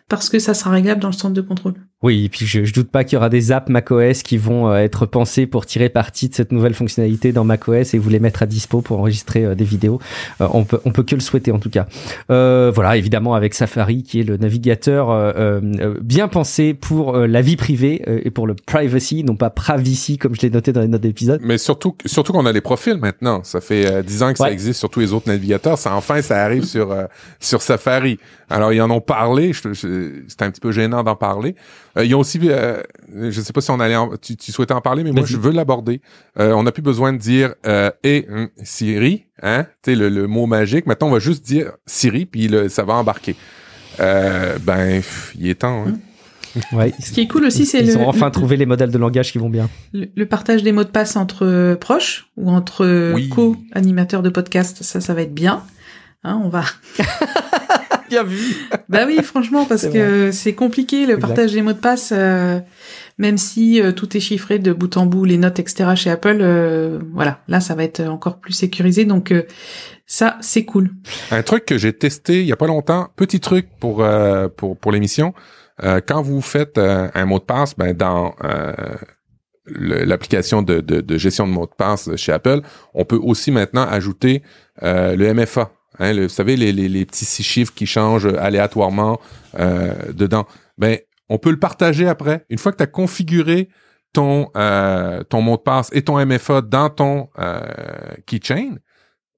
parce que ça sera réglable dans le centre de contrôle. Oui, et puis je, je doute pas qu'il y aura des apps macOS qui vont euh, être pensées pour tirer parti de cette nouvelle fonctionnalité dans macOS et vous les mettre à dispo pour enregistrer euh, des vidéos. Euh, on peut on peut que le souhaiter en tout cas. voilà, évidemment avec Safari qui est le navigateur bien pensé pour la vie privée et pour le privacy, non pas privacy comme je l'ai noté dans les notes d'épisode. Mais surtout surtout qu'on a les profils maintenant. Ça fait dix ans que ça existe sur tous les autres navigateurs. Ça enfin ça arrive sur sur Safari. Alors ils en ont parlé. C'était un petit peu gênant d'en parler. Euh, ils ont aussi, euh, je sais pas si on allait, tu, tu, souhaitais en parler, mais moi je veux l'aborder. Euh, on n'a plus besoin de dire euh, et hum, Siri, hein, tu sais le, le, mot magique. Maintenant on va juste dire Siri puis le, ça va embarquer. Euh, ben il est temps. Hein. Hum. Ouais. Ce qui est cool aussi, c'est ils ont enfin trouvé les modèles de langage qui vont bien. Le, partage des mots de passe entre proches ou entre co-animateurs de podcast, ça, ça va être bien. Hein, on va. bien vu. bah oui, franchement, parce que c'est compliqué le partage des mots de passe, euh, même si euh, tout est chiffré de bout en bout, les notes, etc. chez Apple. Euh, voilà, là, ça va être encore plus sécurisé, donc ça, c'est cool. Un truc que j'ai testé il y a pas longtemps, petit truc pour pour pour l'émission. quand vous faites un mot de passe, ben dans l'application de, de, de, gestion de mots de passe chez Apple, on peut aussi maintenant ajouter le MFA Hein, vous savez, les, les, les, petits six chiffres qui changent aléatoirement euh, dedans. Ben, on peut le partager après. Une fois que tu as configuré ton, euh, ton mot de passe et ton MFA dans ton euh, keychain,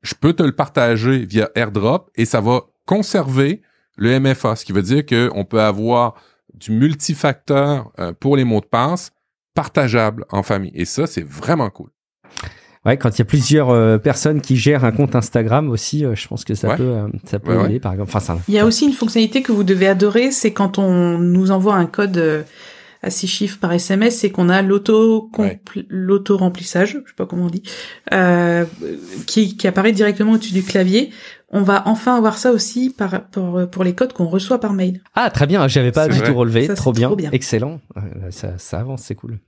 je peux te le partager via AirDrop et ça va conserver le MFA, ce qui veut dire qu'on peut avoir du multifacteur euh, pour les mots de passe partageable en famille. Et ça, c'est vraiment cool. Ouais, quand il y a plusieurs euh, personnes qui gèrent un compte Instagram aussi, euh, je pense que ça peut, euh, ça peut aider, par exemple. Enfin, ça, il y a aussi une fonctionnalité que vous devez adorer, c'est quand on nous envoie un code à six chiffres par SMS, c'est qu'on a l'auto l'auto remplissage, je sais pas comment on dit, qui, qui apparaît directement au-dessus du clavier. On va enfin avoir ça aussi par, pour, pour les codes qu'on reçoit par mail. Ah, très bien, j'avais pas du tout relevé, trop, bien. trop bien, excellent, ça, ça avance, c'est cool.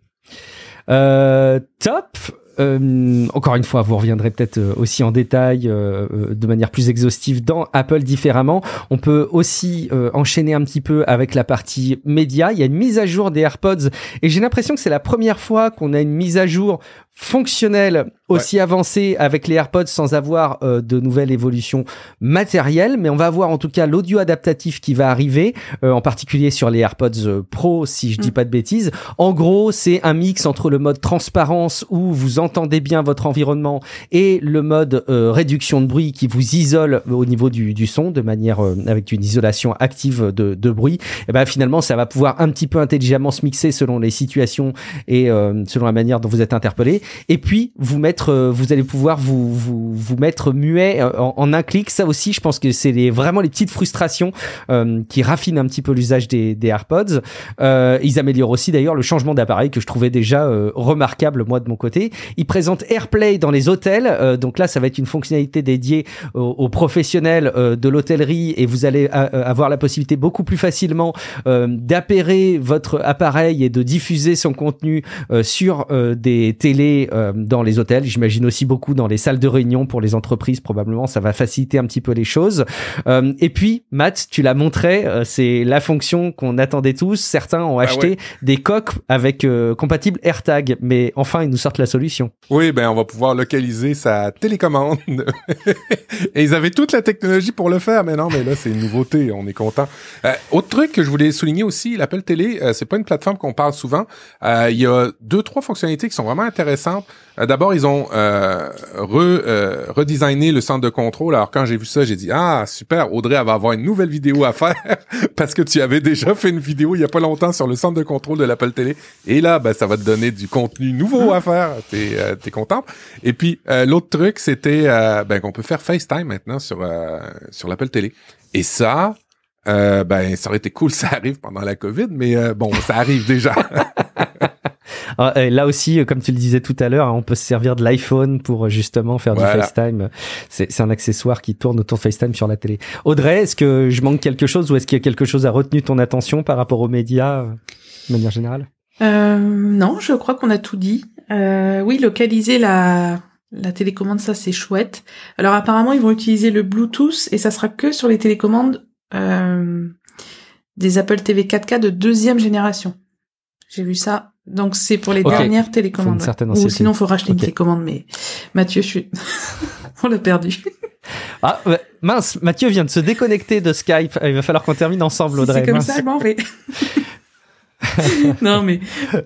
Euh, top. Euh, encore une fois, vous reviendrez peut-être euh, aussi en détail euh, de manière plus exhaustive dans Apple différemment. On peut aussi enchaîner un petit peu avec la partie média. Il y a une mise à jour des AirPods et j'ai l'impression que c'est la première fois qu'on a une mise à jour fonctionnelle aussi avancée avec les AirPods sans avoir de nouvelles évolutions matérielles, mais on va avoir en tout cas l'audio adaptatif qui va arriver, en particulier sur les AirPods Pro, si je dis mm. pas de bêtises. En gros, c'est un mix entre le mode transparence où vous entendez bien votre environnement et le mode euh, réduction de bruit qui vous isole au niveau du, du son de manière euh, avec une isolation active de, de bruit, et eh ben finalement ça va pouvoir un petit peu intelligemment se mixer selon les situations et euh, selon la manière dont vous êtes interpellé. Et puis vous mettre, vous allez pouvoir vous vous, vous mettre muet en, en, un clic. Ça aussi, je pense que c'est les, vraiment les petites frustrations qui raffinent un petit peu l'usage des, des AirPods. ils améliorent aussi d'ailleurs le changement d'appareil que je trouvais déjà remarquable moi de mon côté. Il présente AirPlay dans les hôtels. Euh, donc là, ça va être une fonctionnalité dédiée aux, professionnels euh, de l'hôtellerie et vous allez euh, avoir la possibilité beaucoup plus facilement d'appairer votre appareil et de diffuser son contenu sur des télés euh, dans les hôtels. J'imagine aussi beaucoup dans les salles de réunion pour les entreprises. Probablement, ça va faciliter un petit peu les choses. Euh, et puis, Matt, tu l'as montré, euh, c'est la fonction qu'on attendait tous. Certains ont Ah acheté ouais. des coques avec compatible AirTag, mais enfin, ils nous sortent la solution. Oui, ben on va pouvoir localiser sa télécommande. Et ils avaient toute la technologie pour le faire, mais non, mais là c'est une nouveauté, on est content. Autre truc que je voulais souligner aussi, l'Apple Télé, c'est pas une plateforme qu'on parle souvent. Il y a deux trois fonctionnalités qui sont vraiment intéressantes. Euh, D'abord, ils ont euh, euh, redesigné le centre de contrôle. Alors quand j'ai vu ça, j'ai dit ah super, Audrey elle va avoir une nouvelle vidéo à faire parce que tu avais déjà fait une vidéo il y a pas longtemps sur le centre de contrôle de l'Apple Télé. Et là, ben ça va te donner du contenu nouveau à faire. T'es euh, t'es contente. Et puis euh, l'autre truc, c'était ben qu'on peut faire FaceTime maintenant sur sur l'Apple Télé. Et ça, ben ça aurait été cool, ça arrive pendant la COVID, mais bon, ça arrive déjà. Ah, et Là aussi, euh, comme tu le disais tout à l'heure, hein, on peut se servir de l'iPhone pour euh, justement faire Voilà. du FaceTime. C'est un accessoire qui tourne autour de FaceTime sur la télé. Audrey, est-ce que je manque quelque chose ou est-ce qu'il y a quelque chose à retenu ton attention par rapport aux médias euh, de manière générale? Euh, non, je crois qu'on a tout dit. Euh, oui, localiser la la télécommande, ça c'est chouette. Alors apparemment, ils vont utiliser le Bluetooth et ça sera que sur les télécommandes euh, des Apple TV 4K de deuxième génération. J'ai vu ça. Donc c'est pour les dernières Faut télécommandes. Ou sinon, faut racheter une télécommande. Mais Mathieu, je suis, on l'a perdu. Ah ouais, mince, Mathieu vient de se déconnecter de Skype. Il va falloir qu'on termine ensemble, Si Audrey. c'est comme Mince. ça, je m'en vais. non mais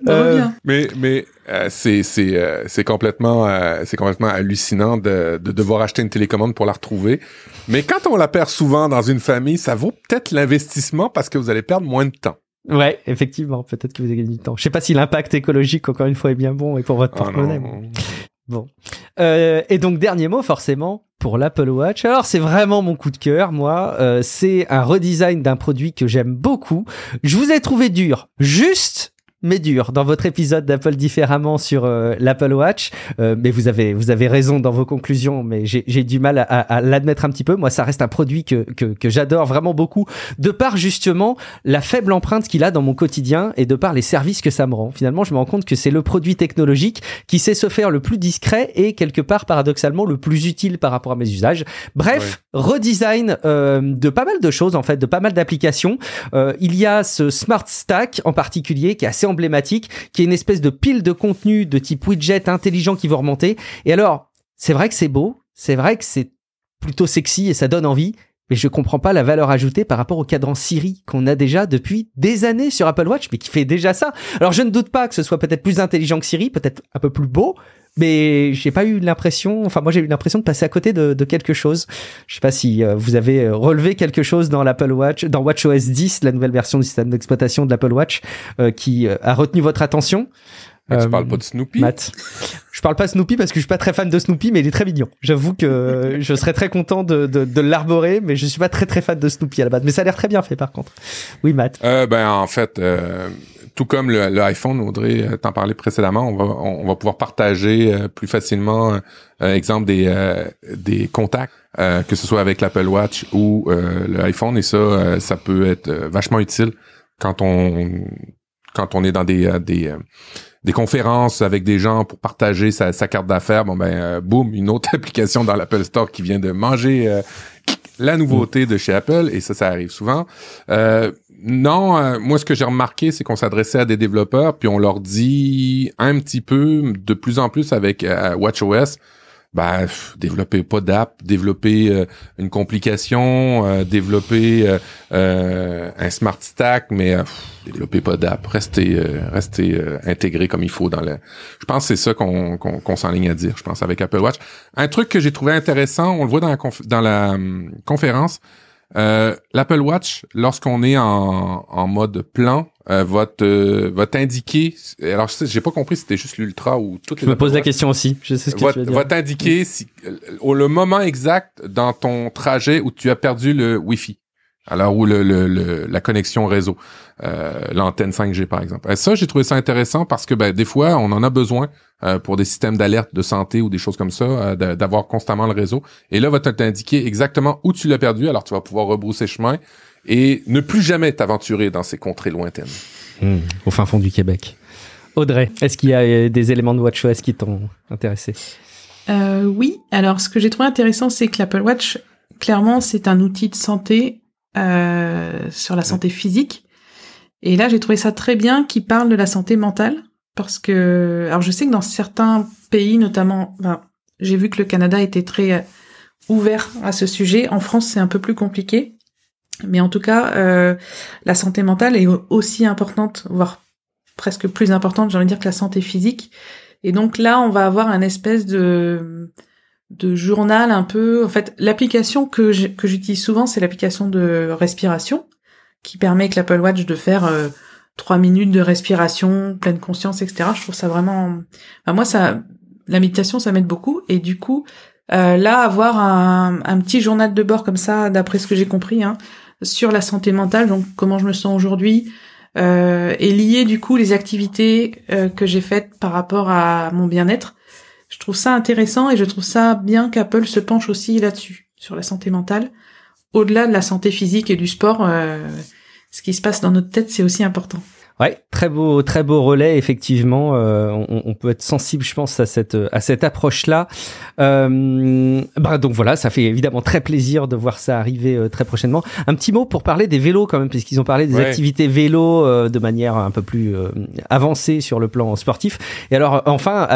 Euh. Mais mais euh, c'est c'est euh, c'est complètement euh, c'est complètement hallucinant de de devoir acheter une télécommande pour la retrouver. Mais quand on la perd souvent dans une famille, ça vaut peut-être l'investissement parce que vous allez perdre moins de temps. Ouais, effectivement, peut-être que vous avez gagné du temps. Je sais pas si l'impact écologique, encore une fois, est bien bon et pour votre Ah porte-monnaie. non. Bon. Euh, et donc dernier mot forcément pour l'Apple Watch. Alors c'est vraiment mon coup de cœur, moi. Euh, c'est un redesign d'un produit que j'aime beaucoup. Je vous ai trouvé dur, juste mais dur dans votre épisode d'Apple différemment sur euh, l'Apple Watch. Euh, mais vous avez vous avez raison dans vos conclusions, mais j'ai du mal à, à- à l'admettre un petit peu. Moi, ça reste un produit que que, que j'adore vraiment beaucoup, de par justement la faible empreinte qu'il a dans mon quotidien et de par les services que ça me rend. Finalement, je me rends compte que c'est le produit technologique qui sait se faire le plus discret et quelque part paradoxalement le plus utile par rapport à mes usages. Bref, redesign euh, de pas mal de choses en fait, de pas mal d'applications. Euh, il y a ce Smart Stack en particulier qui est assez emblématique, qui est une espèce de pile de contenu de type widget intelligent qui vont remonter. Et alors, c'est vrai que c'est beau, c'est vrai que c'est plutôt sexy et ça donne envie. Mais je comprends pas la valeur ajoutée par rapport au cadran Siri qu'on a déjà depuis des années sur Apple Watch, mais qui fait déjà ça. Alors je ne doute pas que ce soit peut-être plus intelligent que Siri, peut-être un peu plus beau, mais j'ai pas eu l'impression, enfin moi j'ai eu l'impression de passer à côté de, quelque chose. Je sais pas si euh, vous avez euh, relevé quelque chose dans l'Apple Watch, dans WatchOS 10, la nouvelle version du système d'exploitation de l'Apple Watch, euh, qui a retenu votre attention. Mais tu Euh, parles pas de Snoopy? Matt. Je parle pas Snoopy parce que je suis pas très fan de Snoopy, mais il est très mignon. J'avoue que je serais très content de, de, de l'arborer, mais je suis pas très très fan de Snoopy à la base. Mais ça a l'air très bien fait par contre. Oui, Matt. Euh, ben en fait, euh, tout comme le, le iPhone, Audrey euh, t'en parlait précédemment, on va on, va pouvoir partager euh, plus facilement, euh, exemple des euh, des contacts, euh, que ce soit avec l'Apple Watch ou euh, le iPhone, et ça, euh, ça peut être vachement utile quand on quand on est dans des euh, des des conférences avec des gens pour partager sa, carte d'affaires, bon ben euh, boum, une autre application dans l'Apple Store qui vient de manger euh, la nouveauté de chez Apple et ça ça arrive souvent. Euh, non, moi ce que j'ai remarqué c'est qu'on s'adressait à des développeurs puis on leur dit un petit peu de plus en plus avec WatchOS ben, développer pas d'app, développer euh, une complication, euh, développer euh, euh, un smart stack, mais pff, développer pas d'app, rester rester intégré comme il faut dans le. Je pense que c'est ça qu'on qu'on s'enligne à dire. Je pense avec Apple Watch. Un truc que j'ai trouvé intéressant, on le voit dans la conf- dans la hum, conférence. L'Apple Watch, lorsqu'on est en, en mode plan, euh, va te- va t'indiquer. Alors, je sais, j'ai pas compris si c'était juste l'ultra ou toutes Je les me pose la question aussi. Je sais ce que va, tu veux dire. va t'indiquer si, euh, au le moment exact dans ton trajet où tu as perdu le Wi-Fi. Alors, ou le, le, le- la connexion réseau, euh, l'antenne 5G par exemple. Et ça, j'ai trouvé ça intéressant parce que ben, des fois, on en a besoin euh, pour des systèmes d'alerte de santé ou des choses comme ça, euh, d'avoir constamment le réseau. Et là, va t'indiquer exactement où tu l'as perdu. Alors, tu vas pouvoir rebrousser chemin et ne plus jamais t'aventurer dans ces contrées lointaines. Mmh, au fin fond du Québec. Audrey, est-ce qu'il y a des éléments de WatchOS qui t'ont intéressé? Euh, Oui. Alors, ce que j'ai trouvé intéressant, c'est que l'Apple Watch, clairement, c'est un outil de santé euh, sur la santé physique. Et là, j'ai trouvé ça très bien qu'il parle de la santé mentale, parce que, alors, je sais que dans certains pays, notamment, ben, j'ai vu que le Canada était très euh, ouvert à ce sujet. En France, c'est un peu plus compliqué. Mais en tout cas, euh, la santé mentale est aussi importante, voire presque plus importante, j'ai envie de dire, que la santé physique. Et donc là, on va avoir un espèce de de journal un peu. En fait, l'application que j'utilise souvent, c'est l'application de respiration, qui permet avec l'Apple Watch de faire euh, trois minutes de respiration, pleine conscience, etc. Je trouve ça vraiment. moi, ça, la méditation, ça m'aide beaucoup. Et du coup, euh, là, avoir un, un, petit journal de bord comme ça, d'après ce que j'ai compris, hein, sur la santé mentale, donc comment je me sens aujourd'hui, euh, et lier du coup les activités euh, que j'ai faites par rapport à mon bien-être. Je trouve ça intéressant et je trouve ça bien qu'Apple se penche aussi là-dessus, sur la santé mentale. Au-delà de la santé physique et du sport, euh, ce qui se passe dans notre tête, c'est aussi important. Ouais, très beau, très beau relais. Effectivement, euh, on, on, peut être sensible, je pense, à cette à cette approche-là. Euh, bah donc voilà, ça fait évidemment très plaisir de voir ça arriver euh, très prochainement. Un petit mot pour parler des vélos quand même, puisqu'ils ont parlé des activités vélo euh, de manière un peu plus avancée sur le plan sportif. Et alors, enfin,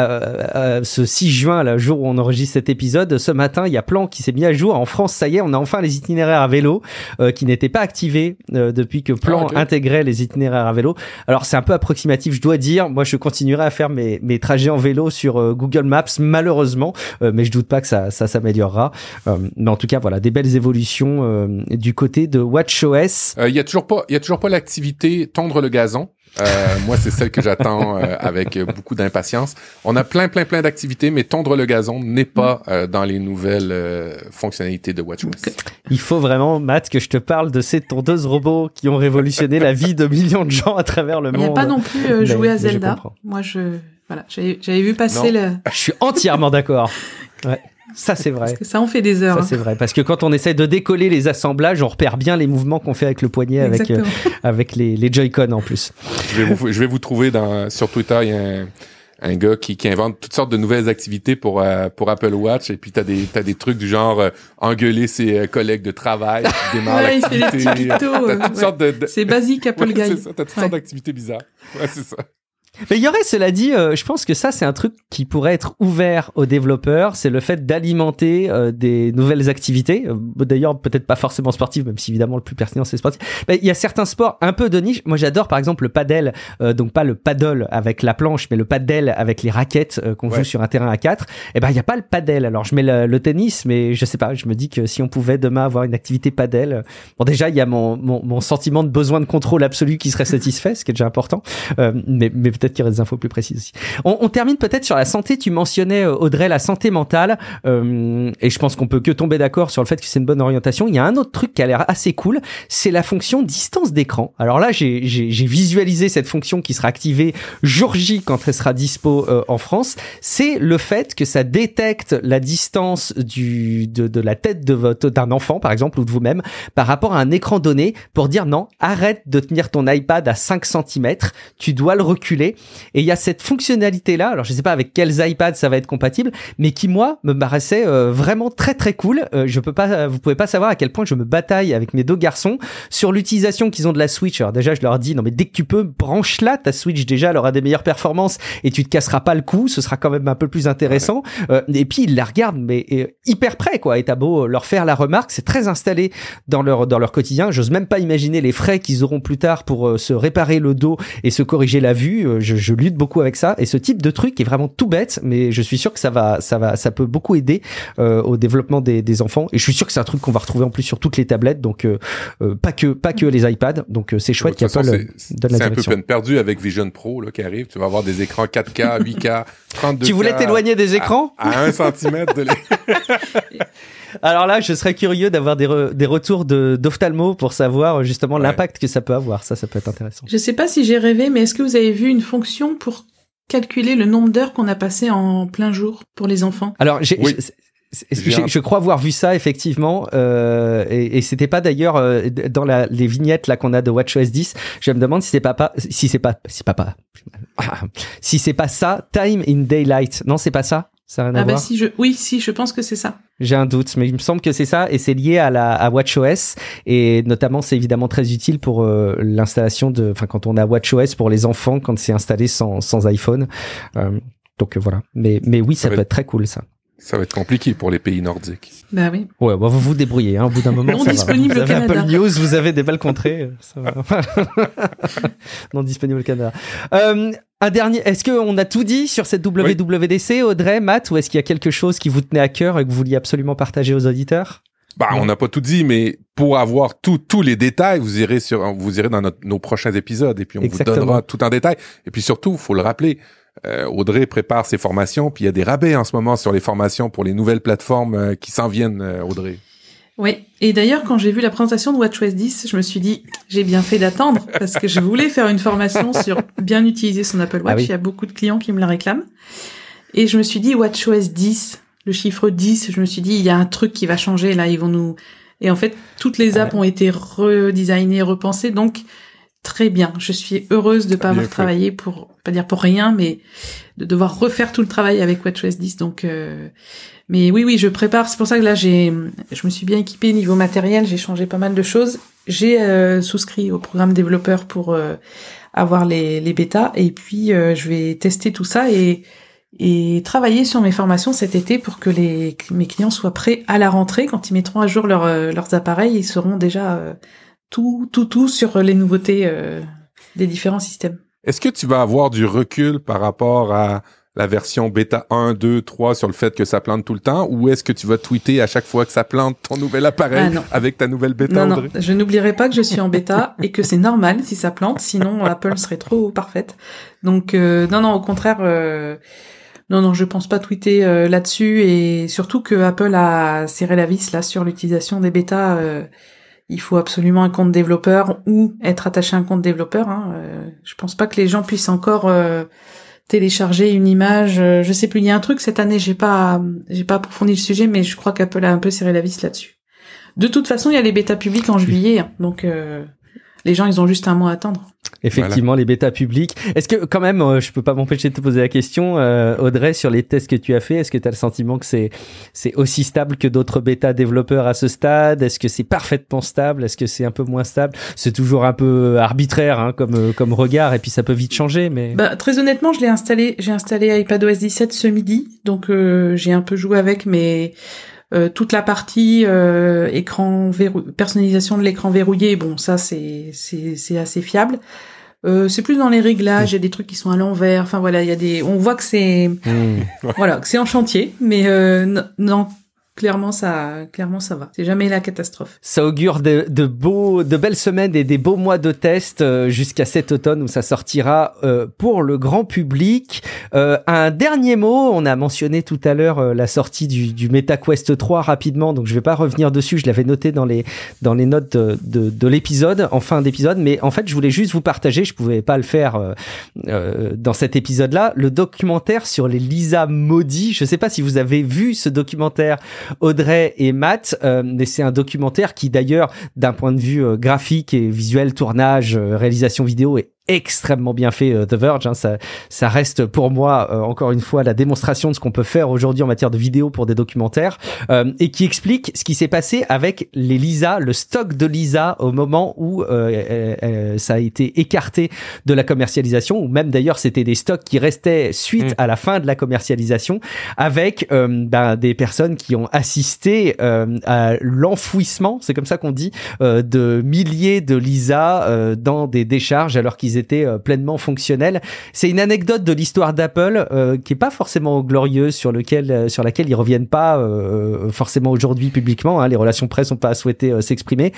ce 6 juin, le jour où on enregistre cet épisode, ce matin, il y a Plan qui s'est mis à jour. En France, ça y est, on a enfin les itinéraires à vélo qui n'étaient pas activés depuis que Plan ah, intégrait les itinéraires à vélo. Alors c'est un peu approximatif, je dois dire. Moi, je continuerai à faire mes, mes trajets en vélo sur euh, Google Maps, malheureusement, euh, mais je doute pas que ça, ça s'améliorera. Euh, mais en tout cas, voilà, des belles évolutions du côté de WatchOS. Il y a toujours pas, y a toujours pas l'activité tondre le gazon. Euh, moi, c'est celle que j'attends euh, avec beaucoup d'impatience. On a plein, plein, plein d'activités, mais tondre le gazon n'est pas euh, dans les nouvelles fonctionnalités de WatchOS. Il faut vraiment, Matt, que je te parle de ces tondeuses robots qui ont révolutionné la vie de millions de gens à travers le monde. Il n'y a pas non plus joué à Zelda. Moi, je voilà, j'avais vu passer le. Je suis entièrement d'accord. Ouais. Ça, c'est vrai. Parce que ça en fait des heures. Ça, hein. c'est vrai. Parce que quand on essaie de décoller les assemblages, on repère bien les mouvements qu'on fait avec le poignet, avec, euh, avec les, les Joy-Con en plus. Je vais vous, je vais vous trouver dans, sur Twitter, il y a un, un gars qui, qui, invente toutes sortes de nouvelles activités pour euh, pour Apple Watch et puis t'as des t'as des trucs du genre euh, engueuler ses collègues de travail démarrer ouais, l'activité t'as toutes sortes de, c'est basique Apple ouais, Guy c'est ça t'as toutes sortes d'activités bizarres ouais c'est ça mais il y aurait, cela dit, euh, je pense que ça, c'est un truc qui pourrait être ouvert aux développeurs, c'est le fait d'alimenter euh, des nouvelles activités. Euh, d'ailleurs, peut-être pas forcément sportives, même si évidemment le plus pertinent c'est sportif. Mais il y a certains sports un peu de niche. Moi, j'adore par exemple le padel, donc pas le paddle avec la planche, mais le paddle avec les raquettes qu'on joue sur un terrain à 4. Et eh ben, il y a pas le paddle. Alors, je mets le, tennis, mais je sais pas. Je me dis que si on pouvait demain avoir une activité paddle, bon, déjà, il y a mon, mon, mon, sentiment de besoin de contrôle absolu qui serait satisfait, ce qui est déjà important. mais, mais peut-être des infos plus précises aussi. On, on termine peut-être sur la santé. Tu mentionnais, euh, Audrey, la santé mentale. Euh, et je pense qu'on peut que tomber d'accord sur le fait que c'est une bonne orientation. Il y a un autre truc qui a l'air assez cool. C'est la fonction distance d'écran. Alors là, j'ai visualisé cette fonction qui sera activée jour J quand elle sera dispo euh, en France. C'est le fait que ça détecte la distance du, de, de la tête d'un enfant, par exemple, ou de vous-même, par rapport à un écran donné pour dire non, arrête de tenir ton iPad à 5 cm. Tu dois le reculer. Et il y a cette fonctionnalité-là, alors je sais pas avec quels iPads ça va être compatible, mais qui moi me paraissait euh, vraiment très très cool. Euh, je peux pas, vous pouvez pas savoir à quel point je me bataille avec mes deux garçons sur l'utilisation qu'ils ont de la Switch. Alors déjà je leur dis non mais dès que tu peux branche là ta Switch déjà elle aura des meilleures performances et tu te casseras pas le cou, ce sera quand même un peu plus intéressant. Euh, et puis ils la regardent mais hyper près quoi. Et t'as beau leur faire la remarque, c'est très installé dans leur dans leur quotidien. J'ose même pas imaginer les frais qu'ils auront plus tard pour se réparer le dos et se corriger la vue. Je, je lutte beaucoup avec ça. Et ce type de truc est vraiment tout bête mais je suis sûr que ça va ça va ça peut beaucoup aider euh, au développement des, des, enfants. Et je suis sûr que c'est un truc qu'on va retrouver en plus sur toutes les tablettes. Donc euh, euh pas que pas que les iPads. Donc euh, c'est chouette qu'Apple donne la C'est un peu peine perdue avec Vision Pro là qui arrive. Tu vas avoir des écrans 4K 8K 32K Tu voulais t'éloigner des écrans? à, un centimètre de Alors là, je serais curieux d'avoir des, des retours de d'ophtalmo pour savoir justement l'impact que ça peut avoir. Ça, ça peut être intéressant. Je sais pas si j'ai rêvé, mais est-ce que vous avez vu une fonction pour calculer le nombre d'heures qu'on a passé en plein jour pour les enfants? Alors, j'ai, je, crois avoir vu ça effectivement, euh, et, et c'était pas d'ailleurs euh, dans la, les vignettes là qu'on a de WatchOS 10. Je me demande si c'est pas, pas si c'est pas si pas si c'est pas ça Time in Daylight. Non, c'est pas ça? Ça ah bah si je oui si je pense que c'est ça. J'ai un doute, mais il me semble que c'est ça et c'est lié à la à WatchOS et notamment c'est évidemment très utile pour euh, l'installation de, enfin quand on a WatchOS pour les enfants quand c'est installé sans sans iPhone. Euh, donc voilà. Mais mais oui, ça, peut être très cool ça. Ça va être compliqué pour les pays nordiques. Bah oui. Ouais, bah vous vous débrouillez. Hein, au bout d'un moment, non ça disponible va. Vous avez Apple News, vous avez des belles contrées. Ça va. non disponible au Canada. Euh, un dernier. Est-ce qu'on a tout dit sur cette WWDC, Audrey, Matt, ou est-ce qu'il y a quelque chose qui vous tenait à cœur et que vous vouliez absolument partager aux auditeurs? Bah, on n'a pas tout dit, mais pour avoir tous les détails, vous irez sur, vous irez dans nos prochains épisodes et puis on vous donnera tout en détail. Et puis surtout, faut le rappeler, euh, Audrey prépare ses formations, puis il y a des rabais en ce moment sur les formations pour les nouvelles plateformes euh, qui s'en viennent, euh, Audrey. Oui, et d'ailleurs quand j'ai vu la présentation de WatchOS 10, je me suis dit j'ai bien fait d'attendre parce que je voulais faire une formation sur bien utiliser son Apple Watch. Ah il y a beaucoup de clients qui me la réclament. Et je me suis dit WatchOS 10, le chiffre 10, je me suis dit il y a un truc qui va changer là, ils vont nous et en fait toutes les apps ont été redesignées, repensées donc très bien. Je suis heureuse de pas avoir travaillé pour, pas dire pour rien, mais de devoir refaire tout le travail avec WatchOS 10. Donc, euh, mais oui, oui, je prépare. C'est pour ça que là, j'ai, je me suis bien équipée niveau matériel. J'ai changé pas mal de choses. J'ai euh, souscrit au programme développeur pour euh, avoir les, les bêtas, et puis je vais tester tout ça et et travailler sur mes formations cet été pour que les, mes clients soient prêts à la rentrée quand ils mettront à jour leur, leurs appareils. Ils seront déjà tout, tout, tout sur les nouveautés des différents systèmes. Est-ce que tu vas avoir du recul par rapport à la version bêta 1, 2, 3 sur le fait que ça plante tout le temps? Ou est-ce que tu vas tweeter à chaque fois que ça plante ton nouvel appareil ah, avec ta nouvelle bêta Non, non, je n'oublierai pas que je suis en bêta et que c'est normal si ça plante, sinon Apple serait trop parfaite. Donc euh, non, non, au contraire, euh, non, non, je pense pas tweeter là-dessus et surtout que Apple a serré la vis là sur l'utilisation des bêtas il faut absolument un compte développeur ou être attaché à un compte développeur. Hein. Euh, je pense pas que les gens puissent encore euh, télécharger une image. Euh, je sais plus, il y a un truc cette année, j'ai pas, j'ai pas approfondi le sujet, mais je crois qu'Apple a un peu serré la vis là-dessus. De toute façon, il y a les bêtas publics en juillet, hein. donc les gens, ils ont juste un mois à attendre. Effectivement, les bêtas publics. Est-ce que quand même, euh, je peux pas m'empêcher de te poser la question, euh, Audrey, sur les tests que tu as fait, est-ce que tu as le sentiment que c'est c'est aussi stable que d'autres bêta développeurs à ce stade? Est-ce que c'est parfaitement stable? Est-ce que c'est un peu moins stable? C'est toujours un peu arbitraire hein, comme euh, comme regard, et puis ça peut vite changer. Mais bah, très honnêtement, je l'ai installé, j'ai installé iPadOS 17 ce midi, donc j'ai un peu joué avec, mais euh, toute la partie euh, écran verrou personnalisation de l'écran verrouillé, bon ça c'est c'est assez fiable. Euh, c'est plus dans les réglages, il y a des trucs qui sont à l'envers. Enfin voilà, il y a des, on voit que c'est, mmh. voilà, que c'est en chantier, mais euh, non, clairement ça clairement ça va. C'est jamais la catastrophe. Ça augure de, beaux de belles semaines et des beaux mois de test euh, jusqu'à cet automne où ça sortira euh, pour le grand public. Euh, un dernier mot. On a mentionné tout à l'heure la sortie du, du MetaQuest 3 rapidement donc je vais pas revenir dessus. Je l'avais noté dans les dans les notes de, de, de l'épisode en fin d'épisode. Mais en fait je voulais juste vous partager je pouvais pas le faire dans cet épisode là le documentaire sur les Lisa maudits. Je sais pas si vous avez vu ce documentaire Audrey et Matt. Euh, mais c'est un documentaire qui d'ailleurs, d'un point de vue euh, graphique et visuel, tournage, euh, réalisation vidéo, est extrêmement bien fait euh, The Verge. Hein, ça, ça reste pour moi euh, encore une fois la démonstration de ce qu'on peut faire aujourd'hui en matière de vidéo pour des documentaires euh, et qui explique ce qui s'est passé avec les Lisa, le stock de Lisa au moment où ça a été écarté de la commercialisation ou même d'ailleurs c'était des stocks qui restaient suite mm. à la fin de la commercialisation avec ben, des personnes qui ont assisté à l'enfouissement, c'est comme ça qu'on dit, de milliers de Lisa dans des décharges alors qu'ils étaient euh, pleinement fonctionnels. C'est une anecdote de l'histoire d'Apple euh, qui est pas forcément glorieuse sur lequel euh, sur laquelle ils reviennent pas forcément aujourd'hui publiquement. Hein, les relations presse n'ont pas souhaité s'exprimer.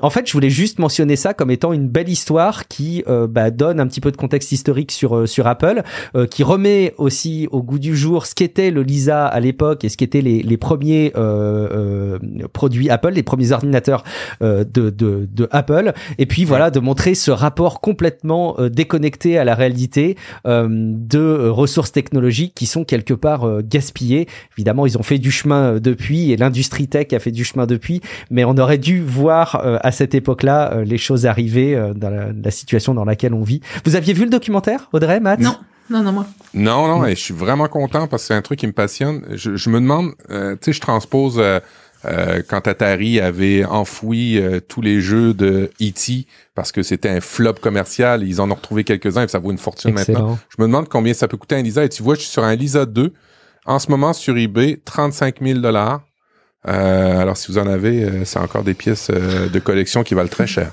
en fait, je voulais juste mentionner ça comme étant une belle histoire qui bah, donne un petit peu de contexte historique sur sur Apple, qui remet aussi au goût du jour ce qu'était le Lisa à l'époque et ce qu'étaient les, les premiers produits Apple, les premiers ordinateurs de, de, de Apple. Et puis voilà, de montrer ce rapport complètement complètement déconnectés à la réalité de ressources technologiques qui sont quelque part gaspillées. Évidemment, ils ont fait du chemin depuis et l'industrie tech a fait du chemin depuis, mais on aurait dû voir à cette époque-là les choses arriver dans la, la situation dans laquelle on vit. Vous aviez vu le documentaire, Audrey, Matt? Non. Non, non, moi. Non, non, et je suis vraiment content parce que c'est un truc qui me passionne. Je, je me demande, euh, tu sais, je transpose euh, euh, quand Atari avait enfoui tous les jeux de E.T. parce que c'était un flop commercial. Ils en ont retrouvé quelques-uns et ça vaut une fortune maintenant. Je me demande combien ça peut coûter un Lisa. Et tu vois, je suis sur un Lisa 2 en ce moment sur eBay, 35 000 dollars. alors si vous en avez, c'est encore des pièces de collection qui valent très cher.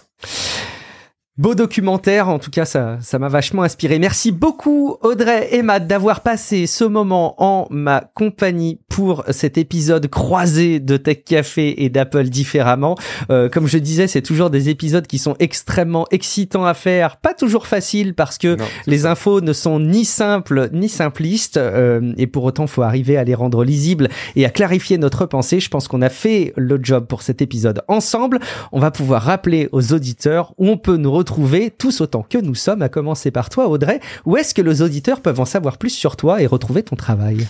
Beau documentaire, en tout cas ça ça m'a vachement inspiré. Merci beaucoup Audrey et Matt d'avoir passé ce moment en ma compagnie pour cet épisode croisé de Tech Café et d'Apple différemment. Euh, comme je disais, c'est toujours des épisodes qui sont extrêmement excitants à faire, pas toujours faciles parce que les infos ne sont ni simples ni simplistes euh, et pour autant faut arriver à les rendre lisibles et à clarifier notre pensée. Je pense qu'on a fait le job pour cet épisode ensemble. On va pouvoir rappeler aux auditeurs où on peut nous retrouver retrouver tous autant que nous sommes, à commencer par toi Audrey. Où est-ce que les auditeurs peuvent en savoir plus sur toi et retrouver ton travail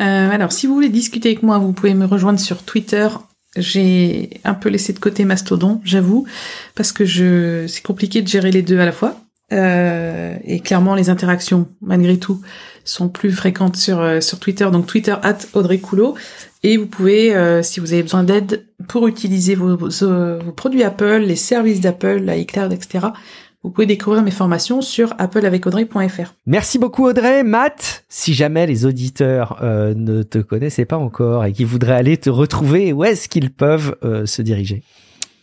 euh, Alors si vous voulez discuter avec moi, vous pouvez me rejoindre sur Twitter. J'ai un peu laissé de côté Mastodon, j'avoue, parce que je c'est compliqué de gérer les deux à la fois. Euh, et clairement, les interactions, malgré tout, sont plus fréquentes sur euh, sur Twitter. Donc Twitter at Audrey Coulot. Et vous pouvez, euh, si vous avez besoin d'aide pour utiliser vos, vos, produits Apple, les services d'Apple, la iCloud, etc., vous pouvez découvrir mes formations sur appleavecAudrey.fr. Merci beaucoup Audrey. Matt, si jamais les auditeurs euh, ne te connaissaient pas encore et qui voudraient aller te retrouver, où est-ce qu'ils peuvent euh, se diriger?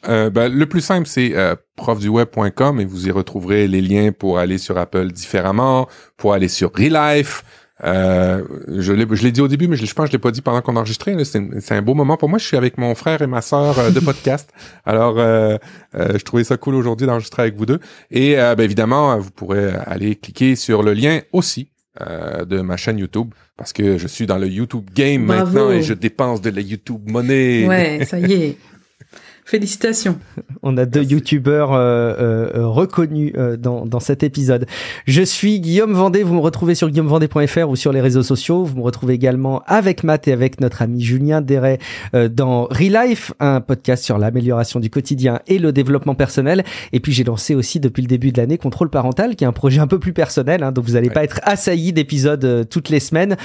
Ben, le plus simple, c'est profduweb.com et vous y retrouverez les liens pour aller sur Apple différemment, pour aller sur Relife, euh, je l'ai dit au début, mais je, je pense que je l'ai pas dit pendant qu'on enregistrait. C'est un beau moment pour moi. Je suis avec mon frère et ma sœur euh, de podcast. Alors, euh, euh, je trouvais ça cool aujourd'hui d'enregistrer avec vous deux. Et ben, évidemment, vous pourrez aller cliquer sur le lien aussi de ma chaîne YouTube parce que je suis dans le YouTube game maintenant et je dépense de la YouTube monnaie. Ouais, ça y est. Félicitations. On a deux youtubeurs euh, euh, reconnus euh, dans, dans cet épisode. Je suis Guillaume Vendée, vous me retrouvez sur guillaumevendée.fr ou sur les réseaux sociaux. Vous me retrouvez également avec Matt et avec notre ami Julien Deret dans Relife, un podcast sur l'amélioration du quotidien et le développement personnel. Et puis j'ai lancé aussi depuis le début de l'année Contrôle Parental, qui est un projet un peu plus personnel, hein, donc vous n'allez pas être assailli d'épisodes toutes les semaines,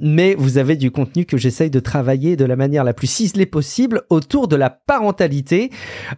mais vous avez du contenu que j'essaye de travailler de la manière la plus ciselée possible autour de la parentalité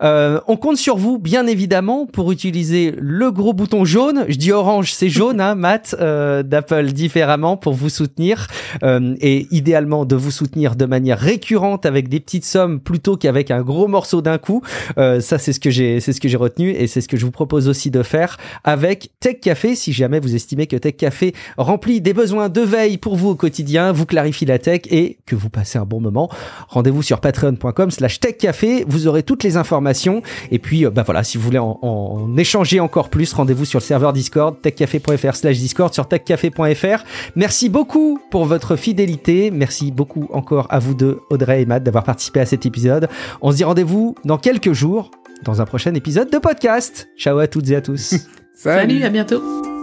euh, on compte sur vous, bien évidemment, pour utiliser le gros bouton jaune. Je dis orange, c'est jaune, hein, Matt, euh, d'Apple différemment pour vous soutenir euh, et idéalement de vous soutenir de manière récurrente avec des petites sommes plutôt qu'avec un gros morceau d'un coup. ça, c'est ce que j'ai, c'est ce que j'ai retenu et c'est ce que je vous propose aussi de faire avec Tech Café. Si jamais vous estimez que Tech Café remplit des besoins de veille pour vous au quotidien, vous clarifie la tech et que vous passez un bon moment, rendez-vous sur patreon.com/slash Tech Café. Vous aurez toutes les informations. Et puis, euh, bah voilà, si vous voulez en, échanger encore plus, rendez-vous sur le serveur Discord, techcafé.fr slash Discord, sur techcafé.fr. Merci beaucoup pour votre fidélité. Merci beaucoup encore à vous deux, Audrey et Matt, d'avoir participé à cet épisode. On se dit rendez-vous dans quelques jours dans un prochain épisode de podcast. Ciao à toutes et à tous. Salut à bientôt.